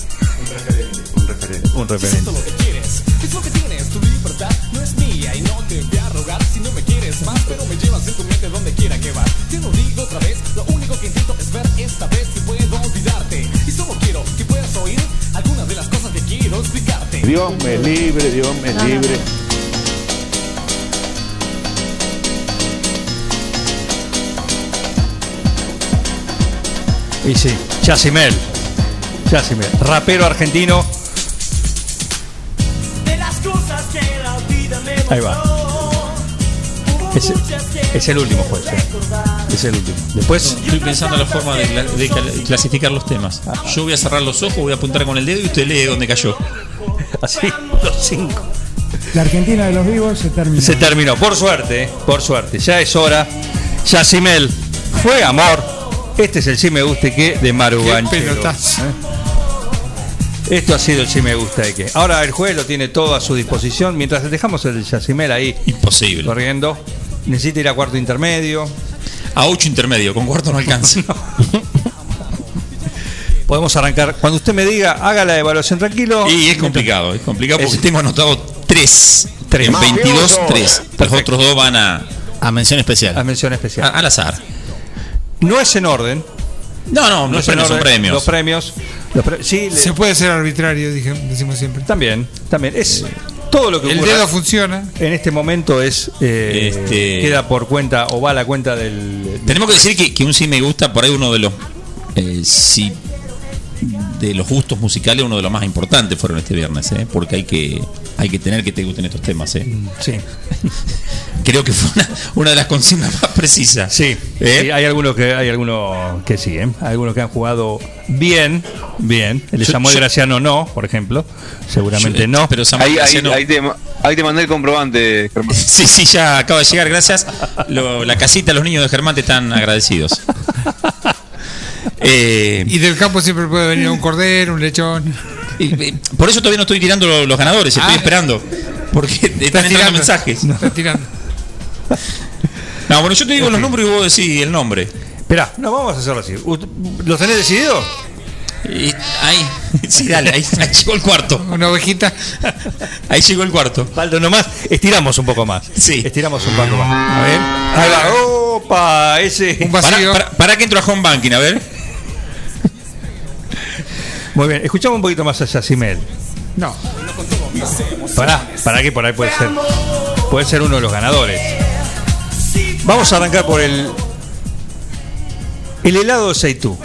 Un referente. Un referente. lo que quieres, es lo que tienes, tu libertad no es mía y no te voy a rogar si no me quieres más, pero me llevas en tu mente donde quiera que vas. Te lo digo otra vez, lo único que intento es ver esta vez si puedo olvidarte y solo quiero que puedas oír algunas de las cosas que quiero explicarte. Dios me libre, Dios me libre. Y sí, Yasimel. Yasimel, rapero argentino. Ahí va. Es, es el último juez. eh. Es el último. Después. Estoy pensando en la forma de, cla- de cal- clasificar los temas. Yo voy a cerrar los ojos, voy a apuntar con el dedo y usted lee dónde cayó. Así, los cinco. La Argentina de los vivos se terminó. Se terminó, por suerte, eh, por suerte. Ya es hora. Yasimel, fue amor. Este es el sí me guste que de Maru Qué Ganchero, pelotazo. ¿eh? Esto ha sido el sí me gusta de que. Ahora el juez lo tiene todo a su disposición. Mientras dejamos el Yasimel ahí Imposible. corriendo, necesita ir a cuarto intermedio. A 8 intermedio, con cuarto no alcanza. Podemos arrancar. Cuando usted me diga, haga la evaluación tranquilo. Y es complicado, es complicado porque Es- tengo anotado 3. Tres. En 22, Mafioso. 3. Los otros dos van a, A mención especial. A mención a- especial. al azar. No es en orden. No, no, no es son en orden. premios. Los premios. Sí, le- Se puede ser arbitrario, dije- decimos siempre. también. También. Es todo lo que El dedo funciona. En este momento es. eh, Este- Queda por cuenta o va a la cuenta del. Tenemos que decir que, que un sí me gusta, por ahí uno de los. eh, sí, de los gustos musicales, uno de los más importantes fueron este viernes, ¿eh? porque hay que hay que tener que te gusten estos temas. ¿eh? Sí. Creo que fue una, una de las consignas más precisas. Sí, ¿Eh? sí, hay algunos que hay algunos que sí, ¿eh? hay algunos que han jugado bien, bien. El de Yo- Samuel yo- Graciano no, por ejemplo, seguramente Yo- no. Pero Samuel Ahí, ahí, Graciano- ahí te, ahí te mandé el comprobante, Germán. Sí, sí, ya acaba de llegar, gracias. Lo- la casita, los niños de Germán te están agradecidos. Eh, Y del campo siempre puede venir un cordero, un lechón. y- y por eso todavía no estoy tirando lo- los ganadores, estoy Ah. esperando. Porque te están tirando. mensajes. Estás tirando. No, bueno, yo te digo los nombres y vos decís el nombre. Esperá, no, vamos a hacerlo así. ¿Los tenés decidido? Y ahí, sí, dale, ahí, ahí llegó el cuarto. Una ovejita. Ahí llegó el cuarto. Falta nomás, estiramos un poco más. Sí. Estiramos un poco más. A ver. Ahí va. Opa, ese. Un Para, vacío. para, para que entro a home banking, a ver. Muy bien, escuchamos un poquito más a Yacimel. No. Pará, para que por ahí puede ser. Puede ser uno de los ganadores. Vamos a arrancar por el. El helado de Seitú.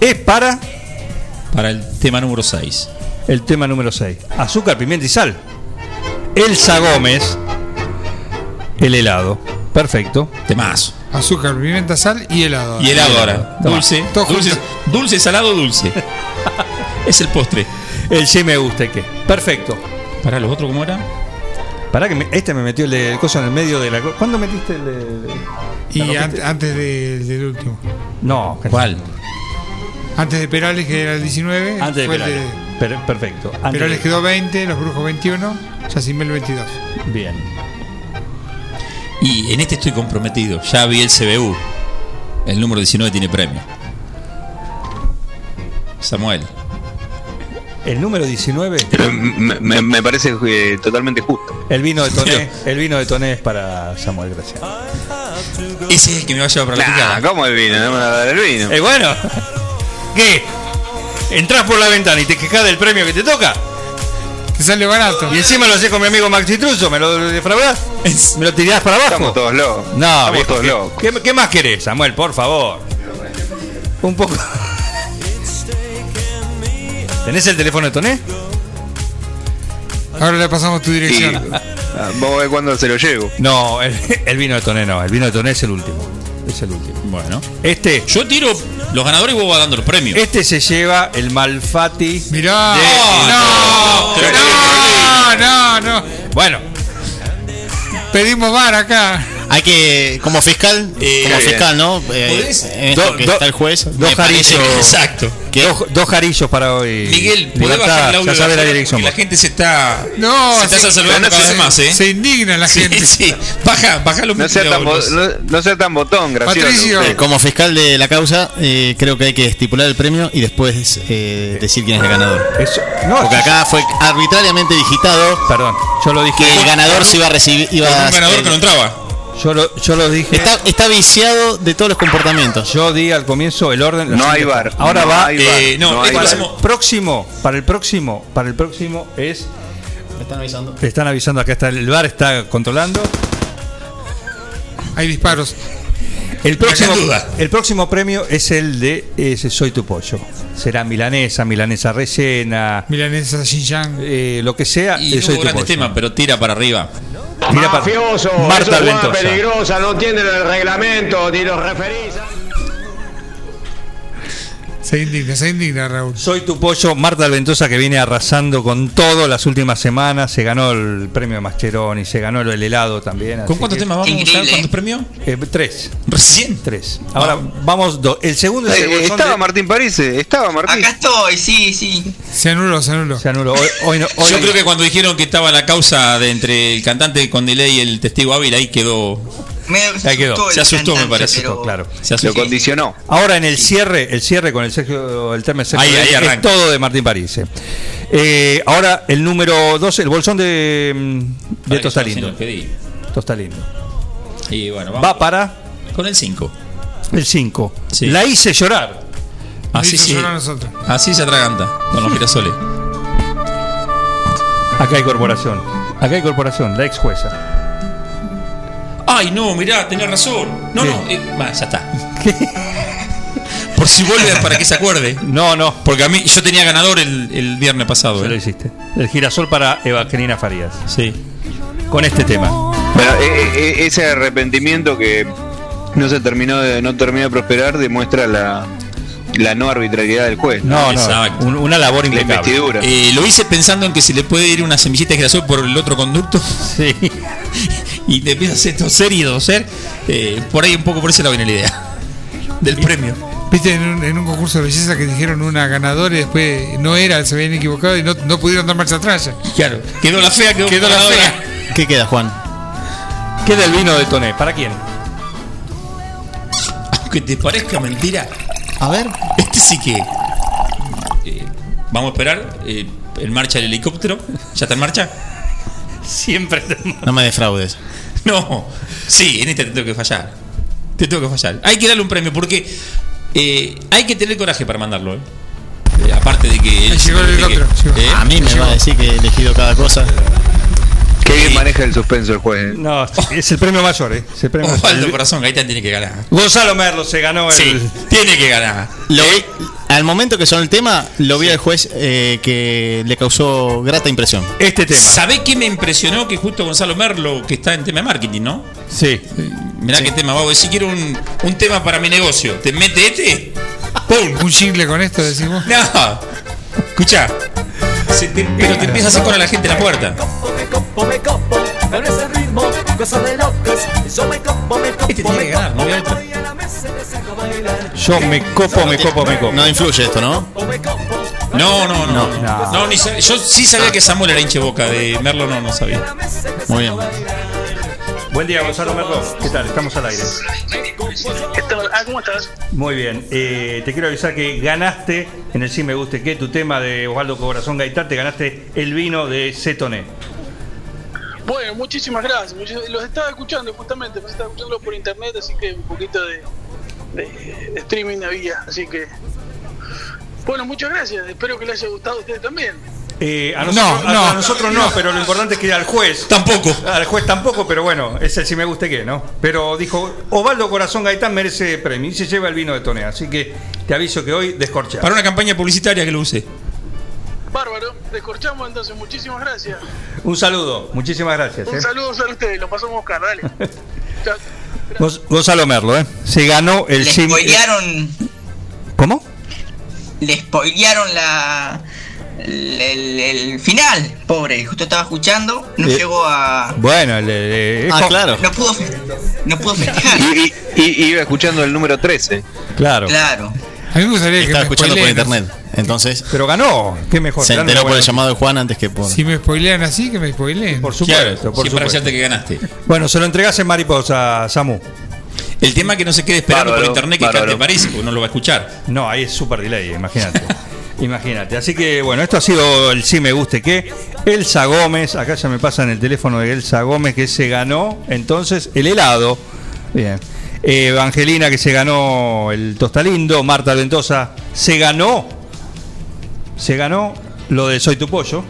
Es para Para el tema número 6. el tema número 6. Azúcar, pimienta y sal. Elsa Gómez. El helado. Perfecto. Temazo. Azúcar, pimienta, sal y helado. Y helado ahora. Dulce. Dulce, dulce, salado, dulce. es el postre. El sí me gusta, ¿y ¿qué? Perfecto. Para los otros, ¿cómo era? Pará que me- este me metió el de el coso en el medio de la. co- ¿Cuándo metiste el de.? Y antes de- del último. No, ¿Cuál? Antes de Perales, que era el 19. Antes de fue el Perales. Per- perfecto. Antes Perales de- quedó 20, Los Brujos 21, Yacimel 22. Bien. Y en este estoy comprometido. Ya vi el CBU. El número 19 tiene premio. Samuel. El número 19. Me, me- me parece eh, totalmente justo. El vino de Toné. El vino de Toné es para Samuel Graciano. Ese es el que me va a llevar para la Nah, picada. ¿Cómo el vino? No me va a dar el vino. Eh, bueno. ¿Qué? Entrás por la ventana y te quejas del premio que te toca. Te sale barato. Y encima lo haces con mi amigo Maxi Truso. ¿Me lo defraudás? ¿Me lo tirás para abajo? Estamos todos locos. No, Estamos viejo, todos ¿qué- locos. ¿qué, qué más querés, Samuel? Por favor. Un poco. ¿Tenés el teléfono de Toné? Ahora le pasamos tu dirección. ah, vamos a ver cuándo se lo llevo. No, el, el vino de Toné no. El vino de Toné es el último. Es el último. Bueno. Este, Yo tiro los ganadores y vos vas dando los premios. este se lleva el Malfati. Mirá. de- no, no, no, no. Bueno, Pedimos bar acá. Hay que, como fiscal, Eh, como fiscal, ¿no? Eh, en esto Do- que está el juez. dos Exacto. Dos, dos jarillos para hoy. Miguel, ¿podés Libertad, bajar el audio Ya sabe la dirección. La gente se está. No, se está se- saludando no cada se- vez más, ¿eh? Se indigna la Sí, gente. sí. Baja, baja los No sea tan, bo- no, no sea tan botón. Patricio. eh, como fiscal de la causa, eh, creo que hay que estipular el premio y después eh, decir quién es el ganador. Eso- no, Porque acá fue arbitrariamente digitado Perdón, yo lo dije. que el ganador se iba a recibir. Iba un ganador que no entraba. Yo lo, yo lo dije. está, está viciado de todos los comportamientos. Yo di al comienzo el orden. No hay bar. Ahora No va. hay bar. eh, no, No el hay para bar. el próximo, para el próximo, para el próximo es. Me están avisando. te Están avisando acá está el bar está controlando. Hay disparos. El próximo, hay duda. el próximo premio es el de ese Soy tu pollo. Será milanesa, milanesa rellena, Milanesa Xinjiang. eh, lo que sea. Y el Soy tu pollo. temas, pero tira para arriba. Mira Mafioso, Marta es Ventosa. peligrosa, no entienden el reglamento, ni los referís. Se indigna, se indigna, Raúl. Soy tu pollo, Marta Alventosa que viene arrasando con todo las últimas semanas. Se ganó el premio de Mascheroni, se ganó el helado también. ¿Con cuántos que- temas vamos? Increíble. ¿Sabes cuántos premios? Eh, tres. Recién. Tres. Ahora vamos dos. El segundo es el Eh, estaba de- Martín París, estaba Martín. Acá estoy, sí, sí. Se anuló, se anuló. Se anuló. Hoy, hoy no- hoy- Yo creo que cuando dijeron que estaba la causa de entre el cantante con delay y el testigo hábil, ahí quedó. Me Ahí quedó. asustó el Se asustó, me parece. pero- claro. Se Lo asustó. condicionó. Ahora en el cierre, el cierre con el Sergio, el tema Sergio Ahí- ahí es arranca. todo de Martín París. eh. Eh, ahora el número 2, el bolsón de, mm, de Tostalindo. pedí. Tostalindo. Y bueno, vamos Va para con el 5. el 5. Sí. La hice llorar. Así Hizo sí. llorar. Así se atraganta con los girasoles. Acá hay corporación. Acá hay corporación, la ex jueza. Ay, no, mirá, tenés razón. No, ¿Qué? no, eh, va, ya está. Por si vuelve para que se acuerde. No, no. Porque a mí, yo tenía ganador el, el viernes pasado. Se lo ¿eh? hiciste. El girasol para Evangelina Farías. Sí. Con este tema. Bueno, eh, eh, ese arrepentimiento que no se terminó de, no terminó de prosperar demuestra la, la no arbitrariedad del juez. No, no. Un- una labor La impecable. investidura. Eh, lo hice pensando en que se le puede ir una semillita de girasol por el otro conducto Sí. y te empieza a hacer toser y toser. Eh, por ahí un poco por ese lado viene la idea del premio. Viste en un, en un concurso de belleza que dijeron una ganadora y después no era, se habían equivocado y no, no pudieron dar marcha atrás. Claro, quedó la fea, quedó, Quedó la fea. ¿Qué queda, Juan? Queda el vino de Toné. ¿Para quién? Aunque te parezca mentira, A ver. este sí que. eh, vamos a esperar. eh, en marcha el helicóptero. ¿Ya está en marcha? Siempre. No me defraudes. No, sí, en este te tengo que fallar. Te tengo que fallar. Hay que darle un premio porque eh, hay que tener coraje para mandarlo. ¿eh? Eh, aparte de que. Ahí llegó el de que- helicóptero, llegó. ¿eh? A mí me va a decir que he elegido cada cosa. Qué bien maneja el suspenso el juez. ¿eh? No, es el premio mayor, ¿eh? Es el premio mayor. Osvaldo Corazón, Gaitán tiene que ganar. Gonzalo Merlo se ganó el. Sí, tiene que ganar. Lo vi- al momento que sonó el tema, lo vi al juez eh, que le causó grata impresión. Este tema. ¿Sabés qué me impresionó? Que justo Gonzalo Merlo, que está en tema de marketing, ¿no? Sí. Mirá qué tema, Vamos, Si quiero un, un tema para mi negocio, ¿te mete este? ¡Pum! Un jingle con esto, decimos. No. Escucha. pero te empieza a hacer con a la gente en la puerta. Me copo, me copo, con ese ritmo, cosa de locos. Yo me copo, me copo, Este tiene que me ganar, no había otro. copo, y a la mesa te saco a bailar. Yo me copo, me copo, me copo. No influye esto, ¿no? No, no, no. No. No, no, ni yo sí sabía que Samuel era hinche boca, de Merlo no, no sabía. Muy bien. Buen día, Gonzalo Merlo. ¿Qué tal? Estamos al aire. ¿Qué tal? Ah, ¿cómo estás? Muy bien. Eh, te quiero avisar que ganaste en el Sí Me Guste Que, tu tema de Osvaldo Corazón Gaitán, te ganaste el vino de Cetoné. Bueno, muchísimas gracias. Los estaba escuchando justamente, pues estaba escuchando por internet, así que un poquito de, de- de streaming había. Así que, bueno, muchas gracias. Espero que les haya gustado a ustedes también. Eh, a No, nosotros a- no. a nosotros no, pero lo importante es que al juez. Tampoco. Al juez tampoco, pero bueno, es el sí me guste que, ¿no? Pero dijo, Osvaldo Corazón Gaitán merece premio y se lleva el vino de Toné. Así que te aviso que hoy descorcha. Para una campaña publicitaria que lo use. Bárbaro, descorchamos entonces. Muchísimas gracias. Un saludo, muchísimas gracias. Un ¿eh? saludo a ustedes, lo pasamos a buscar, dale. Gonzalo Merlo, ¿eh? Se ganó el Le sí spoilearon, ¿Cómo? le spoilearon la, el, el- el final, pobre, justo estaba escuchando, no Eh, llegó a. Bueno, el, es Ah, como- claro. No pudo, no pudo festejar. Y, y- y- iba escuchando el número 13. Claro. Claro. A mí me gustaría que Estaba me escuchando por internet. Entonces. Pero ganó. Qué mejor. Se enteró por el llamado de Juan antes que por. Si me spoilean así, que me spoileen. Por supuesto, por sí, para supuesto. que ganaste. Bueno, se lo entregás en mariposa, Samu. El tema es que no se quede esperando Bárbaro, por internet que bárbaro. cante París, porque no lo va a escuchar. No, ahí es super delay, imagínate. imagínate. Así que bueno, esto ha sido el sí me guste que. Elsa Gómez, acá ya me pasa en el teléfono de Elsa Gómez que se ganó entonces el helado. Bien. Eh, Evangelina que se ganó el tostalindo. Marta Ventosa se ganó. Se ganó lo de Soy tu pollo.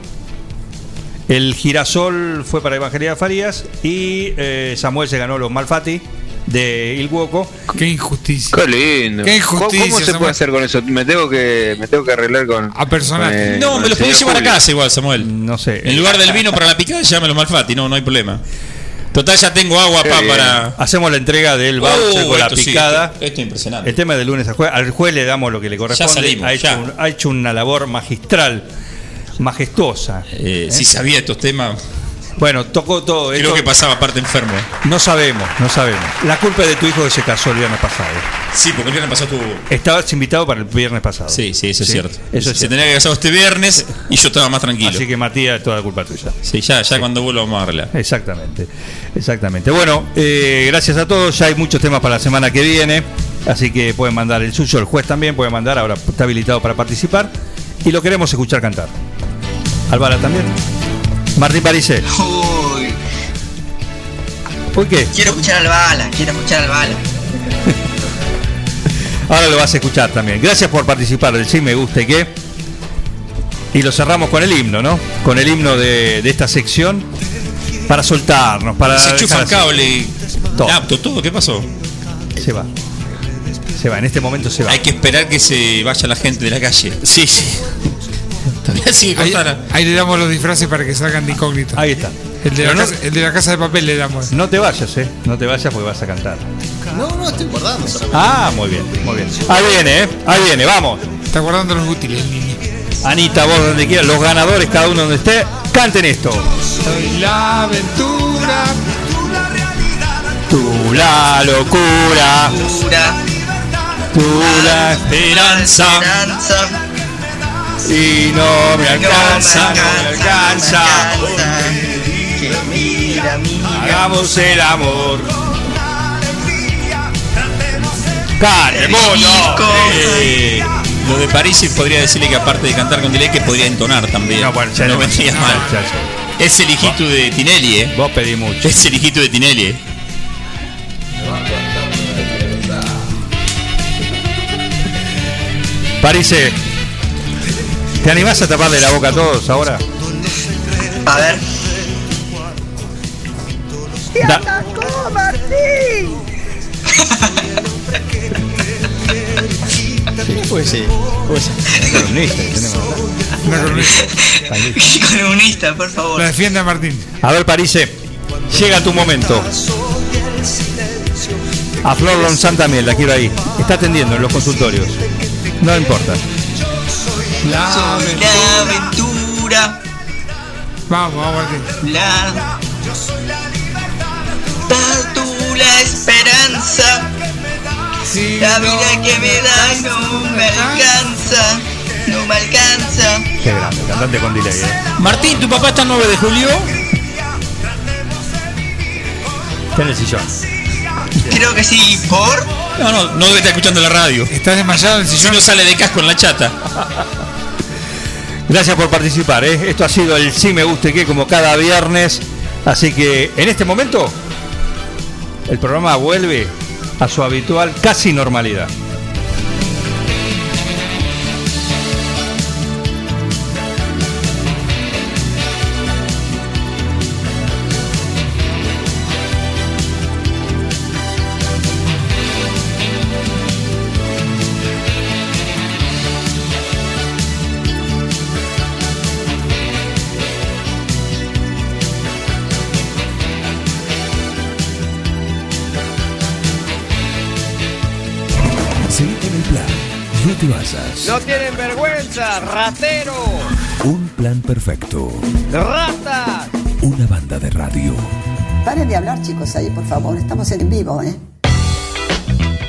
El girasol fue para Evangelina Farías y eh, Samuel se ganó los Malfati de Ilhuoco. Qué injusticia. Qué lindo. Qué ¿Cómo- injusticia, ¿Cómo, se Samuel. puede hacer con eso? Me tengo que, me tengo que arreglar con. A personaje. con, No, con me el lo podés llevar a casa igual, Samuel. No sé. En lugar del vino para la picada, llámelo Malfatti, no, no hay problema. Total, ya tengo agua pa, para. Hacemos la entrega del voucher Oh, con la esto sí, picada. esto- esto es impresionante. El tema de lunes a jueves. Al juez le damos lo que le corresponde. salimos, ha, hecho ya. un- ha hecho una labor magistral, majestuosa. Eh, ¿Eh? Si sabía estos temas, Bueno, tocó todo. creo esto- que pasaba aparte enfermo. No sabemos, no sabemos. La culpa es de tu hijo que se casó el viernes pasado. Sí, porque el viernes pasado tuvo. Estabas invitado para el viernes pasado. Sí, sí, eso es cierto. Eso es se cierto. tenía que casar este viernes y yo estaba más tranquilo. Así que Matías, toda la culpa tuya. Sí, ya, ya cuando vuelva vamos a arreglar. Exactamente, exactamente. Bueno, eh, gracias a todos. Ya hay muchos temas para la semana que viene. Así que pueden mandar el suyo, el juez también puede mandar. Ahora está habilitado para participar. Y lo queremos escuchar cantar. Álvara también. Martín Parise. Uy, ¿Por qué? quiero escuchar al bala, quiero escuchar al bala. Ahora lo vas a escuchar también. Gracias por participar del Sí Me Guste Que. Y lo cerramos con el himno, ¿no? Con el himno de, de esta sección. Para soltarnos, para. Se enchufa el cable, Todo. laptop, todo, ¿qué pasó? Se va. Se va, en este momento se va. Hay que esperar que se vaya la gente de la calle. Sí, sí. Todavía sigue Ahí, le damos los disfraces para que salgan de incógnito. Ahí está. El de, la no- casa, el de la casa de papel le damos. No te vayas, ¿eh? No te vayas porque vas a cantar. No, no, estoy guardando. Ah, muy bien, muy bien. Ahí viene, ¿eh? Ahí viene, vamos. Está guardando los útiles, niño. Anita, vos donde quieras, los ganadores, cada uno donde esté, canten esto. Soy la aventura. Tú la locura, tú la Esperanza. Y no me alcanza, no me alcanza. Que mira, mira. Hagamos el amor. ¡Caremono! Eh, lo de París podría decirle que aparte de cantar con delay que podría entonar también. No, bueno, ya no no- vendría mal. ya, ya. Es el hijito de Tinelli, eh. Vos pedí mucho. Es el hijito de Tinelli. eh. Parise, ¿te animás a taparle la boca a todos ahora? A ver, Da- ser. Puede ser. columnista que tenemos acá. Una columnista. columnista, por favor. La defiende a Martín. A ver, Parise, llega tu momento. A Flor Lonzán también, la quiero ahí. Está atendiendo en los consultorios. No importa. Soy la aventura. Vamos, vamos, Martín. La. Da tú la esperanza. La vida que me da no me alcanza. No me alcanza. Qué grande, cantante con delay. ¿eh? Martín, ¿tu papá está el 9 de julio? Está en el sillón. Creo que sí. ¿Por? No, no, no debe estar escuchando la radio. ¿Estás desmayado en el Si sillón? no sale de casco en la chata. Gracias por participar. ¿eh? Esto ha sido el Sí Me Guste Que como cada viernes. Así que en este momento el programa vuelve a su habitual casi normalidad. No tienen vergüenza. ratero, Un plan perfecto. ratas. Una banda de radio. Paren de hablar, chicos, ahí, por favor. Estamos en vivo, ¿eh?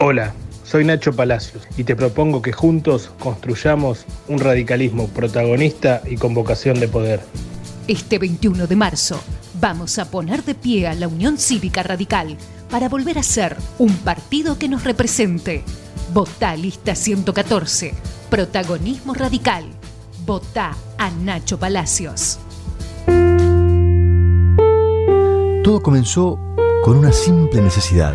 Hola, soy Nacho Palacios y te propongo que juntos construyamos un radicalismo protagonista y con vocación de poder. Este 21 de marzo vamos a poner de pie a la Unión Cívica Radical para volver a ser un partido que nos represente. Votá lista 114, protagonismo radical. Votá a Nacho Palacios. Todo comenzó con una simple necesidad,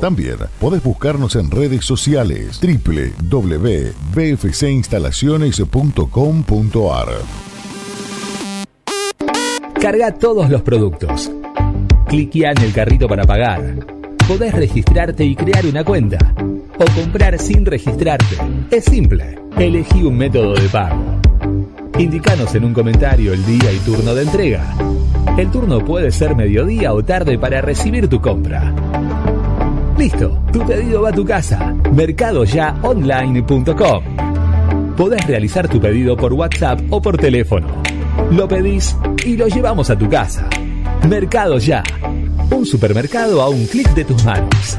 También podés buscarnos en redes sociales www.bfcinstalaciones.com.ar. Carga todos los productos. Cliquea en el carrito para pagar. Podés registrarte y crear una cuenta. O comprar sin registrarte. Es simple. Elegí un método de pago. Indicanos en un comentario el día y turno de entrega. El turno puede ser mediodía o tarde para recibir tu compra. Listo, tu pedido va a tu casa. Mercadoyaonline.com. Podés realizar tu pedido por WhatsApp o por teléfono. Lo pedís y lo llevamos a tu casa. Mercado Ya. Un supermercado a un clic de tus manos.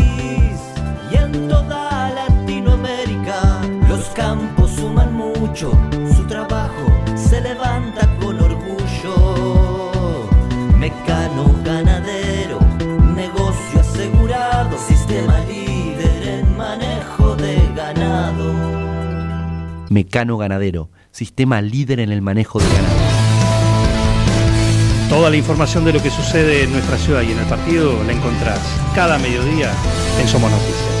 toda Latinoamérica. Los campos suman mucho, su trabajo se levanta con orgullo. Mecano ganadero, negocio asegurado, sistema líder en manejo de ganado. Mecano Ganadero, sistema líder en el manejo de ganado. Toda la información de lo que sucede en nuestra ciudad y en el partido la encontrás cada mediodía en Somos Noticias.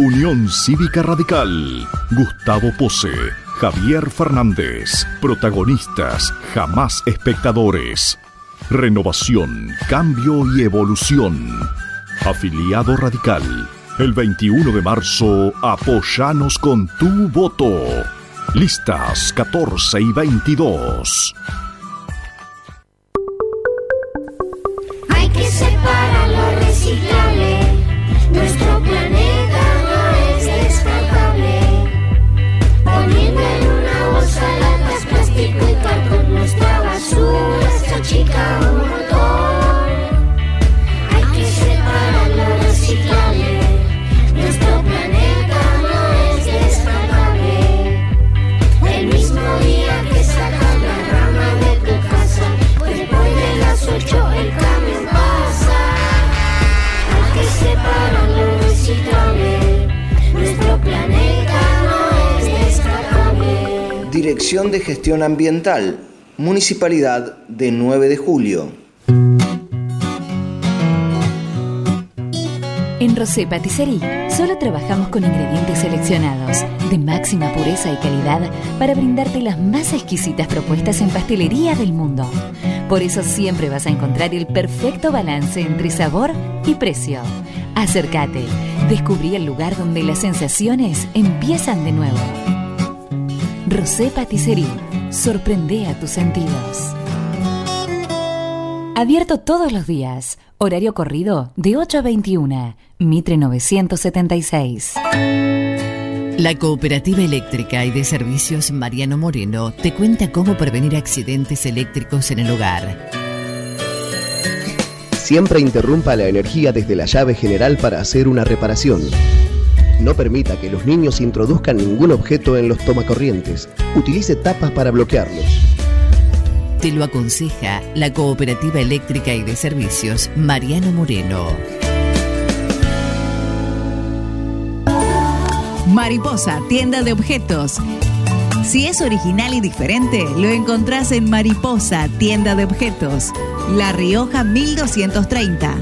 Unión Cívica Radical. Gustavo Pose. Javier Fernández. Protagonistas, jamás espectadores. Renovación, cambio y evolución. Afiliado Radical. El 21 de marzo, apoyanos con tu voto. Listas 14 y 22. Hay que separar lo reciclable. Nuestro planeta y cartón, nuestra basura se achica un montón. Hay que separar lo reciclable. Nuestro planeta no es descartable. El mismo día que sacas la rama de tu casa, después de las ocho el camión pasa. Hay que separar lo reciclable. Dirección de Gestión Ambiental, Municipalidad de 9 de Julio. En Rosé Patisserie solo trabajamos con ingredientes seleccionados de máxima pureza y calidad para brindarte las más exquisitas propuestas en pastelería del mundo. Por eso siempre vas a encontrar el perfecto balance entre sabor y precio. Acércate, descubrí el lugar donde las sensaciones empiezan de nuevo. Rosé Patisserie, sorprende a tus sentidos. Abierto todos los días. Horario corrido de 8 a 21. Mitre 976. La Cooperativa Eléctrica y de Servicios Mariano Moreno te cuenta cómo prevenir accidentes eléctricos en el hogar. Siempre interrumpa la energía desde la llave general para hacer una reparación. No permita que los niños introduzcan ningún objeto en los tomacorrientes. Utilice tapas para bloquearlos. Te lo aconseja la Cooperativa Eléctrica y de Servicios Mariano Moreno. Mariposa, tienda de objetos. Si es original y diferente, lo encontrás en Mariposa, tienda de objetos. La Rioja 1230.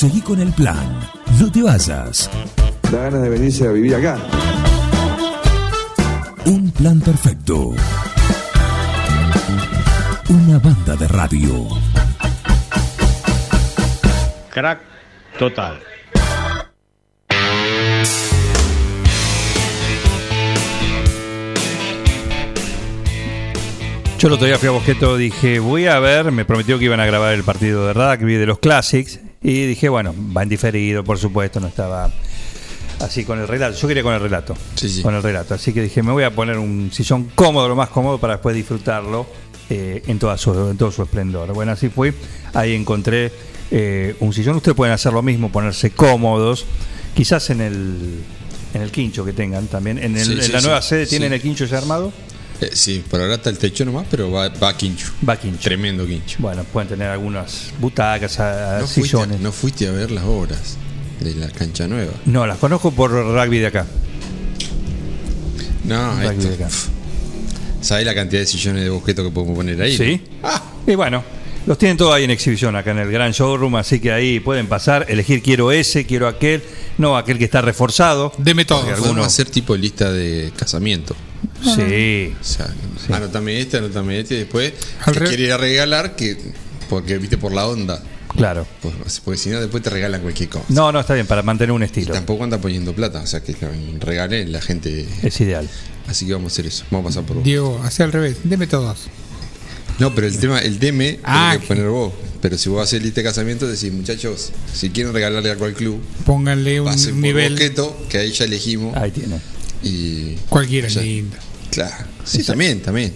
Seguí con el plan. No te vayas. Da ganas de venirse a vivir acá. Un plan perfecto. Una banda de radio. Crack total. Yo el otro día fui a Bosqueto, dije, voy a ver, me prometió que iban a grabar el partido de rugby de los Classics, y dije, bueno, va en diferido, por supuesto, no estaba así con el relato. Yo quería con el relato, con el relato, así que dije, me voy a poner un sillón cómodo, lo más cómodo, para después disfrutarlo eh, en, toda su, en todo su esplendor. Bueno, así fui, ahí encontré eh, un sillón, ustedes pueden hacer lo mismo, ponerse cómodos, quizás en el, en el quincho que tengan también. En, el- Sí, en sí, la sí, nueva sede tienen sí. el quincho ya armado. Eh, sí, por ahora está el techo nomás, pero va, va quincho. Va quincho. Tremendo quincho. Bueno, pueden tener algunas butacas, a- No fuiste, sillones. no fuiste a ver las obras de la cancha nueva. No, las conozco por rugby de acá. No, Rugby esto. de acá. ¿Sabes la cantidad de sillones de bosqueto que podemos poner ahí? Sí. Y bueno, los tienen todos ahí en exhibición acá en el gran showroom, así que ahí pueden pasar, elegir quiero ese, quiero aquel, no aquel que está reforzado. Deme todo. Podemos hacer tipo lista de casamiento. Sí. O sea, anotame este, anotame este, y después Al te re- quiere ir a regalar que porque viste por la onda. Claro. Pues, porque si no, después te regalan cualquier cosa. No, no, está bien, para mantener un estilo. Tampoco anda poniendo plata, o sea que regale la gente. Es ideal. Así que vamos a hacer eso. Vamos a pasar por vos. Diego, hacia al revés, deme todos. No, pero el tema, el DM Ah, tenés que poner vos. Pero si vos haces lista de casamiento, decís, muchachos, si quieren regalarle algo al club, Pónganle un por nivel. Bosqueto, que ahí ya elegimos. Ahí tiene. Y. Cualquiera linda. Claro. Sí, también, también.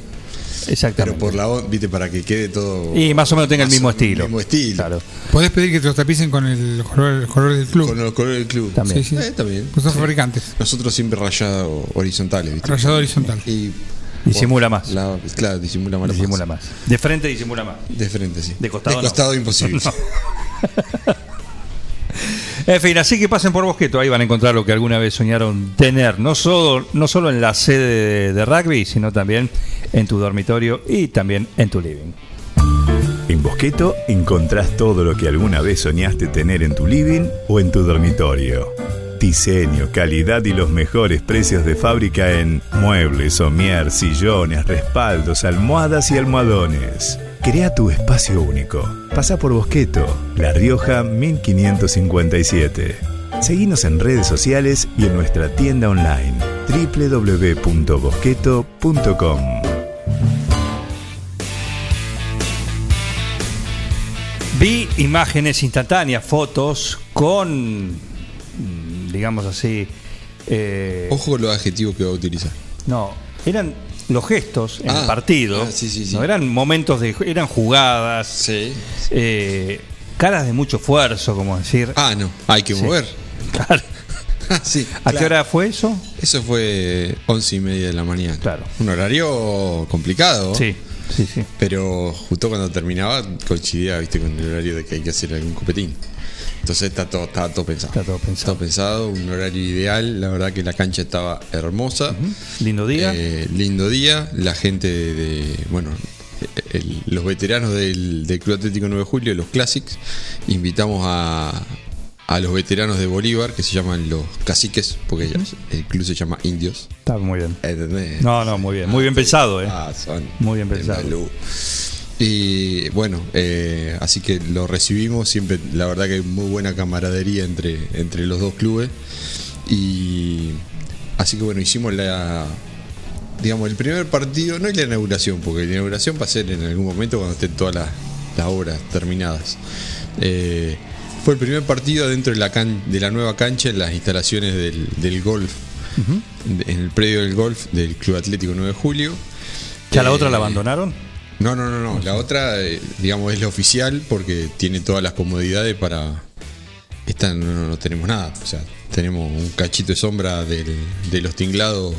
Exactamente. Pero por la onda, viste, para que quede todo. Y más o menos tenga el mismo estilo. mismo estilo. Claro. Podés pedir que te los tapicen con el color, el color del club. Con los colores del club. También. Sí, sí. Eh, también. Pues son Sí. fabricantes. Nosotros siempre rayado horizontales, ¿viste? Rayado horizontal. Y Disimula más. la- claro, disimula más. Disimula más. De frente disimula más. De frente, sí. De costado. De no. costado imposible. No. En fin, así que pasen por Bosqueto, ahí van a encontrar lo que alguna vez soñaron tener, no solo, no solo en la sede de, de rugby, sino también en tu dormitorio y también en tu living. En Bosqueto encontrás todo lo que alguna vez soñaste tener en tu living o en tu dormitorio. Diseño, calidad y los mejores precios de fábrica en muebles, somier, sillones, respaldos, almohadas y almohadones. Crea tu espacio único. Pasa por Bosqueto, La Rioja 1557. Seguinos en redes sociales y en nuestra tienda online www.bosqueto.com. Vi imágenes instantáneas, fotos con, digamos así, eh, Ojo con los adjetivos que va a utilizar. no, eran los gestos en Ah, el partido, ah, sí, sí, sí. no eran momentos de, eran jugadas, eh, caras de mucho esfuerzo, como decir. Ah, no, hay que mover. Claro. sí, ¿A qué hora fue eso? Eso fue once y media de la mañana. Claro. Un horario complicado. Sí, sí, sí. Pero justo cuando terminaba coincidía, viste, con el horario de que hay que hacer algún copetín. Entonces está todo, está todo pensado. Está todo pensado. Todo pensado, un horario ideal. La verdad que la cancha estaba hermosa. Lindo día. Eh, lindo día. La gente de, de- bueno, el- los veteranos del, del Club Atlético 9 de Julio, los Classics, invitamos a, a los veteranos de Bolívar, que se llaman los caciques, porque el club se llama Indios. Está muy bien. ¿Entendés? No, no, muy bien. Muy bien pensado, ¿eh? Ah, son Muy bien pensado. Y bueno, eh, así que lo recibimos. Siempre, la verdad que hay muy buena camaradería entre, entre los dos clubes. Y así que bueno, hicimos la. Digamos, el primer partido, no es la inauguración, porque la inauguración va a ser en algún momento cuando estén todas las, las obras terminadas. Eh, fue el primer partido dentro de la, can- de la nueva cancha en las instalaciones del, del golf, en el predio del golf del Club Atlético 9 de Julio. ¿Ya la Eh, otra la abandonaron? No, no, no, no. La otra, eh, digamos, es la oficial porque tiene todas las comodidades para. Esta no, no- no tenemos nada. O sea, tenemos un cachito de sombra del- de los tinglados.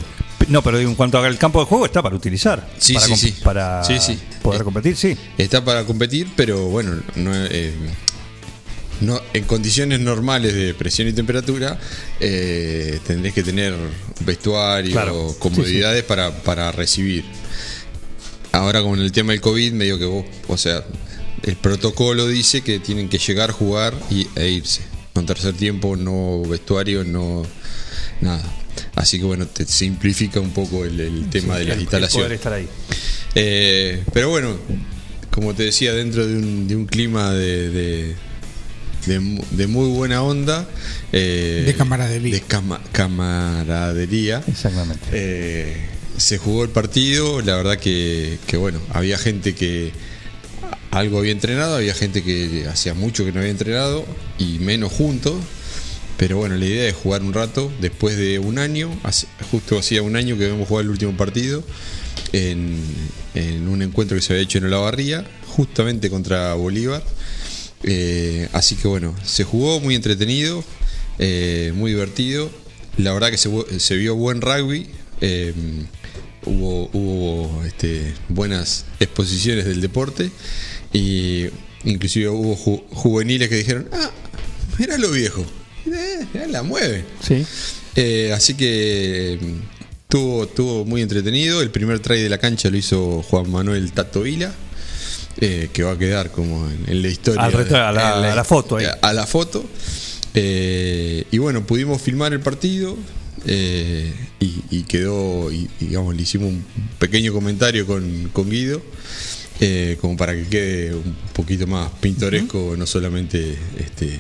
No, pero en cuanto al campo de juego está para utilizar. Sí, para sí, sí. Para Sí, sí. poder competir, sí. Está para competir, pero bueno, no, eh, no, en condiciones normales de presión y temperatura eh, tendréis que tener vestuario, Claro. comodidades Para, para recibir. Ahora con el tema del COVID, medio que vos, o sea, el protocolo dice que tienen que llegar, jugar y, e irse. Con tercer tiempo, no vestuario, no nada. Así que bueno, te simplifica un poco el, el tema Sí, de las el- el instalaciones. poder estar ahí. Eh, pero bueno, como te decía, dentro de un, de un clima de, de, de mu- de muy buena onda. eh, De camaradería. De cama- camaradería. Exactamente. Eh, se jugó el partido, la verdad que, que bueno, había gente que algo había entrenado, había gente que hacía mucho que no había entrenado y menos juntos. Pero bueno, la idea es jugar un rato después de un año, justo hacía un año que habíamos jugado el último partido en, un encuentro que se había hecho en Olavarría, justamente contra Bolívar. Eh, así que bueno, se jugó muy entretenido, eh, muy divertido. La verdad que se vio buen rugby. eh, hubo hubo este, buenas exposiciones del deporte. Y inclusive hubo ju- juveniles que dijeron, ah, mira lo viejo, mirá, la mueve. Sí. Eh, así que tuvo, tuvo muy entretenido. El primer try de la cancha lo hizo Juan Manuel Tato Vila, eh, que va a quedar como en, en la historia. Al retra- a la- en a la foto ahí. A la foto. Eh, y bueno, pudimos filmar el partido. Eh, y, y quedó, y, digamos, le hicimos un pequeño comentario con, con Guido, eh, como para que quede un poquito más pintoresco, no solamente este,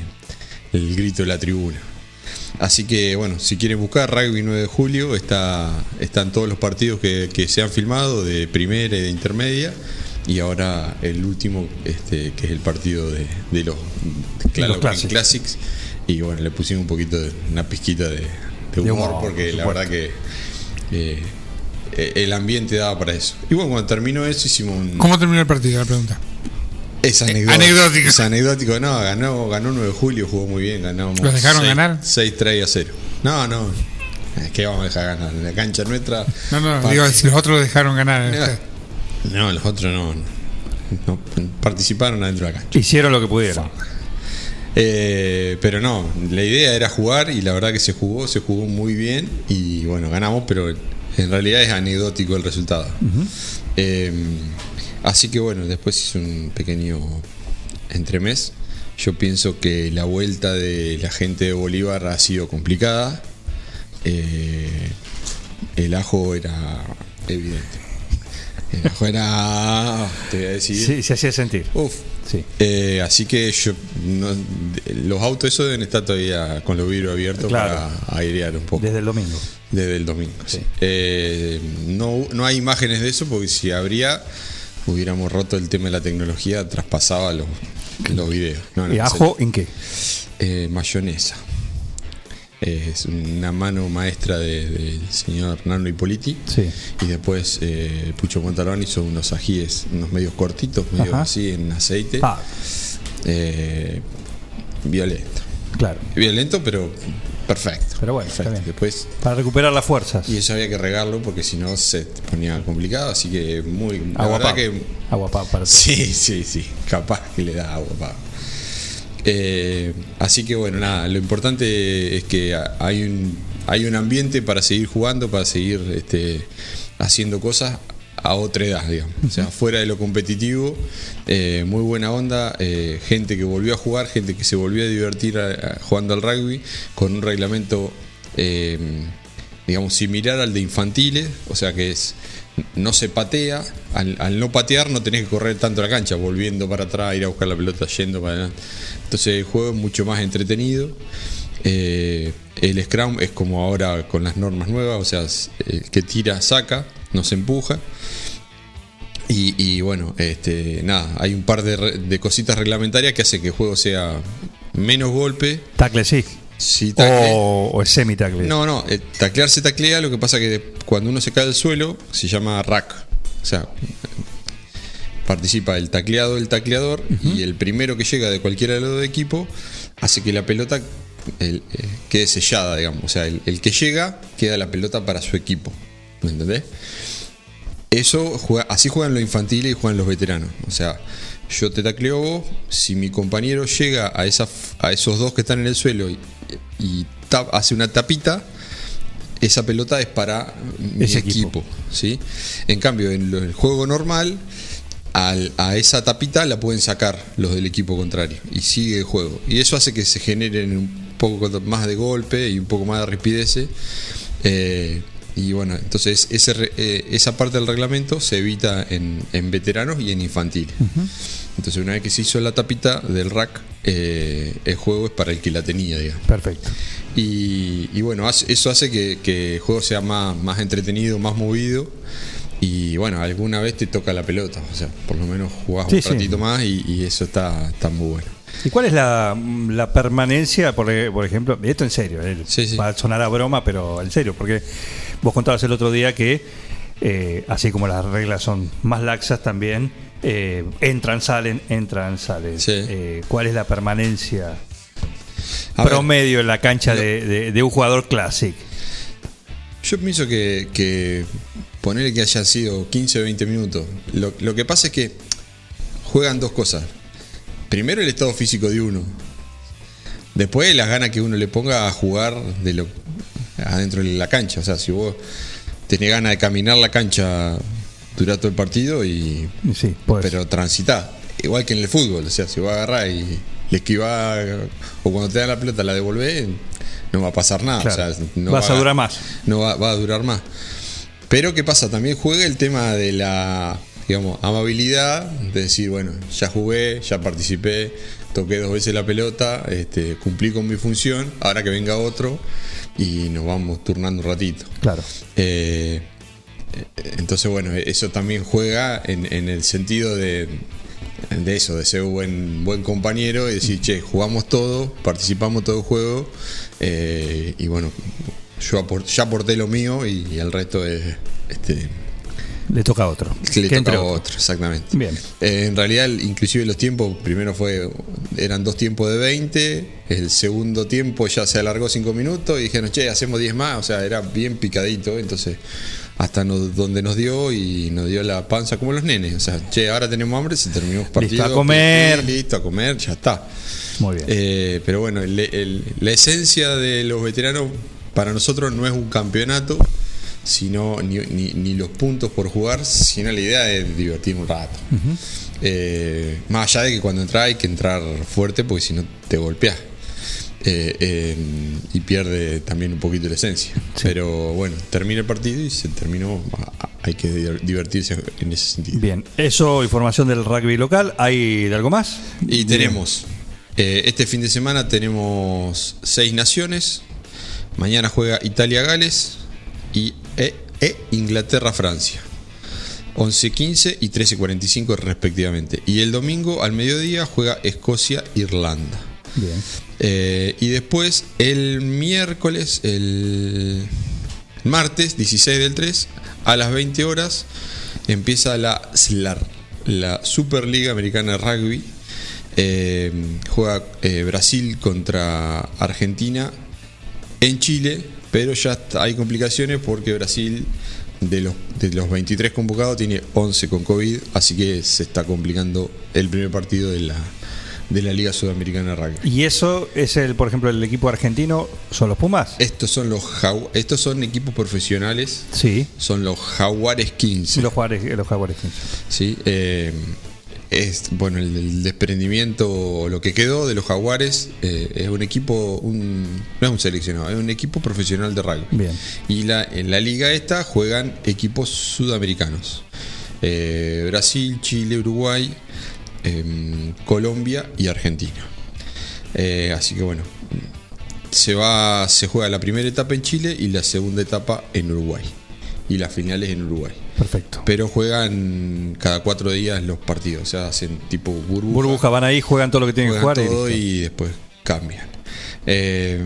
el grito de la tribuna. Así que bueno, si quieren buscar Rugby 9 de julio, está, están todos los partidos que, que se han filmado de primera y de intermedia. Y ahora el último, este, que es el partido de, de los, Los Classics. Classics. Y bueno, le pusimos un poquito de una pizquita de, de De humor, humor, porque por la verdad que eh, eh, el ambiente daba para eso. Y bueno, cuando terminó eso hicimos un... ¿Cómo terminó el partido? La pregunta. Es Eh, anecdótico. anecdótico. Es anecdótico. No, ganó, ganó 9 de julio, jugó muy bien. Ganamos ¿Los dejaron seis- ganar? 6-3 a 0. No, no. Es que vamos a dejar ganar. En la cancha nuestra. No, no, part- digo, si los otros dejaron ganar. Ah, No, los otros no, no. Participaron adentro de la cancha. Hicieron lo que pudieron. Eh, pero no, la idea era jugar y la verdad que se jugó, se jugó muy bien y bueno, ganamos, pero en realidad es anecdótico el resultado. Eh, así que bueno, después hice un pequeño entremés. Yo pienso que la vuelta de la gente de Bolívar ha sido complicada. Eh, el ajo era evidente. El ajo era. Te voy a decir. Sí, se hacía sentir. Uf. Sí. Eh, así que yo no- los autos esos deben estar todavía con los vidrios abiertos Claro. para airear un poco. Desde el domingo. Desde el domingo, sí. Eh, no, no hay imágenes de eso porque si habría, hubiéramos roto el tema de la tecnología, traspasaba los, los videos. No, no, ¿Y ajo en qué? Eh, mayonesa. Es una mano maestra de- del señor Hernando Hipoliti. Sí. Y después eh, Pucho Montalbán hizo unos ajíes, unos medios cortitos, medio Ajá. así en aceite. Ah. Eh, violento. Claro. Violento, pero perfecto. Pero bueno, perfecto. Después Para recuperar las fuerzas. y eso había que regarlo porque si no se ponía complicado, así que muy la Agua verdad pava. que Agua para Sí, sí, sí, capaz que le da agua pava. Eh, así que bueno, nada, lo importante es que ha- hay un hay un ambiente para seguir jugando, para seguir este, haciendo cosas a otra edad, digamos. O sea, fuera de lo competitivo, eh, muy buena onda, eh, gente que volvió a jugar, gente que se volvió a divertir a- a- jugando al rugby con un reglamento, eh, digamos, similar al de infantiles, o sea que es no se patea, al, no patear no tenés que correr tanto la cancha, volviendo para atrás, ir a buscar la pelota, yendo para adelante. Entonces el juego es mucho más entretenido. Eh, el Scrum es como ahora con las normas nuevas, o sea, el que tira, saca, no se empuja. Y, bueno, este, nada, hay un par de, de cositas reglamentarias que hace que el juego sea menos golpe. Tacle sí. Tacle. O, o es semi-tacle. No, no, eh, taclear se taclea, lo que pasa que cuando uno se cae al suelo se llama rack. O sea, participa el tacleado del tacleador y el primero que llega de cualquiera de los dos equipos hace que la pelota el, eh, quede sellada, digamos. O sea, el, el que llega queda la pelota para su equipo. ¿Me entendés? Eso juega- así juegan los infantiles y juegan los veteranos. O sea, yo te tacleo vos, si mi compañero llega a, esa, a esos dos que están en el suelo y, y tap- hace una tapita, esa pelota es para mi Ese equipo. equipo. ¿sí? En cambio, en el juego normal, al- a esa tapita la pueden sacar los del equipo contrario y sigue el juego. Y eso hace que se generen un poco más de golpe y un poco más de rapidez. Eh, y bueno, entonces ese, eh, esa parte del reglamento se evita en, en veteranos y en infantiles. Entonces una vez que se hizo la tapita del rack, eh, el juego es para el que la tenía, digamos. Perfecto. Y, y bueno, eso hace que, que el juego sea más, más entretenido, más movido. Y bueno, alguna vez te toca la pelota. O sea, por lo menos jugás Sí, un sí. ratito más y, y eso está, está muy bueno. ¿Y cuál es la, la permanencia, por, por ejemplo, esto en serio, eh, va a sonar a broma, pero en serio, porque vos contabas el otro día que, eh, así como las reglas son más laxas también, eh, entran, salen, entran, salen. Eh, ¿Cuál es la permanencia A ver, promedio en la cancha de, de- de un jugador clásico? Yo pienso que, que ponerle que haya sido 15 o 20 minutos. Lo, lo que pasa es que juegan dos cosas. Primero el estado físico de uno. Después las ganas que uno le ponga a jugar de lo adentro de la cancha. O sea, si vos tenés ganas de caminar la cancha durante todo el partido y sí, pero transitar. Igual que en el fútbol, o sea, si vos agarrás y le esquivás o cuando te dan la pelota la devolvés, no va a pasar nada. Claro. o sea, no Vas va a durar más. No va, va a durar más. Pero ¿qué pasa? También juega el tema de la, digamos, amabilidad, de decir, bueno, ya jugué, ya participé, toqué dos veces la pelota, este, cumplí con mi función, ahora que venga otro y nos vamos turnando un ratito. Claro. Eh, entonces, bueno, eso también juega en, en el sentido de, de eso, de ser un buen, buen compañero y decir, che, jugamos todo, participamos todo el juego eh, y bueno, yo apor- ya aporté lo mío y, y el resto es... Este, Le toca a otro. le Que toca a otro. otro, exactamente. Bien. Eh, en realidad, inclusive los tiempos, primero fue, eran dos tiempos de 20, el segundo tiempo ya se alargó 5 minutos y dijeron, che, hacemos 10 más, o sea, era bien picadito, entonces hasta nos- donde nos dio y nos dio la panza como los nenes, o sea, che, ahora tenemos hambre, se terminó el partido. a comer. Listo, a comer, ya está. Muy bien. Eh, pero bueno, el- el- la esencia de los veteranos para nosotros no es un campeonato, sino ni, ni- ni los puntos por jugar, sino la idea de divertir un rato. Eh, más allá de que cuando entras hay que entrar fuerte porque si no te golpeas. Eh, eh, y pierde también un poquito la esencia. Pero bueno, termina el partido y se terminó. a- a- Hay que divertirse en ese sentido. Bien, eso, información del rugby local. ¿Hay de algo más? Y tenemos, eh, este fin de semana tenemos seis naciones. Mañana juega Italia-Gales y e, e Inglaterra-Francia. 11-15 y 13-45 respectivamente. Y el domingo al mediodía juega Escocia-Irlanda. Bien. Eh, y después el miércoles, el martes 16 del 3, a las 20 horas, empieza la SLAR, la Superliga Americana de Rugby. Eh, juega eh, Brasil contra Argentina en Chile, pero ya hay complicaciones porque Brasil de los, de los 23 convocados tiene 11 con COVID, así que se está complicando el primer partido de la, de la Liga Sudamericana de Rugby. Y eso es el, por ejemplo, el equipo argentino, son los Pumas. Estos son los estos son equipos profesionales. Sí. Son los Jaguares 15. Los Jaguares, los Jaguares 15. Sí, eh, es bueno el, el desprendimiento, lo que quedó de los Jaguares eh, es un equipo, un, no es un seleccionado, es un equipo profesional de rugby. Bien. Y la, en la liga esta juegan equipos sudamericanos. Eh, Brasil, Chile, Uruguay, em, Colombia y Argentina. Eh, así que bueno, se va, se juega la primera etapa en Chile y la segunda etapa en Uruguay. Y las finales en Uruguay. Perfecto. Pero juegan cada cuatro días los partidos, o sea, hacen tipo burbuja. Burbuja, van ahí, juegan todo lo que tienen que jugar. y todo listo. y, después cambian. Eh,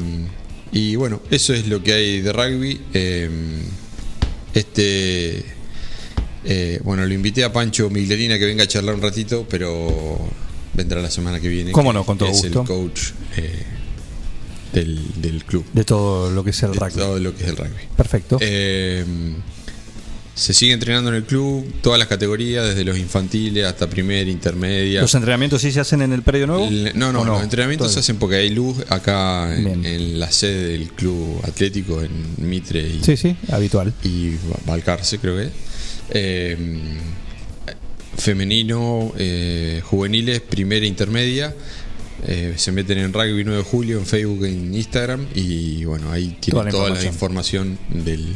y bueno, eso es lo que hay de rugby. Eh, este. eh, bueno, lo invité a Pancho Miglerina que venga a charlar un ratito, pero vendrá la semana que viene. Cómo que no, con todo es gusto. el coach eh, del, del club. De todo lo que es el De rugby. todo lo que es el rugby. Perfecto. Eh, se sigue entrenando en el club, todas las categorías, desde los infantiles hasta primera, intermedia. ¿Los entrenamientos sí se hacen en el predio nuevo? El- no, no, ¿O los entrenamientos se hacen porque hay luz acá en, la sede del club atlético en Mitre y, Sí, sí, habitual. y Ba- Balcarce, creo que es. Eh, femenino, eh, juveniles, primera e intermedia. Eh, se meten en Rugby 9 de Julio, en Facebook, en Instagram. Y bueno, ahí Toda tienen toda la información del,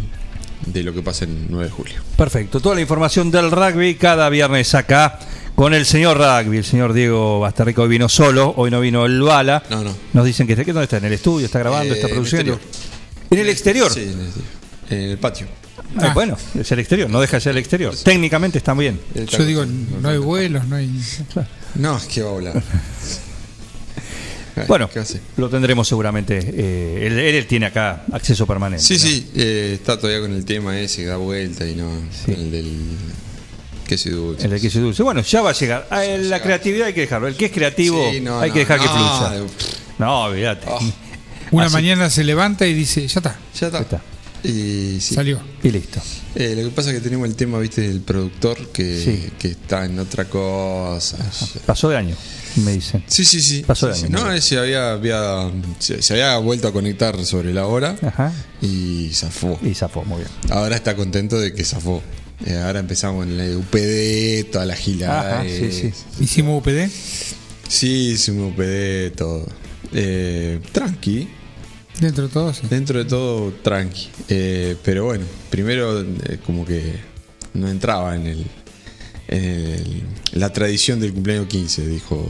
de lo que pasa en 9 de Julio. Perfecto. Toda la información del rugby cada viernes acá con el señor rugby, el señor Diego Bastarrica. Hoy vino solo, hoy no vino el Bala. No, no. Nos dicen que está, ¿dónde está? ¿En el estudio? ¿Está grabando? Eh, ¿Está en el produciendo? exterior. ¿En el exterior? Sí, en el, en el patio. Ah, bueno, es el exterior, no deja de ser el exterior. Técnicamente está bien. Yo digo, no hay vuelos, no hay. No, es que va a volar. Bueno, ¿Qué hace? lo tendremos seguramente. eh, él, él tiene acá acceso permanente. Sí, ¿no? sí, eh, está todavía con el tema ese que da vuelta y no. el del queso y dulce. El de queso y dulce. Bueno, ya va a llegar. Ah, el- la creatividad hay que dejarlo. El que es creativo Sí, no, hay no, que dejar que fluya. No, olvídate. Una Así- mañana se levanta y dice, ya está. Ya está. está. Y sí. Salió. Y listo. Eh, lo que pasa es que tenemos el tema, viste, del productor que, Sí. que está en otra cosa. Pasó de año, me dicen. Sí, sí, sí. Pasó de Sí, año. sí. No, bien. ese había, había se, se había vuelto a conectar sobre la hora Ajá. y zafó. Y zafó, muy bien. Ahora está contento de que zafó. Eh, ahora empezamos en la UPD, toda la gilada. Ajá, sí, sí. Hicimos UPD. Sí, hicimos UPD, todo. Eh, tranqui. Dentro de todo, sí. Dentro de todo, tranqui. Eh, pero bueno, primero eh, como que no entraba en el, el- la tradición del cumpleaños 15, dijo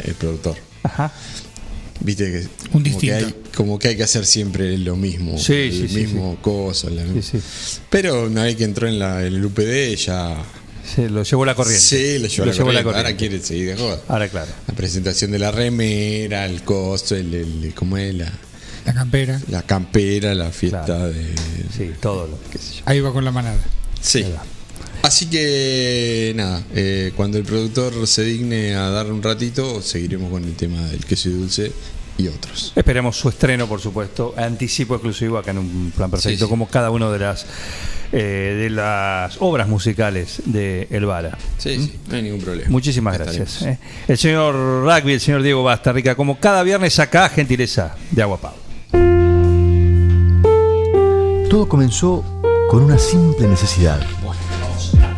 el, el productor. Ajá. Viste que, Un como, que distinto. hay, como que hay que hacer siempre lo mismo, Sí, el sí, sí, mismo cosa. la- Sí, sí. Pero una vez que entró en, la, en el UPD ya... Se lo llevó la corriente. Sí, lo llevó, Lo la, llevó la corriente. Ahora quiere seguir de joda. Ahora, claro. La presentación de la remera, el costo, el, el- ¿cómo es? La, La campera. la campera, la fiesta de... Sí, todo lo yo. Ahí va con la manada. Sí. Así que nada, eh, cuando el productor se digne a dar un ratito, seguiremos con el tema del queso y dulce y otros. Esperemos su estreno, por supuesto, anticipo exclusivo acá en un plan perfecto, Sí, sí. como cada una de las eh, de las obras musicales de El Vara. Sí, sí, no hay ningún problema. Muchísimas Estaremos. gracias. eh. El señor Rugby, el señor Diego Bastarrica, como cada viernes acá, gentileza de Agua Pau. Todo comenzó con una simple necesidad,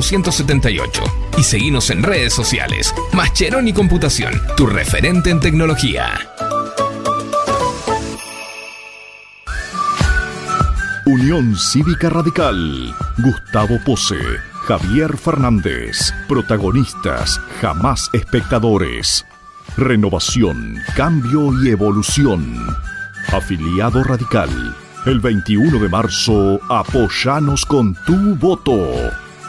1278 y seguinos en redes sociales. Mascheroni Computación, tu referente en tecnología. Unión Cívica Radical. Gustavo Pose, Javier Fernández. Protagonistas, jamás espectadores. Renovación, cambio y evolución. Afiliado Radical. El 21 de marzo, apoyanos con tu voto.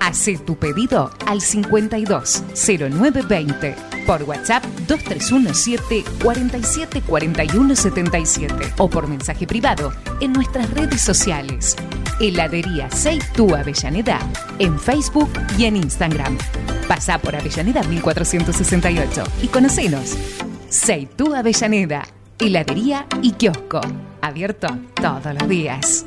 Hacé tu pedido al 52 0920 por WhatsApp 2317 47 41 77 o por mensaje privado en nuestras redes sociales. Heladería Seitú Avellaneda en Facebook y en Instagram. Pasá por Avellaneda 1468 y conocenos. Seitú Avellaneda, heladería y kiosco. Abierto todos los días.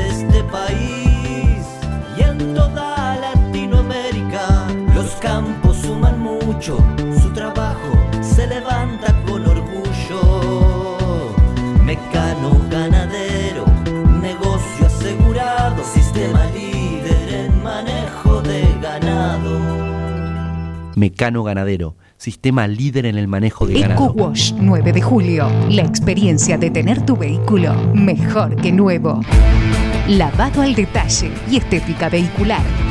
campos suman mucho, su trabajo se levanta con orgullo. Mecano ganadero, negocio asegurado, sistema líder en manejo de ganado. Mecano Ganadero, sistema líder en el manejo de Eco ganado. Wash 9 de julio. La experiencia de tener tu vehículo mejor que nuevo. Lavado al detalle y estética vehicular.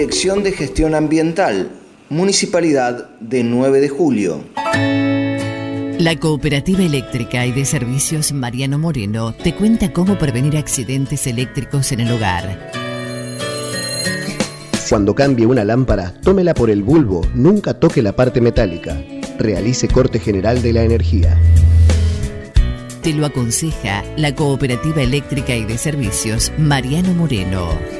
Dirección de Gestión Ambiental, Municipalidad de 9 de Julio. La Cooperativa Eléctrica y de Servicios Mariano Moreno te cuenta cómo prevenir accidentes eléctricos en el hogar. Cuando cambie una lámpara, tómela por el bulbo, nunca toque la parte metálica. Realice corte general de la energía. Te lo aconseja la Cooperativa Eléctrica y de Servicios Mariano Moreno.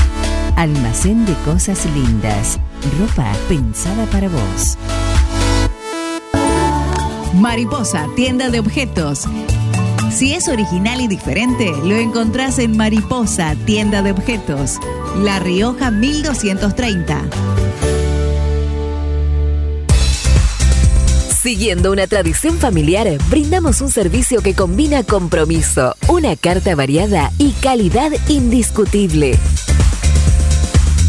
Almacén de Cosas Lindas. Ropa pensada para vos. Mariposa, tienda de objetos. Si es original y diferente, lo encontrás en Mariposa, tienda de objetos. La Rioja 1230. Siguiendo una tradición familiar, brindamos un servicio que combina compromiso, una carta variada y calidad indiscutible.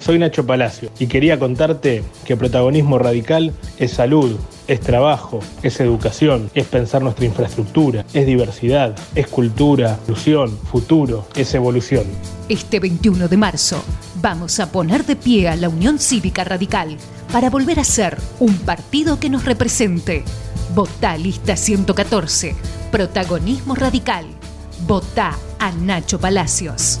soy Nacho Palacio y quería contarte que protagonismo radical es salud, es trabajo, es educación, es pensar nuestra infraestructura, es diversidad, es cultura, inclusión, futuro, es evolución. Este 21 de marzo vamos a poner de pie a la Unión Cívica Radical para volver a ser un partido que nos represente. Votá lista 114. Protagonismo radical. Votá a Nacho Palacios.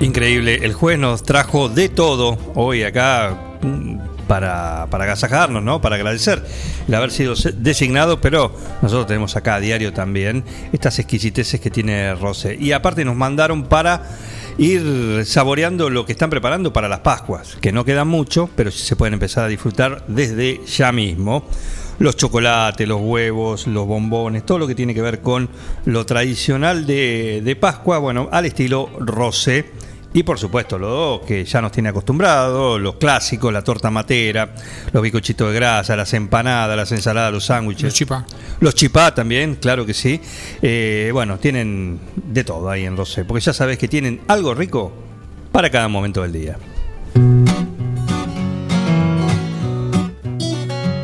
Increíble, el juez nos trajo de todo hoy acá mm, para, para agasajarnos, ¿no? Para agradecer el haber sido designado, pero nosotros tenemos acá a diario también estas exquisiteces que tiene Rosé. Y aparte nos mandaron para ir saboreando lo que están preparando para las Pascuas, que no quedan mucho, pero sí se pueden empezar a disfrutar desde ya mismo. Los chocolates, los huevos, los bombones, todo lo que tiene que ver con lo tradicional de, de Pascua, bueno, al estilo Rosé. Y por supuesto, lo que ya nos tiene acostumbrados, los clásicos, la torta matera, los bicochitos de grasa, las empanadas, las ensaladas, los sándwiches. Los chipá. Los chipá también, claro que sí. Eh, bueno, tienen de todo ahí en Rosé, porque ya sabes que tienen algo rico para cada momento del día.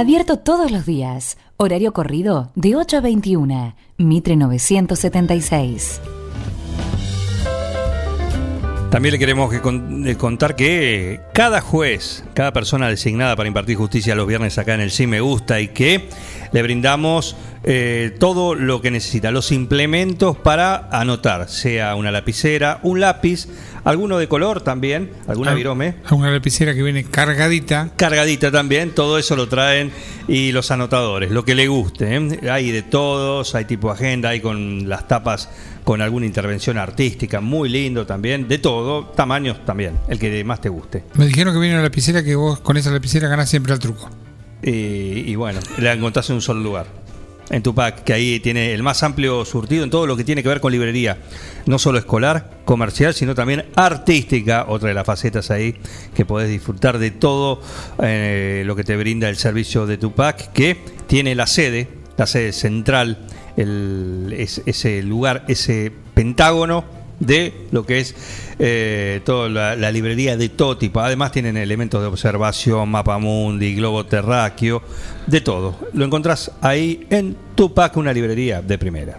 Abierto todos los días. Horario corrido de 8 a 21. Mitre 976. También le queremos eh, contar que cada juez, cada persona designada para impartir justicia los viernes acá en el Sí Me Gusta y que le brindamos eh, todo lo que necesita, los implementos para anotar, sea una lapicera, un lápiz, alguno de color también, alguna virome. Una lapicera que viene cargadita. Cargadita también, todo eso lo traen y los anotadores, lo que le guste. ¿eh? Hay de todos, hay tipo agenda, hay con las tapas con alguna intervención artística, muy lindo también, de todo, tamaños también, el que más te guste. Me dijeron que viene una lapicera que vos con esa lapicera ganás siempre al truco. Y, y bueno, la encontrás en un solo lugar. En Tupac, que ahí tiene el más amplio surtido en todo lo que tiene que ver con librería. No solo escolar, comercial, sino también artística, otra de las facetas ahí, que podés disfrutar de todo eh, lo que te brinda el servicio de Tupac, que tiene la sede, la sede central, el, es- ese lugar, ese pentágono de lo que es eh, toda la, la librería de todo tipo. Además tienen elementos de observación, mapamundi, globo terráqueo, de todo. Lo encontrás ahí en Tupac, una librería de primera.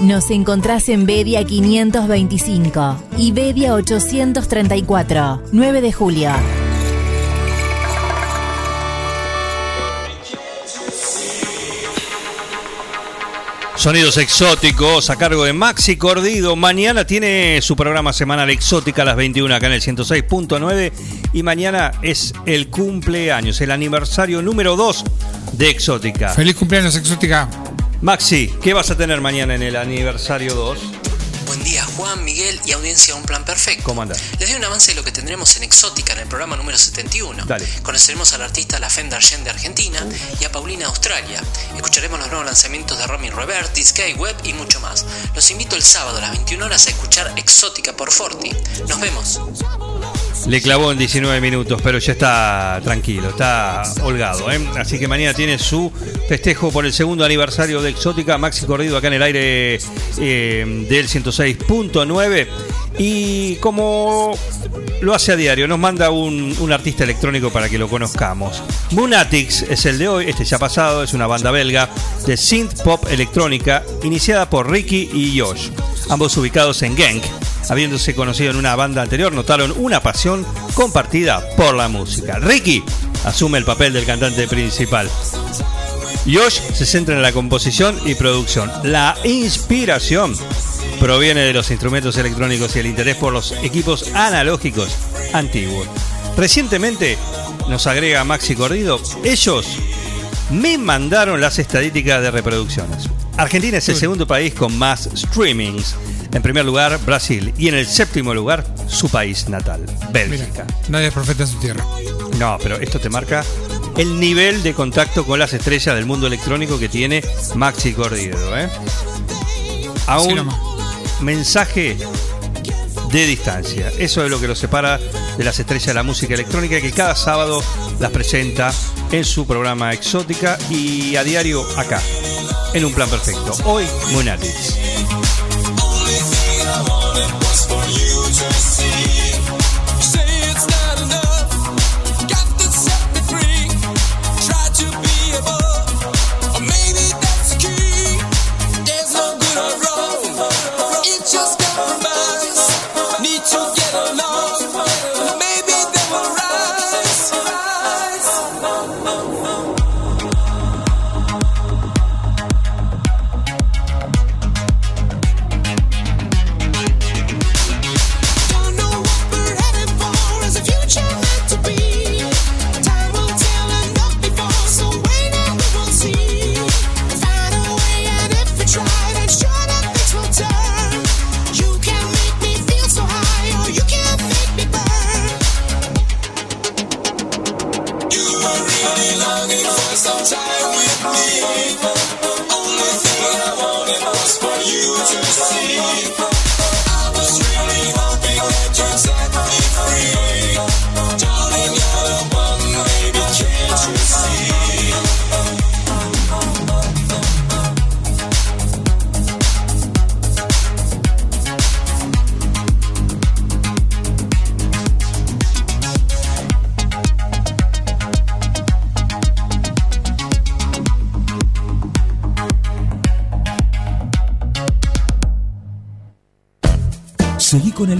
Nos encontrás en Bedia 525 y Bedia 834, 9 de julio. Sonidos exóticos a cargo de Maxi Cordido. Mañana tiene su programa semanal exótica a las 21 acá en el 106.9 y mañana es el cumpleaños, el aniversario número 2 de Exótica. Feliz cumpleaños, Exótica. Maxi, ¿qué vas a tener mañana en el aniversario 2? Buen día, Juan, Miguel y audiencia Un Plan Perfecto. ¿Cómo andás? Les doy un avance de lo que tendremos en Exótica en el programa número 71. Dale. Conoceremos al artista La Fender Argent de Argentina y a Paulina de Australia. Escucharemos los nuevos lanzamientos de Romy Reverti, Sky Web y mucho más. Los invito el sábado a las 21 horas a escuchar Exótica por Forti. Nos vemos. Le clavó en 19 minutos, pero ya está tranquilo, está holgado. ¿eh? Así que mañana tiene su festejo por el segundo aniversario de Exótica. Maxi Corrido acá en el aire eh, del 106.9. Y como lo hace a diario, nos manda un, un artista electrónico para que lo conozcamos. Moonatics es el de hoy, este ya pasado, es una banda belga de synth pop electrónica iniciada por Ricky y Josh, ambos ubicados en Genk. Habiéndose conocido en una banda anterior, notaron una pasión compartida por la música. Ricky asume el papel del cantante principal. Josh se centra en la composición y producción. La inspiración proviene de los instrumentos electrónicos y el interés por los equipos analógicos antiguos. Recientemente, nos agrega Maxi Cordido, ellos me mandaron las estadísticas de reproducciones. Argentina es el segundo país con más streamings. En primer lugar, Brasil. Y en el séptimo lugar, su país natal, Bélgica. Nadie es profeta en su tierra. No, pero esto te marca el nivel de contacto con las estrellas del mundo electrónico que tiene Maxi Cordido. ¿eh? A Sí, un nomás. Mensaje de distancia. Eso es lo que lo separa de las estrellas de la música electrónica que cada sábado las presenta en su programa Exótica y a diario acá, en un plan perfecto. Hoy, Moonatics.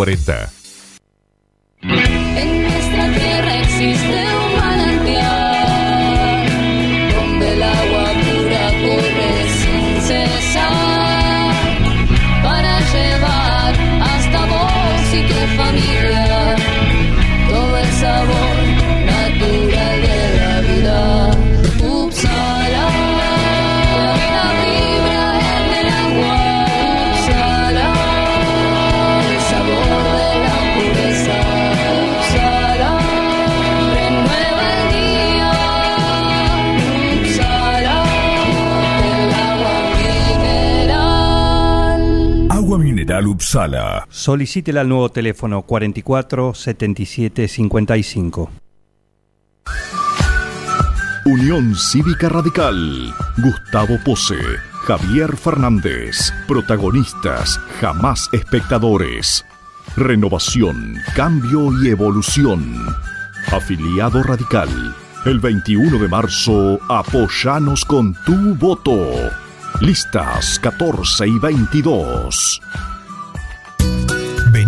40. Upsala. Solicítela al nuevo teléfono 44 77 55. Unión Cívica Radical. Gustavo Pose. Javier Fernández. Protagonistas, jamás espectadores. Renovación, cambio y evolución. Afiliado radical. El 21 de marzo, apoyanos con tu voto. Listas 14 y 22.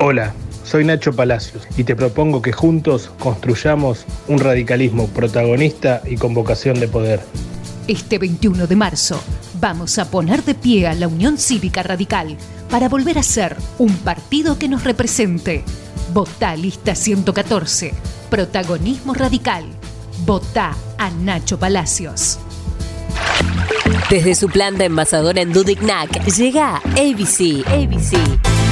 Hola, soy Nacho Palacios y te propongo que juntos construyamos un radicalismo protagonista y con vocación de poder. Este 21 de marzo vamos a poner de pie a la Unión Cívica Radical para volver a ser un partido que nos represente. Votá lista 114. Protagonismo radical. Votá a Nacho Palacios. Desde su planta envasadora en Dudignac llega ABC. ABC.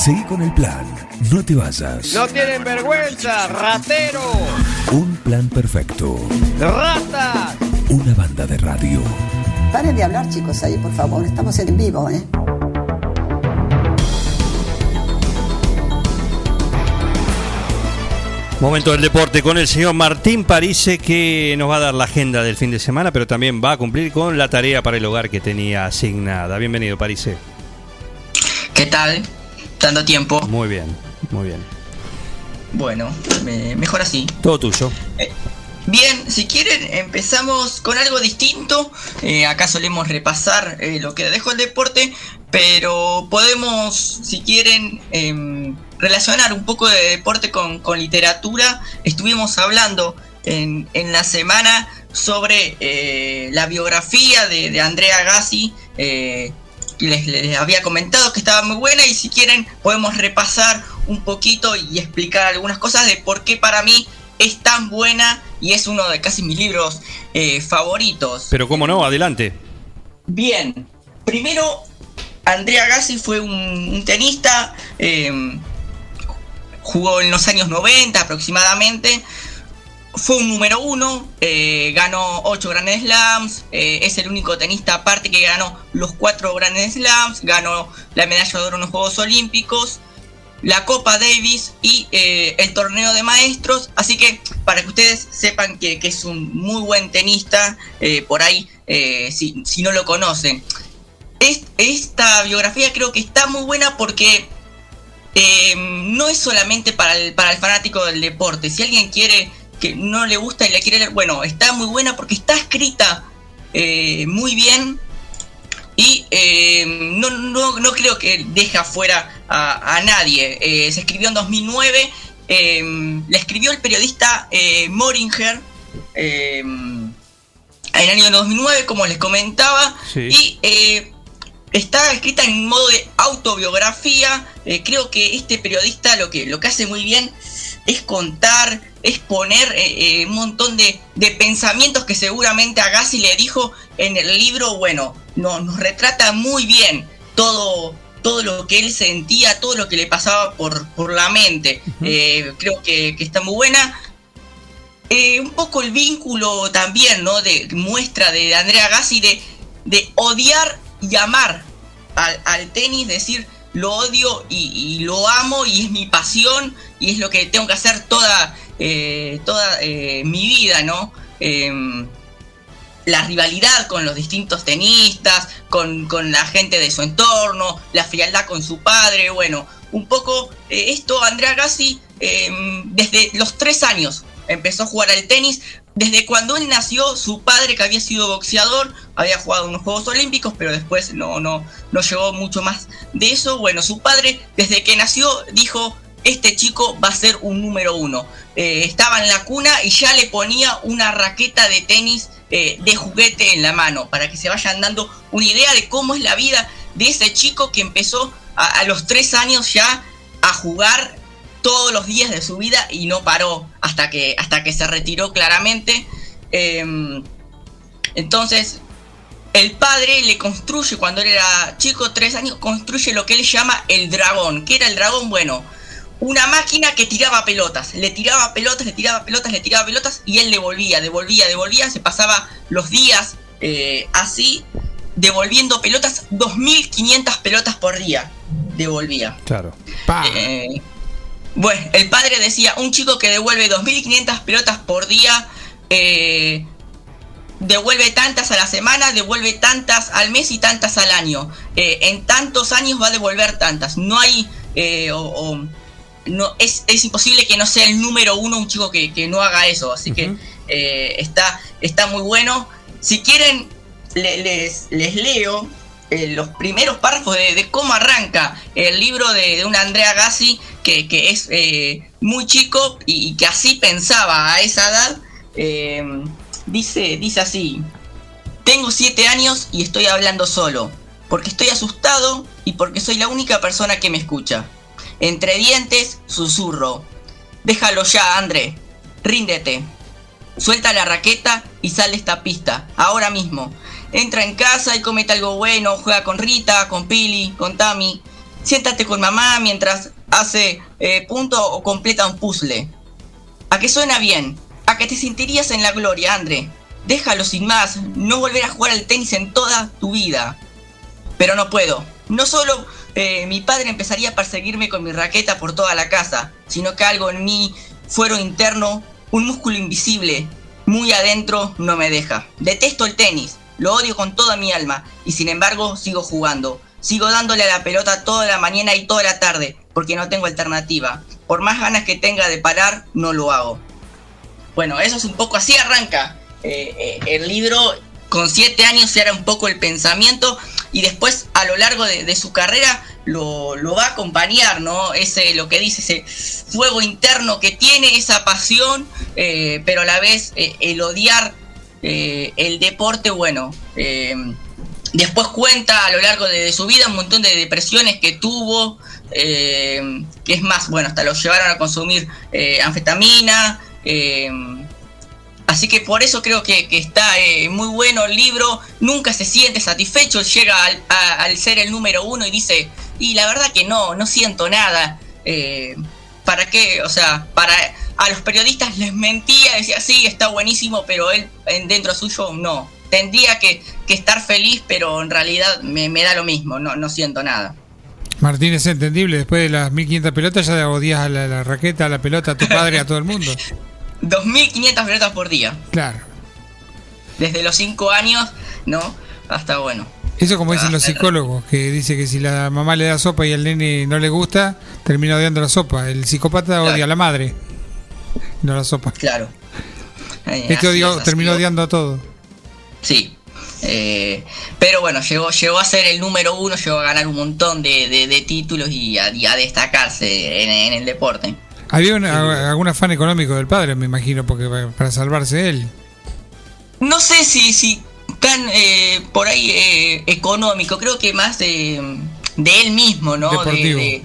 Seguí con el plan. No te vayas. No tienen vergüenza, ratero. Un plan perfecto. Rata. Una banda de radio. Paren de hablar, chicos, ahí, por favor. Estamos en vivo, ¿eh? Momento del deporte con el señor Martín Parise que nos va a dar la agenda del fin de semana, pero también va a cumplir con la tarea para el hogar que tenía asignada. Bienvenido, Parise. ¿Qué tal? Tanto tiempo. Muy bien, muy bien. Bueno, me- mejor así. Todo tuyo. Bien, si quieren empezamos con algo distinto. Eh, acá solemos repasar eh, lo que dejó el deporte, pero podemos, si quieren, em, relacionar un poco de deporte con, con literatura, estuvimos hablando en, en la semana sobre eh, la biografía de, de Andrea Gassi. eh, les, les había comentado que estaba muy buena y si quieren podemos repasar un poquito y explicar algunas cosas de por qué para mí es tan buena y es uno de casi mis libros eh, favoritos. Pero cómo no, adelante. Bien, primero Andrea Gassi fue un, un tenista, eh, jugó en los años 90 aproximadamente, fue un número uno, eh, ganó 8 Grand Slams, eh, es el único tenista aparte que ganó los 4 Grand Slams, ganó la medalla de oro en los Juegos Olímpicos, la Copa Davis y eh, el torneo de maestros, así que para que ustedes sepan que, es un muy buen tenista, por ahí si, no lo conocen. Es- esta biografía creo que está muy buena porque no es solamente para el, para el fanático del deporte. Si alguien quiere que no le gusta y la quiere leer, bueno, está muy buena porque está escrita eh, muy bien y eh, no, no, no creo que deje afuera a, a nadie. Eh, se escribió en 2009, eh, la escribió el periodista Moringer en el año 2009, como les comentaba, Sí. y está escrita en modo de autobiografía. Creo que este periodista lo que, lo que hace muy bien es contar, es poner eh, eh, un montón de, de pensamientos que seguramente Agassi le dijo en el libro. Bueno, no- nos retrata muy bien todo, todo lo que él sentía, todo lo que le pasaba por, por la mente. Eh, creo que, que está muy buena. Un poco el vínculo también, ¿no? De muestra de Andrea Gassi de, de odiar y amar al, al tenis, decir lo odio y, lo amo y es mi pasión y es lo que tengo que hacer toda, eh, toda eh, mi vida, ¿no? Em, la rivalidad con los distintos tenistas, con, con la gente de su entorno, la frialdad con su padre, bueno, un poco eh, esto Andrea Gassi em, desde los tres años empezó a jugar al tenis. Desde cuando él nació, su padre, que había sido boxeador, había jugado en los Juegos Olímpicos, pero después no, no, no llegó mucho más de eso. Bueno, su padre, desde que nació, dijo, este chico va a ser un número uno. Eh, estaba en la cuna y ya le ponía una raqueta de tenis eh, de juguete en la mano, para que se vayan dando una idea de cómo es la vida de ese chico que empezó a los tres años ya a jugar todos los días de su vida y no paró hasta que, hasta que se retiró claramente. Em, entonces, el padre le construye, cuando él era chico, tres años, construye lo que él llama el dragón. ¿Qué era el dragón? Bueno, una máquina que tiraba pelotas. Le tiraba pelotas, le tiraba pelotas, le tiraba pelotas y él devolvía, devolvía, devolvía. Se pasaba los días eh, así, devolviendo pelotas, 2.500 pelotas por día. Devolvía. Claro. Eh, bueno, el padre decía, un chico que devuelve 2.500 pelotas por día, eh, devuelve tantas a la semana, devuelve tantas al mes y tantas al año. Eh, en tantos años va a devolver tantas. No hay... eh, o- o- no, es, es imposible que no sea el número uno un chico que, que no haga eso. Así que está, está muy bueno. Si quieren, le- les, les leo eh, los primeros párrafos de, de cómo arranca el libro de, de una Andrea Gassi que, es eh, muy chico y, que así pensaba a esa edad. Eh, dice, dice así, tengo siete años y estoy hablando solo, porque estoy asustado y porque soy la única persona que me escucha. Entre dientes, susurro. Déjalo ya, André. Ríndete. Suelta la raqueta y sale esta pista, ahora mismo. Entra en casa y comete algo bueno, juega con Rita, con Pili, con Tami. Siéntate con mamá mientras hace eh, punto o completa un puzzle. A que suena bien, a que te sentirías en la gloria, André. Déjalo sin más, no volver a jugar al tenis en toda tu vida. Pero no puedo. No solo eh, mi padre empezaría a perseguirme con mi raqueta por toda la casa, sino que algo en mí, fuero interno, un músculo invisible, muy adentro, no me deja. Detesto el tenis, lo odio con toda mi alma, y sin embargo sigo jugando. Sigo dándole a la pelota toda la mañana y toda la tarde, porque no tengo alternativa. Por más ganas que tenga de parar, no lo hago. Bueno, eso es un poco así arranca eh, eh, el libro con siete años era un poco el pensamiento y después a lo largo de, su carrera lo, va a acompañar, ¿no? Ese, lo que dice, ese fuego interno que tiene, esa pasión, eh, pero a la vez el odiar eh, el deporte, bueno, después cuenta a lo largo de, su vida un montón de depresiones que tuvo, que es más, bueno, hasta lo llevaron a consumir anfetamina, Así que por eso creo que, está eh, muy bueno el libro. Nunca se siente satisfecho. Llega al, a, al, ser el número uno y dice, y la verdad que no, no siento nada. Eh, ¿Para qué? O sea, para a los periodistas les mentía, decía, sí, está buenísimo, pero él dentro suyo no. Tendría que, que estar feliz, pero en realidad me, me, da lo mismo, no, no siento nada. Martín, es entendible, después de las 1500 pelotas ya odias a la, la raqueta, a la pelota, a tu padre, a todo el mundo. 2.500 pelotas por día. Claro. Desde los 5 años, ¿no? Hasta bueno. Eso como dicen los psicólogos, que dice que si la mamá le da sopa y al nene no le gusta, termina odiando la sopa. El psicópata claro. odia a la madre, no la sopa. Claro. Este odio, terminó odiando a todo. Sí. Eh, pero bueno, llegó, llegó a ser el número uno, llegó a ganar un montón de, de, de títulos y a, y a destacarse en, en el deporte. Había una, algún afán económico del padre, me imagino, porque para salvarse él. No sé si, si tan eh, por ahí eh, económico, creo que más de, de él mismo, ¿no? De,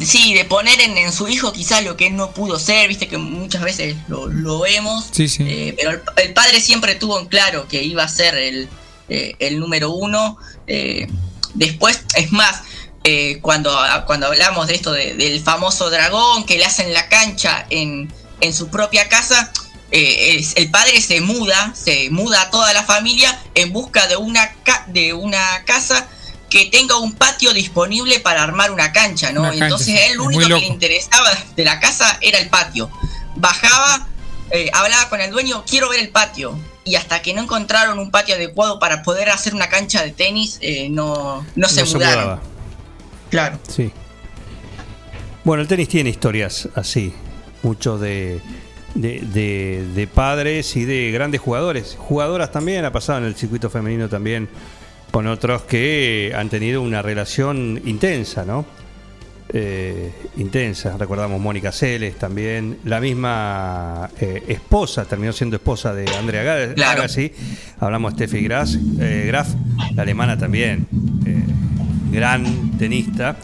sí, de poner en, en, su hijo quizás lo que él no pudo ser, viste que muchas veces lo, lo vemos. Sí, sí. Eh, pero el, el, padre siempre tuvo en claro que iba a ser el, eh, el número uno. Eh, después, es más, eh, cuando, cuando hablamos de esto de, del famoso dragón que le hacen la cancha en, en su propia casa, es, el padre se muda, se muda a toda la familia en busca de una, ca de una casa que tenga un patio disponible para armar una cancha, ¿no? Una cancha, Entonces él lo único que le interesaba de la casa era el patio. Bajaba, eh, hablaba con el dueño, quiero ver el patio. Y hasta que no encontraron un patio adecuado para poder hacer una cancha de tenis, eh, no, no, se no mudaron. Se Claro. Sí. Bueno, el tenis tiene historias así, mucho de, de, de, de, padres y de grandes jugadores. Jugadoras también, ha pasado en el circuito femenino también con otros que han tenido una relación intensa, ¿no? Eh, intensa. Recordamos Mónica Celes también. La misma eh, esposa, terminó siendo esposa de Andrea Agassi. Claro. Hablamos de Steffi Graf, eh, Graf, la alemana también gran tenista,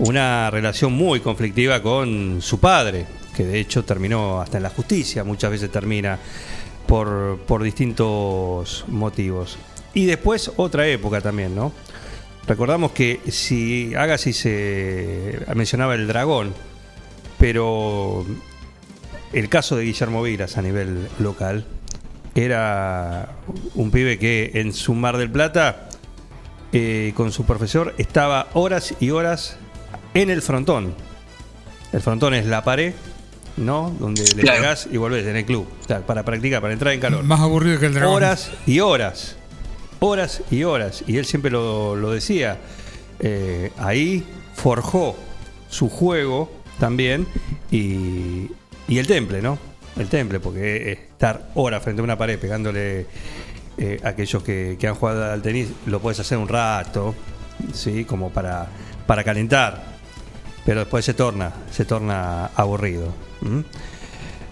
una relación muy conflictiva con su padre, que de hecho terminó hasta en la justicia, muchas veces termina por, por distintos motivos. Y después otra época también, ¿no? Recordamos que si Agassi se mencionaba el dragón, pero el caso de Guillermo Viras a nivel local era un pibe que en su Mar del Plata eh, con su profesor estaba horas y horas en el frontón. El frontón es la pared, ¿no? Donde le claro. pegás y volvés en el club. O sea, para practicar, para entrar en calor. Más aburrido que el dragón. Horas y horas. Horas y horas. Y él siempre lo, lo decía. Eh, ahí forjó su juego también y, y el temple, ¿no? El temple, porque estar horas frente a una pared pegándole eh, aquellos que, que, han jugado al tenis lo puedes hacer un rato, ¿sí? como para, para calentar, pero después se torna, se torna aburrido.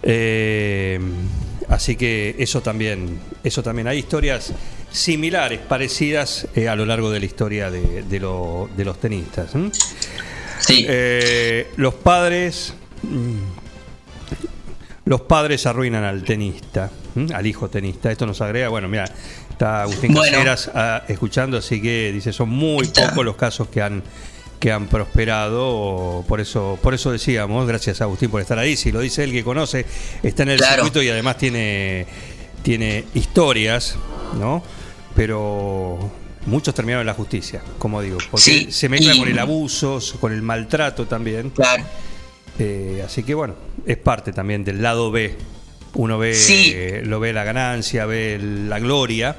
Eh, así que eso también, eso también. Hay historias similares, parecidas eh, a lo largo de la historia de, de, lo, de los tenistas. Sí. los padres. Mm, los padres arruinan al tenista, al hijo tenista. Esto nos agrega, bueno, mira, está Agustín bueno. Caseras ah, escuchando, así que dice, son muy pocos los casos que han que han prosperado, por eso por eso decíamos, gracias a Agustín por estar ahí, si lo dice él que conoce, está en el claro. circuito y además tiene tiene historias, ¿no? Pero muchos terminaron en la justicia, como digo, porque sí, se mezcla y... con el abuso, con el maltrato también. Claro. Eh, así que bueno, es parte también del lado B. Uno ve, sí. eh, lo ve la ganancia, ve la gloria,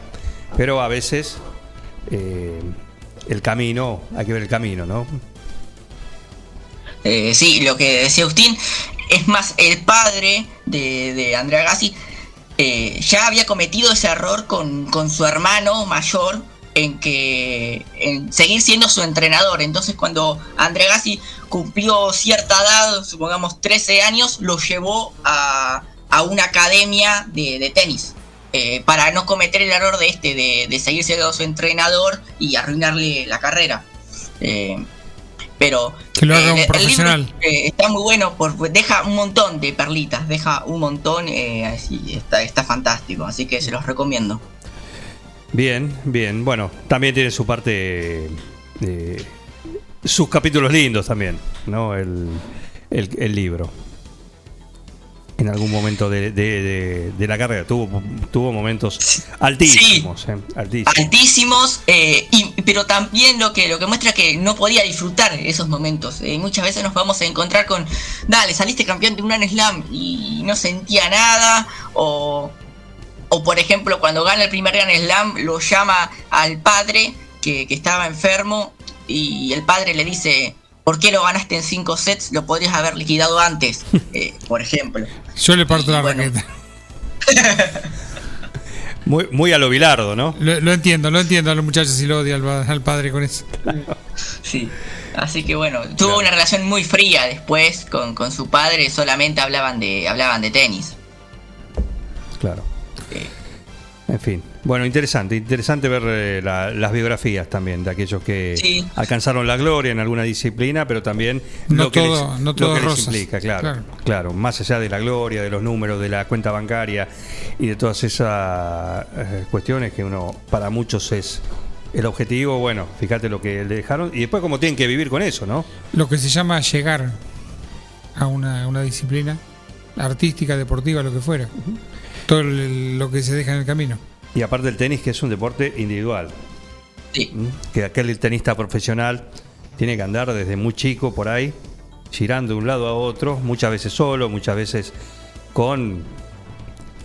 pero a veces eh, el camino, hay que ver el camino, ¿no? sí, lo que decía Agustín, es más, el padre de, de Andrea Gassi eh, ya había cometido ese error con, con su hermano mayor en que en seguir siendo su entrenador. Entonces cuando André Gassi cumplió cierta edad, supongamos 13 años, lo llevó a, a una academia de, de tenis. eh, para no cometer el error de este, de, de seguir siendo su entrenador y arruinarle la carrera. Eh, pero Que lo haga eh, un el- el libro, profesional. eh, está muy bueno, porque deja un montón de perlitas, deja un montón, eh, así, está, está fantástico, así que se los recomiendo. Bien, bien. Bueno, también tiene su parte. eh, sus capítulos lindos también, ¿no? El, el- el libro. En algún momento de, de- de- de la carrera tuvo, tuvo momentos altísimos. ¿eh? Altísimos. altísimos, eh, y- pero también lo que lo que muestra que no podía disfrutar esos momentos. Eh, muchas veces nos vamos a encontrar con, dale, saliste campeón de un Grand Slam y no sentía nada, o, o por ejemplo cuando gana el primer Grand Slam lo llama al padre que, que estaba enfermo y el padre le dice, ¿por qué lo ganaste en cinco sets? Lo podrías haber liquidado antes, eh, por ejemplo. Yo le parto la raqueta. Muy, muy a lo Bilardo, ¿no? Lo, lo entiendo, lo entiendo a los muchachos si lo odia al, pa- al padre con eso. Sí. Así que bueno, tuvo una relación muy fría después con, con su padre, solamente hablaban de, hablaban de tenis. Claro. En fin. Bueno, interesante, interesante ver eh, la- las biografías también de aquellos que Sí. alcanzaron la gloria en alguna disciplina, pero también No lo que todo- les, no lo todo que les implica, claro, Claro. claro. Más allá de la gloria, de los números, de la cuenta bancaria y de todas esas eh, cuestiones que uno, para muchos es el objetivo, bueno, fíjate lo que le dejaron y después cómo tienen que vivir con eso, ¿no? Lo que se llama llegar a una, una disciplina artística, deportiva, lo que fuera. Todo el- lo que se deja en el camino. Y aparte el tenis, que es un deporte individual. ¿Mm? Que aquel tenista profesional tiene que andar desde muy chico por ahí, girando de un lado a otro, muchas veces solo, muchas veces con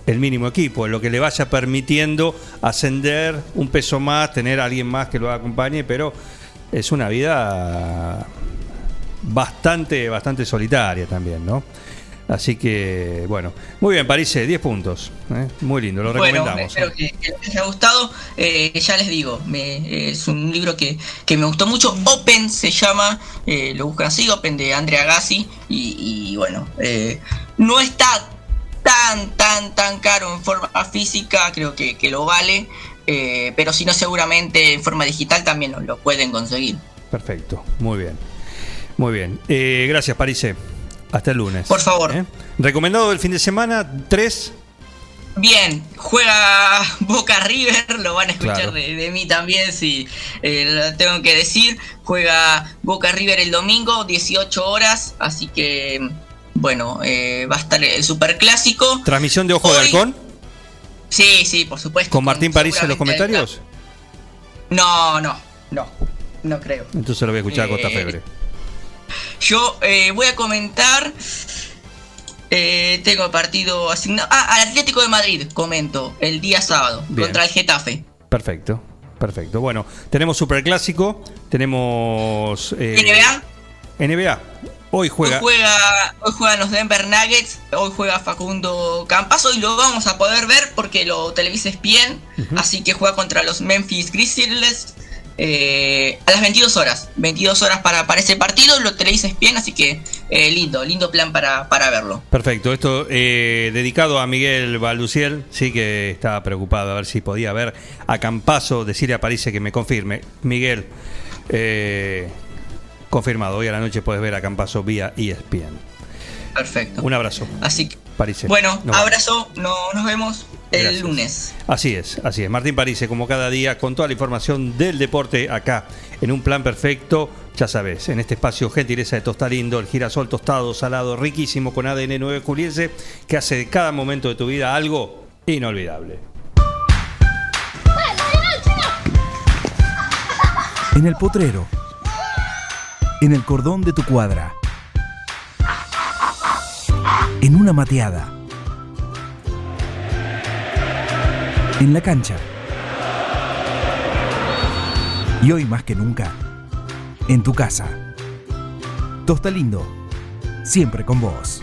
el mínimo equipo, lo que le vaya permitiendo ascender un peso más, tener a alguien más que lo acompañe, pero es una vida bastante, bastante solitaria también, ¿no? Así que, bueno, muy bien, París, 10 puntos. ¿eh? Muy lindo, lo Bueno, recomendamos. espero que, que les haya gustado. Eh, ya les digo, me- es un libro que, que me gustó mucho. Open se llama, eh, lo buscan así, Open de Andrea Gassi. Y, y bueno, eh, no está tan, tan, tan caro en forma física, creo que, que lo vale. eh, pero si no, seguramente en forma digital también lo, lo pueden conseguir. Perfecto, muy bien. Muy bien. Eh, gracias, Parise. Hasta el lunes. Por favor. ¿Eh? Recomendado del fin de semana, tres. Bien, juega Boca River, lo van a escuchar Claro. de, de mí también, si eh, lo tengo que decir. Juega Boca River el domingo, 18 horas, así que, bueno, eh, va a estar el superclásico. Transmisión de Ojo de Halcón. Sí, sí, por supuesto. Con Martín París en los comentarios. No, no, no, no creo. Entonces lo voy a escuchar a Costa Febre. Yo eh, voy a comentar. eh, tengo partido asignado. Ah, al Atlético de Madrid, comento, el día sábado, Bien. contra el Getafe. Perfecto, perfecto. Bueno, tenemos Superclásico, tenemos eh, NBA. NBA. Hoy juega. Hoy, juega, hoy juegan los Denver Nuggets, hoy juega Facundo Campazo y lo vamos a poder ver porque lo televisa bien, así que juega contra los Memphis Grizzlies eh, a las 22 horas. 22 horas para, para ese partido, lo televisa bien, así que eh, lindo, lindo plan para, para verlo. Perfecto, esto eh, dedicado a Miguel Balduciel, sí que estaba preocupado a ver si podía ver a Campazo, decirle a París que me confirme. Miguel, eh, confirmado, hoy a la noche puedes ver a Campazo vía ESPN. Perfecto. Un abrazo. Así que, Bueno, abrazo, no, nos vemos el Gracias. lunes. Así es, así es. Martín París, como cada día, con toda la información del deporte acá, en un plan perfecto, ya sabes, en este espacio gentileza de Tostalindo, el girasol tostado, salado, riquísimo, con ADN 9 Culiense, que hace de cada momento de tu vida algo inolvidable. En el potrero. En el cordón de tu cuadra. En una mateada. En la cancha. Y hoy más que nunca, en tu casa. Tosta Lindo, siempre con vos.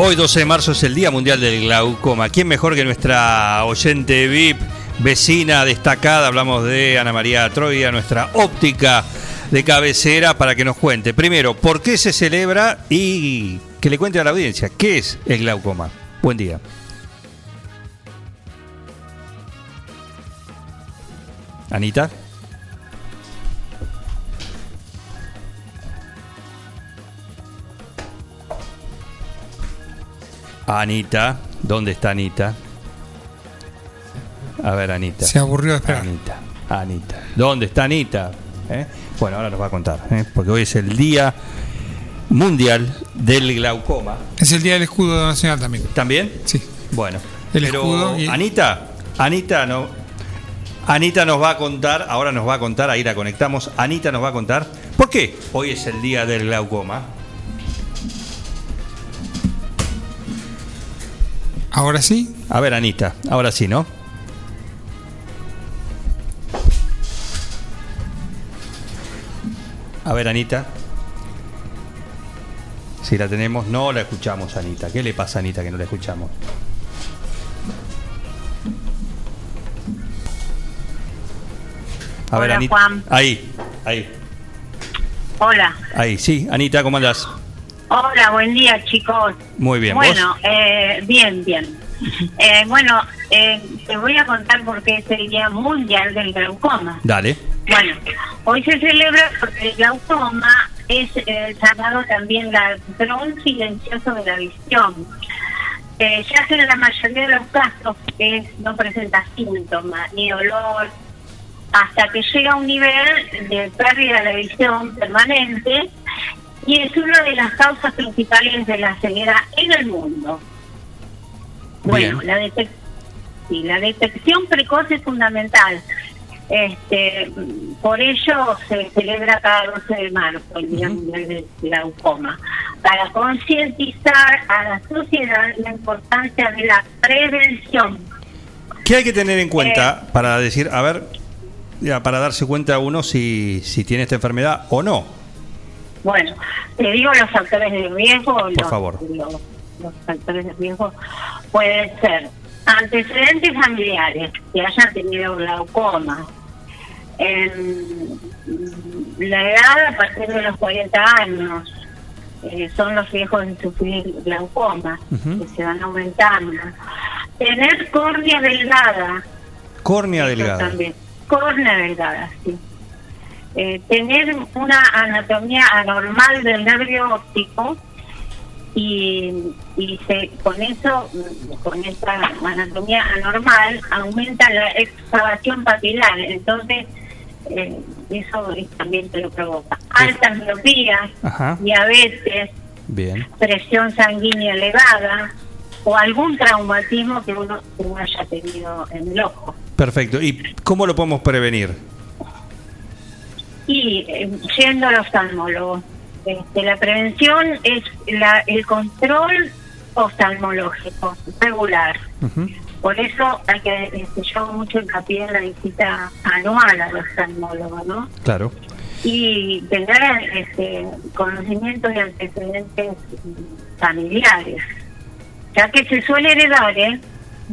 Hoy 12 de marzo es el Día Mundial del Glaucoma. ¿Quién mejor que nuestra oyente VIP, vecina destacada? Hablamos de Ana María Troya, nuestra óptica de cabecera, para que nos cuente. Primero, ¿por qué se celebra? Y que le cuente a la audiencia, ¿qué es el glaucoma? Buen día. Anita. Anita, ¿dónde está Anita? A ver, Anita. Se aburrió de esperar. Anita, Anita. ¿Dónde está Anita? ¿Eh? Bueno, ahora nos va a contar, ¿eh? porque hoy es el Día Mundial del Glaucoma. Es el día del escudo nacional también. ¿También? Sí. Bueno. El pero escudo y- Anita, Anita no. Anita nos va a contar, ahora nos va a contar, ahí la conectamos. Anita nos va a contar por qué hoy es el día del glaucoma. Ahora sí. A ver, Anita, ahora sí, ¿no? A ver, Anita. Si la tenemos, no la escuchamos, Anita. ¿Qué le pasa a Anita que no la escuchamos? A ver, Hola, Anita. Juan. Ahí, ahí, Hola. ahí. Sí, Anita, ¿cómo andas? Hola, buen día, chicos. Muy bien, ¿vos? Bueno, eh, bien, bien. Eh, bueno, eh, te voy a contar por qué es el Día Mundial del Glaucoma. Dale. Bueno, hoy se celebra porque el glaucoma es eh, llamado también la ladrón silencioso de la visión. Ya que en la mayoría de los casos es, no presenta síntomas ni dolor, hasta que llega a un nivel de pérdida de la visión permanente y es una de las causas principales de la ceguera en el mundo. Bueno, la, detec- sí, la detección precoz es fundamental. Este, por ello se celebra cada 12 de marzo el Día Mundial del Glaucoma, para concientizar a la sociedad la importancia de la prevención. ¿Qué hay que tener en cuenta para decir, a ver, ya, para darse cuenta uno si, si tiene esta enfermedad o no? Bueno, te digo los factores de riesgo. los, favor. Los, los factores de riesgo pueden ser antecedentes familiares que hayan tenido glaucoma, en la edad a partir de los 40 años, eh, son los riesgos de sufrir glaucoma, que se van aumentando. Tener córnea delgada, Córnea delgada. también. Córnea delgada, sí. Eh, tener una anatomía anormal del nervio óptico y, y se, con eso, con esta anatomía anormal, aumenta la excavación papilar. Entonces, eh, eso es- también te lo provoca. Altas miopías, diabetes, Bien. presión sanguínea elevada o algún traumatismo que uno, que uno haya tenido en el ojo. Perfecto. ¿Y cómo lo podemos prevenir? Y eh, yendo al oftalmólogo, este, la prevención es la, el control oftalmológico regular. Por eso hay que, este, yo hago mucho hincapié en la visita anual al oftalmólogo, ¿no? Claro. Y tener este, conocimientos y antecedentes familiares, ya que se suele heredar, ¿eh?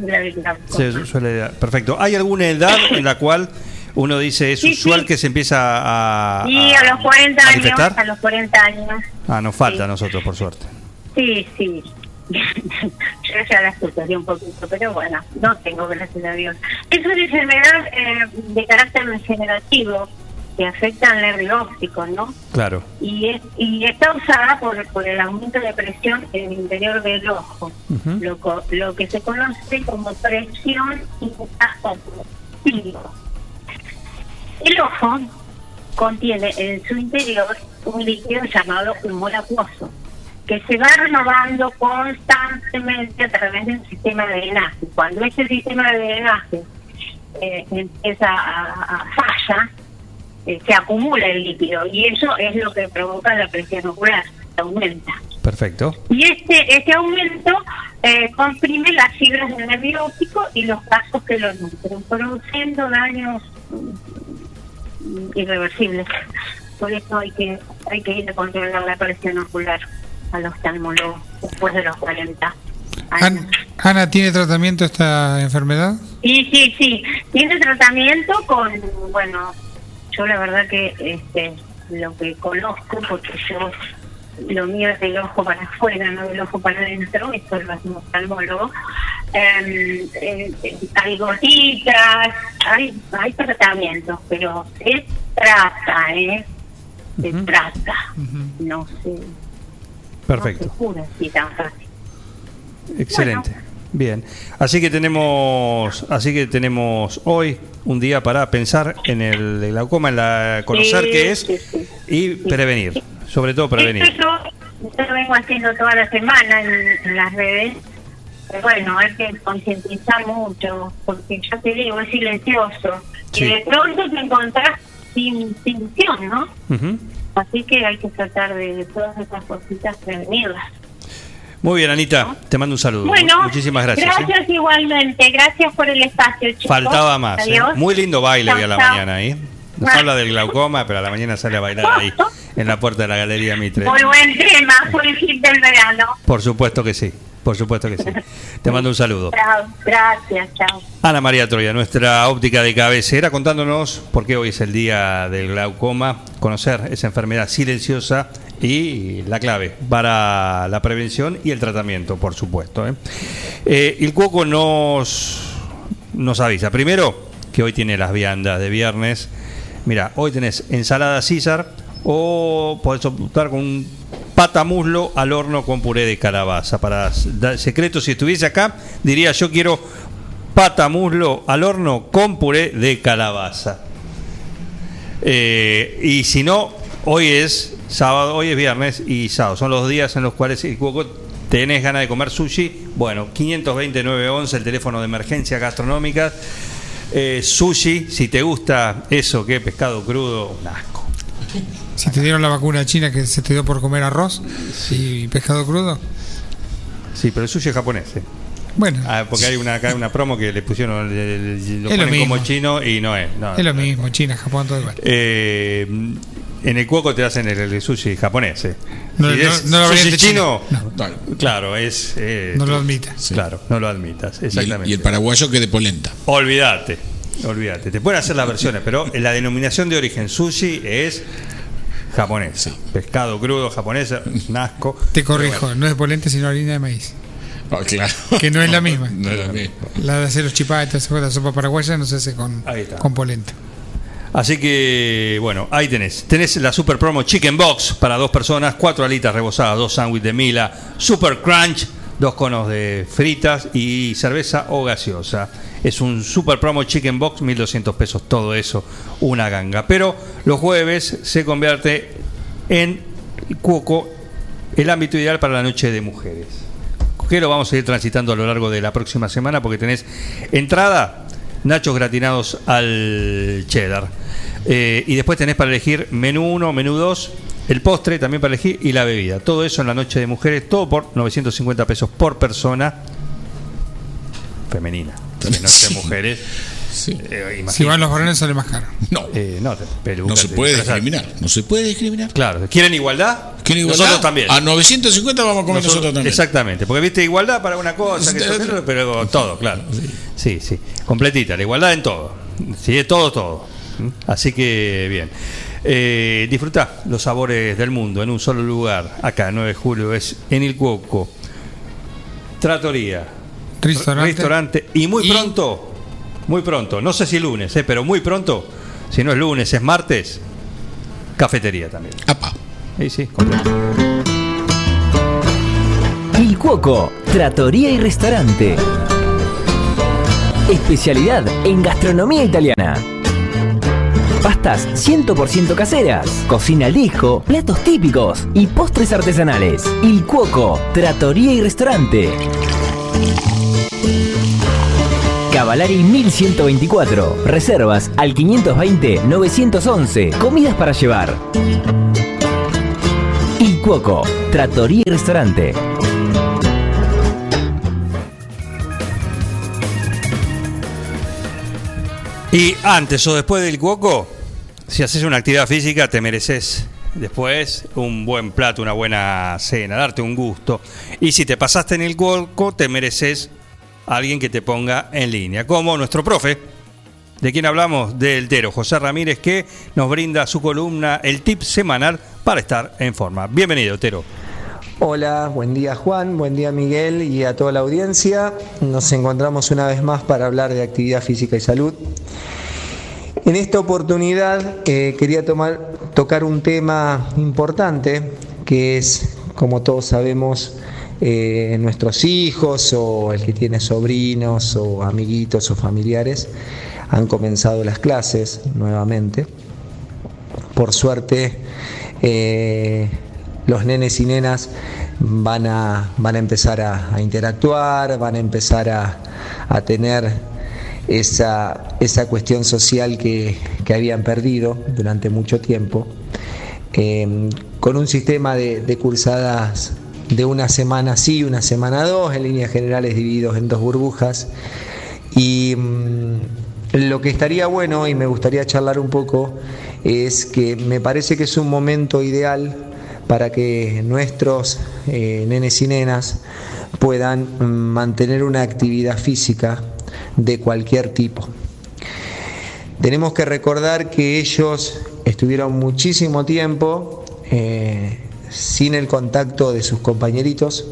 La, la- Se suele dar. Perfecto. ¿Hay alguna edad en la cual uno dice es Sí, usual sí. que se empieza a, y a los 40 años, a los 40 años, Ah, nos falta a nosotros, por suerte. Sí, sí. Yo ya la escucharía un poquito, pero bueno, no tengo, gracias a Dios. Es una enfermedad eh, de carácter degenerativo que afecta al nervio óptico, ¿no? Claro. Y, es, y está causada por, por el aumento de presión en el interior del ojo, Ujú. lo, lo que se conoce como presión intraocular. El ojo contiene en su interior un líquido llamado humor acuoso. que se va renovando constantemente a través de un sistema de drenaje. Cuando ese sistema de drenaje eh, empieza a, a falla, eh, se acumula el líquido y eso es lo que provoca la presión ocular, aumenta. Perfecto. Y este, este aumento eh, comprime las fibras del nervio óptico y los vasos que lo nutren, produciendo daños irreversibles. Por eso hay que hay que ir a controlar la presión ocular al oftalmólogo después de los 40. An- Ana, ¿tiene tratamiento esta enfermedad? Sí, sí, sí. Tiene tratamiento con, bueno, yo la verdad que este, lo que conozco, porque yo lo mío es del ojo para afuera, no del ojo para adentro, esto lo hace un oftalmólogo. Eh, hay gotitas, hay, hay tratamientos, pero se trata, ¿eh? Se trata, no se, Perfecto. se cura así tan fácil. Excelente. Bien. Así que tenemos, así que tenemos hoy un día para pensar en el glaucoma, en la conocer Sí, qué es sí, sí. y prevenir, sobre todo prevenir. Esto yo, yo lo vengo haciendo toda la semana en, en las redes. Pero bueno, hay que concientizar mucho, porque ya te digo, es silencioso. Y de pronto te encontrás sin, sin visión, ¿no? Así que hay que tratar de, de todas esas cositas prevenirlas. Muy bien, Anita, te mando un saludo. Bueno, Muchísimas gracias. ¿eh? Gracias igualmente. Gracias por el espacio, chicos. Faltaba más. ¿eh? Adiós. Muy lindo baile Chao, hoy a la mañana ahí. Nos habla del glaucoma, pero a la mañana sale a bailar ahí, en la puerta de la Galería Mitre. Muy buen tema, fue el hit del verano. Por supuesto que sí, por supuesto que sí. Te mando un saludo. Chao, gracias, chao. Ana María Troya, nuestra óptica de cabecera, contándonos por qué hoy es el día del glaucoma, conocer esa enfermedad silenciosa y la clave para la prevención y el tratamiento, por supuesto. ¿eh? Eh, el Cuoco nos, nos avisa, primero, que hoy tiene las viandas de viernes. Mira, hoy tenés ensalada César o podés optar con un patamuslo al horno con puré de calabaza. Para dar secreto, si estuviese acá, diría yo quiero patamuslo al horno con puré de calabaza. Eh, y si no, hoy es sábado, hoy es viernes y sábado. Son los días en los cuales si Cuoco, tenés ganas de comer sushi. Bueno, 529.11, el teléfono de emergencia gastronómica. Eh, sushi, si te gusta eso, que pescado crudo, un asco. Si te dieron la vacuna china que se te dio por comer arroz y pescado crudo. Sí, pero el sushi es japonés. eh. Bueno, Ah, porque hay una, acá hay una promo que le pusieron, le- le- lo Es lo como chino y no es. no. es lo mismo, China, Japón, todo igual. Eh, en el cuoco te hacen el, el sushi japonés. eh. No- Si es no sushi variante chino, china. claro, es. eh, No lo admitas. Sí. Claro, no lo admitas, Y el, exactamente. y el paraguayo que de polenta. Olvídate, olvídate. Te pueden hacer las versiones, pero la denominación de origen sushi es japonés. Pescado crudo japonés, un asco. Te corrijo, no es polenta sino harina de maíz. Ah, claro. Que no es la misma. No es la misma. La de hacer los chipatas, la sopa paraguaya no se hace con, con polenta. Así que, bueno, ahí tenés. Tenés la super promo Chicken Box para dos personas, cuatro alitas rebozadas, dos sándwiches de mila, super crunch, dos conos de fritas y cerveza o gaseosa. Es un super promo Chicken Box, 1200 pesos, todo eso, una ganga. Pero los jueves se convierte en Cuoco el ámbito ideal para la noche de mujeres. Que lo vamos a ir transitando a lo largo de la próxima semana porque tenés entrada, nachos gratinados al cheddar. Eh, y después tenés para elegir menú 1, menú 2, el postre también para elegir y la bebida. Todo eso en la noche de mujeres, todo por 950 pesos por persona femenina. En noche de mujeres. eh, Si van los varones sale más caro. No. Eh, no, peluca, No se puede discriminar. No se puede discriminar. Claro, ¿quieren igualdad? ¿Quieren igualdad? Nosotros también. A 950 vamos a comer nosotros, Nosotros- también. Exactamente, porque viste igualdad para una cosa, que otro, pero todo, claro. Sí, sí, completita, la igualdad en todo. Sí, todo, todo. Así que bien. Eh, disfrutá los sabores del mundo en un solo lugar. Acá, 9 de julio, es en el Cuoco. Tratoría. Restaurante. Restaurante. Y muy pronto, muy pronto, no sé si lunes, eh, pero muy pronto, si no es lunes, es martes, cafetería también. Sí, sí, completo. Il Cuoco, Trattoria y Restaurante. Especialidad en gastronomía italiana. Pastas 100% caseras, cocina al hijo, platos típicos y postres artesanales. Il Cuoco, Tratoría y Restaurante. Cavalari 1124. Reservas al 520-911. Comidas para llevar. Il Cuoco, Tratoría y Restaurante. Y antes o después del cuoco, si haces una actividad física, te mereces después un buen plato, una buena cena, darte un gusto. Y si te pasaste en el cuoco, te mereces alguien que te ponga en línea, como nuestro profe. ¿De quien hablamos? Del Tero, José Ramírez, que nos brinda su columna, el tip semanal para estar en forma. Bienvenido, Tero. Hola, buen día Juan, buen día Miguel y a toda la audiencia. Nos encontramos una vez más para hablar de actividad física y salud. En esta oportunidad eh, quería tocar un tema importante que es, como todos sabemos, eh, nuestros hijos o el que tiene sobrinos o amiguitos o familiares han comenzado las clases nuevamente. Por suerte, eh, los nenes y nenas van a, van a empezar a, interactuar, van a empezar a, a tener esa, esa cuestión social que, que habían perdido durante mucho tiempo, eh, con un sistema de cursadas de una semana sí, una semana dos, en líneas generales divididos en dos burbujas. Y mm, lo que estaría bueno, y me gustaría charlar un poco, es que me parece que es un momento ideal para que nuestros eh, nenes y nenas puedan mm, mantener una actividad física de cualquier tipo. Tenemos que recordar que ellos estuvieron muchísimo tiempo eh, sin el contacto de sus compañeritos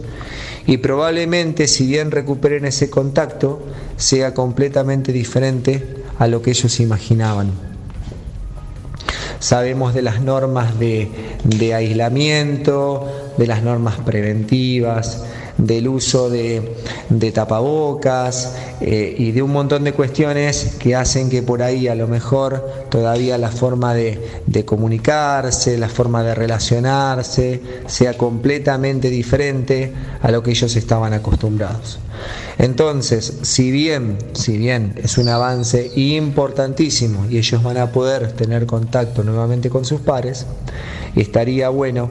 y probablemente si bien recuperen ese contacto sea completamente diferente a lo que ellos imaginaban. Sabemos de las normas de, de aislamiento, de las normas preventivas, del uso de, tapabocas eh, y de un montón de cuestiones que hacen que por ahí a lo mejor todavía la forma de, de comunicarse, la forma de relacionarse sea completamente diferente a lo que ellos estaban acostumbrados. Entonces, si bien, si bien es un avance importantísimo y ellos van a poder tener contacto nuevamente con sus pares, estaría bueno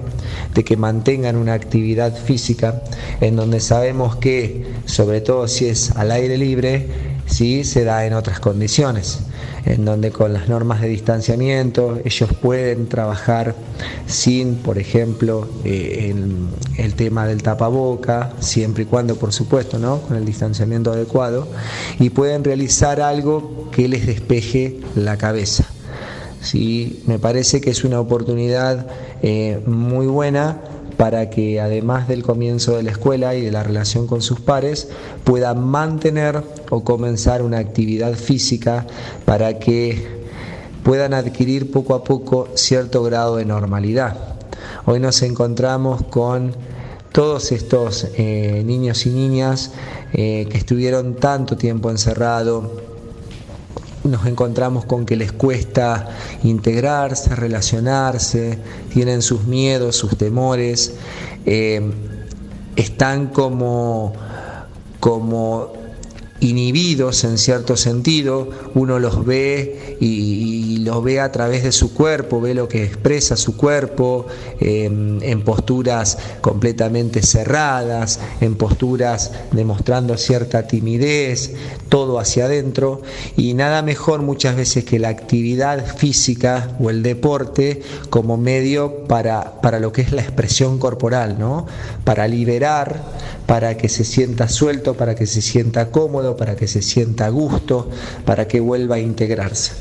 de que mantengan una actividad física en donde sabemos que, sobre todo si es al aire libre, sí se da en otras condiciones, en donde con las normas de distanciamiento ellos pueden trabajar sin, por ejemplo, eh, el, el, tema del tapaboca, siempre y cuando, por supuesto, ¿no? con el distanciamiento adecuado, y pueden realizar algo que les despeje la cabeza. ¿Sí? Me parece que es una oportunidad eh, muy buena para que además del comienzo de la escuela y de la relación con sus pares, puedan mantener o comenzar una actividad física para que puedan adquirir poco a poco cierto grado de normalidad. Hoy nos encontramos con todos estos eh, niños y niñas eh, que estuvieron tanto tiempo encerrados, nos encontramos con que les cuesta integrarse, relacionarse, tienen sus miedos, sus temores, eh, están como, como inhibidos en cierto sentido, uno los ve y, y, los ve a través de su cuerpo, ve lo que expresa su cuerpo eh, en posturas completamente cerradas, en posturas demostrando cierta timidez, todo hacia adentro y nada mejor muchas veces que la actividad física o el deporte como medio para, para lo que es la expresión corporal, ¿no? para liberar, para que se sienta suelto, para que se sienta cómodo, para que se sienta a gusto, para que vuelva a integrarse.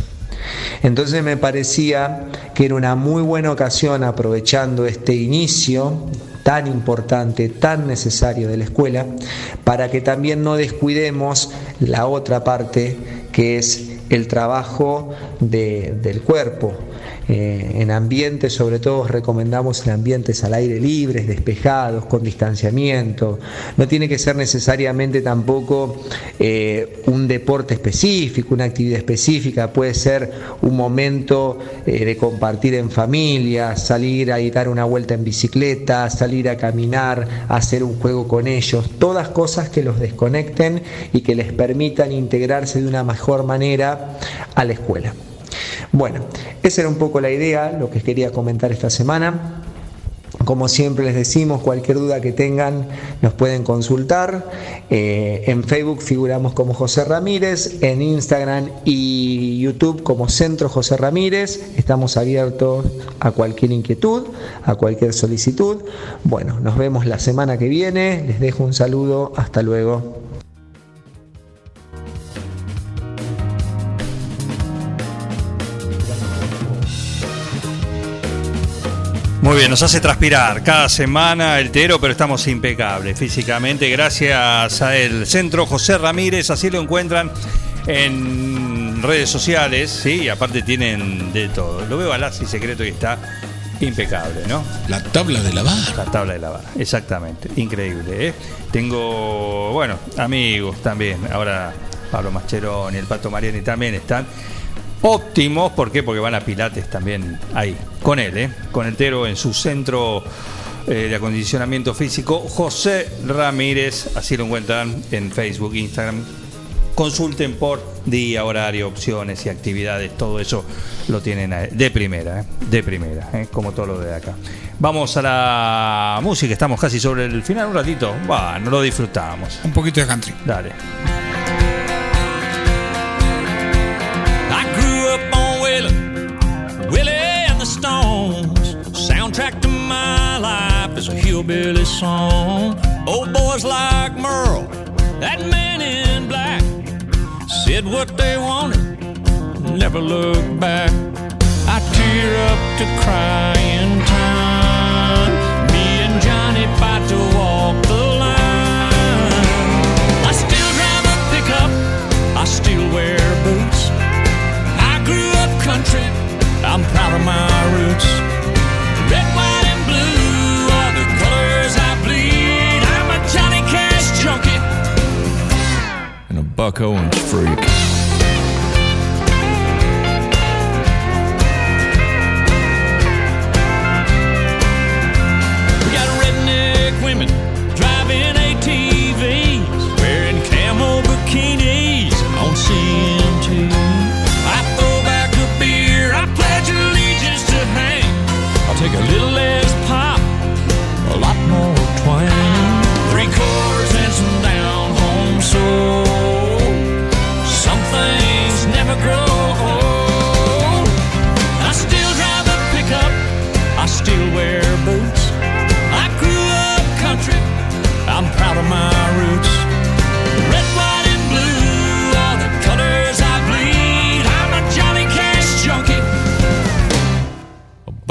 Entonces me parecía que era una muy buena ocasión, aprovechando este inicio tan importante, tan necesario de la escuela, para que también no descuidemos la otra parte que es el trabajo de, del cuerpo, eh, en ambientes, sobre todo recomendamos en ambientes al aire libre, despejados, con distanciamiento. No tiene que ser necesariamente tampoco eh, un deporte específico, una actividad específica, puede ser un momento eh, de compartir en familia, salir a dar una vuelta en bicicleta, salir a caminar, hacer un juego con ellos, todas cosas que los desconecten y que les permitan integrarse de una mejor manera a la escuela. Bueno, esa era un poco la idea, lo que quería comentar esta semana. Como siempre les decimos, cualquier duda que tengan nos pueden consultar. Eh, en Facebook figuramos como José Ramírez, en Instagram y YouTube como Centro José Ramírez. Estamos abiertos a cualquier inquietud, a cualquier solicitud. Bueno, nos vemos la semana que viene. Les dejo un saludo. Hasta luego. Muy bien, nos hace transpirar cada semana el Tero, pero estamos impecables físicamente. Gracias a el Centro José Ramírez, así lo encuentran en redes sociales, sí, y aparte tienen de todo. Lo veo a Lassi secreto y está impecable, ¿no? La tabla de lavar. La tabla de lavar, exactamente. Increíble, ¿eh? Tengo, bueno, amigos también. Ahora Pablo Mascheroni, el Pato Mariani también están óptimos. ¿Por qué? Porque van a Pilates también ahí, con él, ¿eh? con el Tero en su centro eh, de acondicionamiento físico, José Ramírez, así lo encuentran en Facebook, Instagram. Consulten por día, horario, opciones y actividades, todo eso lo tienen ahí, de primera, ¿eh? de primera, ¿eh? como todo lo de acá. Vamos a la música, estamos casi sobre el final, un ratito, va, no lo disfrutamos. Un poquito de country. Dale. Is a hillbilly song. Old boys like Merle, that man in black, said what they wanted, never looked back. I tear up to crying time. Me and Johnny fight to walk the line. I still drive a pickup, I still wear boots. I grew up country, I'm proud of my roots. Buck Owens freak. women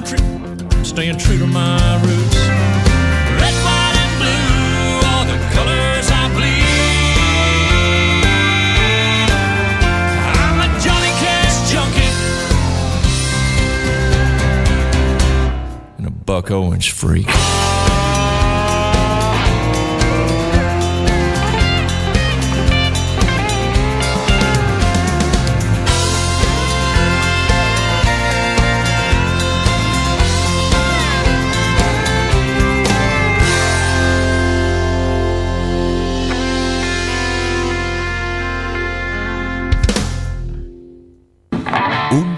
country, staying true to my roots. Red, white, and blue are the colors I bleed. I'm a Johnny Cash junkie. and a Buck Owens freak.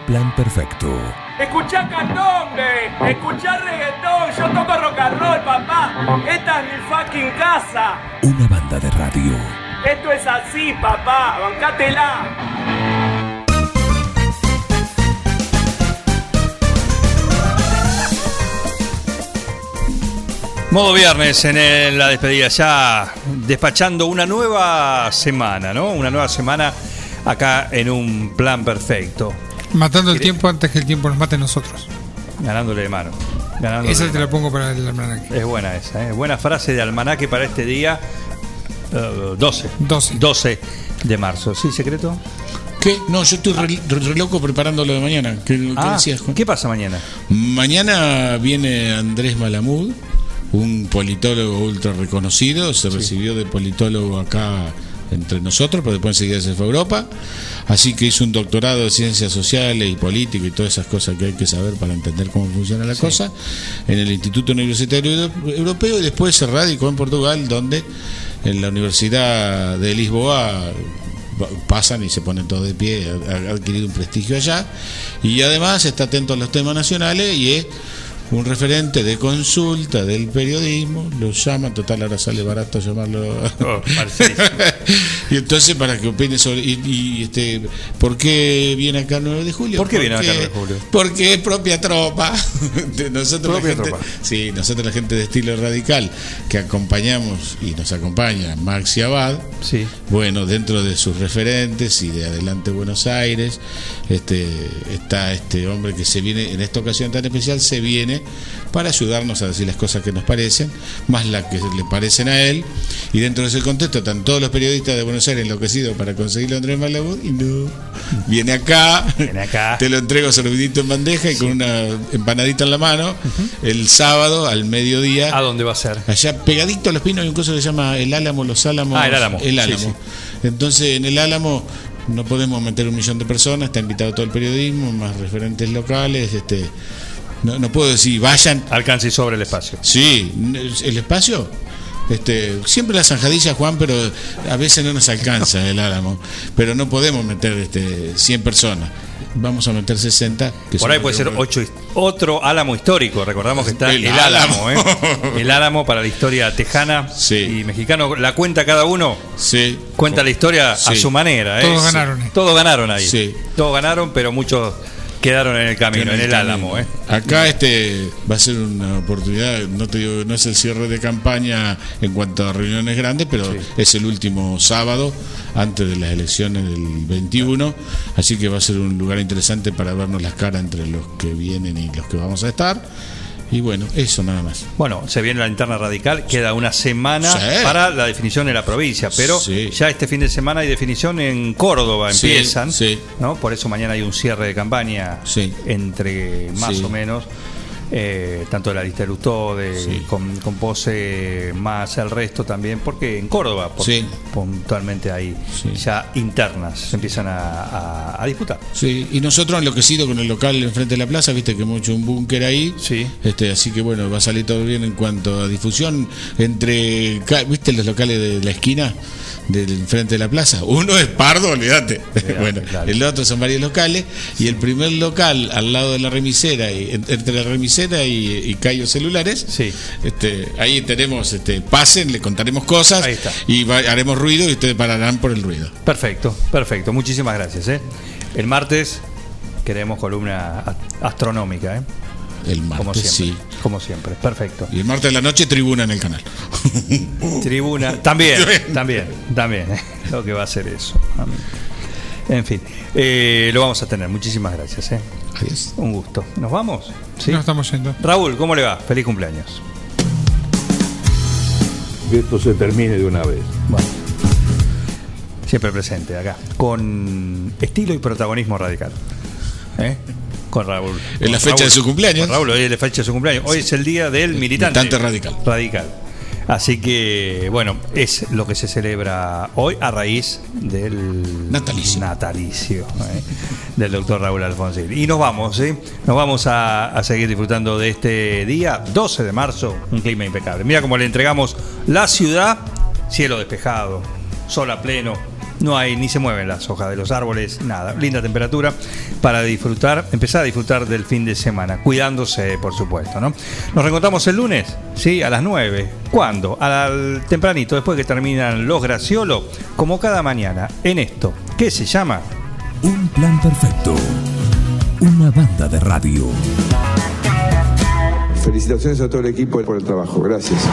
plan perfecto. Escuchá cantón, güey. Escuchá reggaetón. Yo toco rock and roll, papá. Esta es mi fucking casa. Una banda de radio. Esto es así, papá. Bancátela. Modo viernes en la despedida, ya despachando una nueva semana, ¿no? Una nueva semana acá en un plan perfecto. Matando el tiempo antes que el tiempo nos mate a nosotros. Ganándole de mano. ganándole Esa de te la pongo para el almanaque. Es buena esa, ¿eh? Buena frase de almanaque para este día eh, 12. 12. 12 de marzo. ¿Sí, secreto? ¿Qué? No, yo estoy re, re loco preparando lo de mañana. ¿Qué, qué Ah, decías, Juan? ¿Qué pasa mañana? Mañana viene Andrés Malamud, un politólogo ultra reconocido, se recibió de politólogo acá entre nosotros, pero después enseguida se fue a Europa, así que hizo un doctorado de ciencias sociales y política y todas esas cosas que hay que saber para entender cómo funciona la cosa, en el Instituto Universitario Euro- Europeo y después se radicó en Portugal, donde en la Universidad de Lisboa pasan y se ponen todos de pie, ha adquirido un prestigio allá. Y además está atento a los temas nacionales y es un referente de consulta del periodismo, lo llama, total ahora sale barato llamarlo. Oh, y entonces para que opine sobre y, y, este ¿por qué viene acá el 9 de julio? ¿Por qué viene acá el Porque- 9 de julio? Porque es propia tropa. De nosotros Propia la gente, tropa. Sí, nosotros la gente de estilo radical que acompañamos y nos acompaña Max y Abad. Sí. Bueno, dentro de sus referentes y de Adelante Buenos Aires, este está este hombre que se viene en esta ocasión tan especial se viene para ayudarnos a decir las cosas que nos parecen, más las que le parecen a él. Y dentro de ese contexto están todos los periodistas de Buenos Aires enloquecidos para conseguirlo a Andrés Malabud y no. Viene acá, Viene acá. te lo entrego servidito en bandeja y con una empanadita en la mano el sábado al mediodía. ¿A dónde va a ser? Allá pegadito a los pinos hay un coso que se llama El Álamo, Los Álamos. Ah, el Álamo. El Sí, Álamo. sí. Entonces en el Álamo no podemos meter un millón de personas, está invitado todo el periodismo, más referentes locales, este no, no puedo decir vayan. Alcance y sobre el espacio. Sí, el espacio. Este, siempre la zanjadilla, Juan, pero a veces no nos alcanza el Álamo. Pero no podemos meter este, 100 personas. Vamos a meter 60. que Por ahí puede ser ocho, otro álamo histórico. Recordamos que está el, El álamo, álamo. ¿eh? El álamo para la historia tejana y mexicano. La cuenta cada uno. Sí. Cuenta la historia a su manera. ¿eh? Todos ganaron. Todos ganaron ahí. Sí. Todos ganaron, pero muchos quedaron en el camino, en el, camino. álamo. ¿eh? Acá este va a ser una oportunidad, no te digo, no es el cierre de campaña en cuanto a reuniones grandes, pero es el último sábado antes de las elecciones del 21, así que va a ser un lugar interesante para vernos las caras entre los que vienen y los que vamos a estar. Y bueno, eso nada más. Bueno, se viene la interna radical, queda una semana Sí. para la definición en la provincia, pero Sí. ya este fin de semana hay definición en Córdoba, empiezan, sí. ¿no? Por eso mañana hay un cierre de campaña entre más o menos eh, tanto de la lista de Lustode, con, con Pose más el resto también, porque en Córdoba por- Sí. puntualmente hay ya internas, se empiezan a, a- a disputar. Sí, y nosotros enloquecidos con el local enfrente de la plaza, viste que hemos hecho un búnker ahí. Sí. Este, así que bueno, va a salir todo bien en cuanto a difusión entre, viste los locales de la esquina del frente de la plaza. Uno es Pardo, olvídate. bueno, el otro son varios locales y el primer local al lado de la remisera y en- entre la remisera y, y Cayo Celulares. Sí. Este, ahí tenemos este pasen, le contaremos cosas y va- haremos ruido y ustedes pararán por el ruido. Perfecto, perfecto, muchísimas gracias. ¿eh? El martes queremos columna astronómica, ¿eh? El martes, como siempre, sí. Como siempre, perfecto. Y el martes de la noche tribuna en el canal. Tribuna, también, también, también. ¿eh? Lo que va a ser eso. En fin, eh, lo vamos a tener. Muchísimas gracias. ¿eh? Un gusto. ¿Nos vamos? ¿Sí? Nos estamos yendo. Raúl, ¿cómo le va? Feliz cumpleaños. Que esto se termine de una vez. Bueno. Siempre presente acá. Con estilo y protagonismo radical. ¿Eh? Con Raúl. En Con la fecha Raúl. de su cumpleaños. Raúl, hoy es la fecha de su cumpleaños. Hoy es el día del militante. Militante radical. Radical. Así que, bueno, es lo que se celebra hoy a raíz del natalicio, natalicio ¿eh? del doctor Raúl Alfonsín. Y nos vamos, ¿eh? Nos vamos a, a seguir disfrutando de este día, 12 de marzo, un clima impecable. Mira cómo le entregamos la ciudad, cielo despejado, sol a pleno, no hay ni se mueven las hojas de los árboles, nada. Linda temperatura para disfrutar, empezar a disfrutar del fin de semana, cuidándose, por supuesto, ¿no? Nos reencontramos el lunes, ¿sí? A las 9. ¿Cuándo? Al tempranito, después que terminan los graciolos, como cada mañana, en esto, ¿qué se llama? Un plan perfecto. Una banda de radio. Felicitaciones a todo el equipo por el trabajo. Gracias.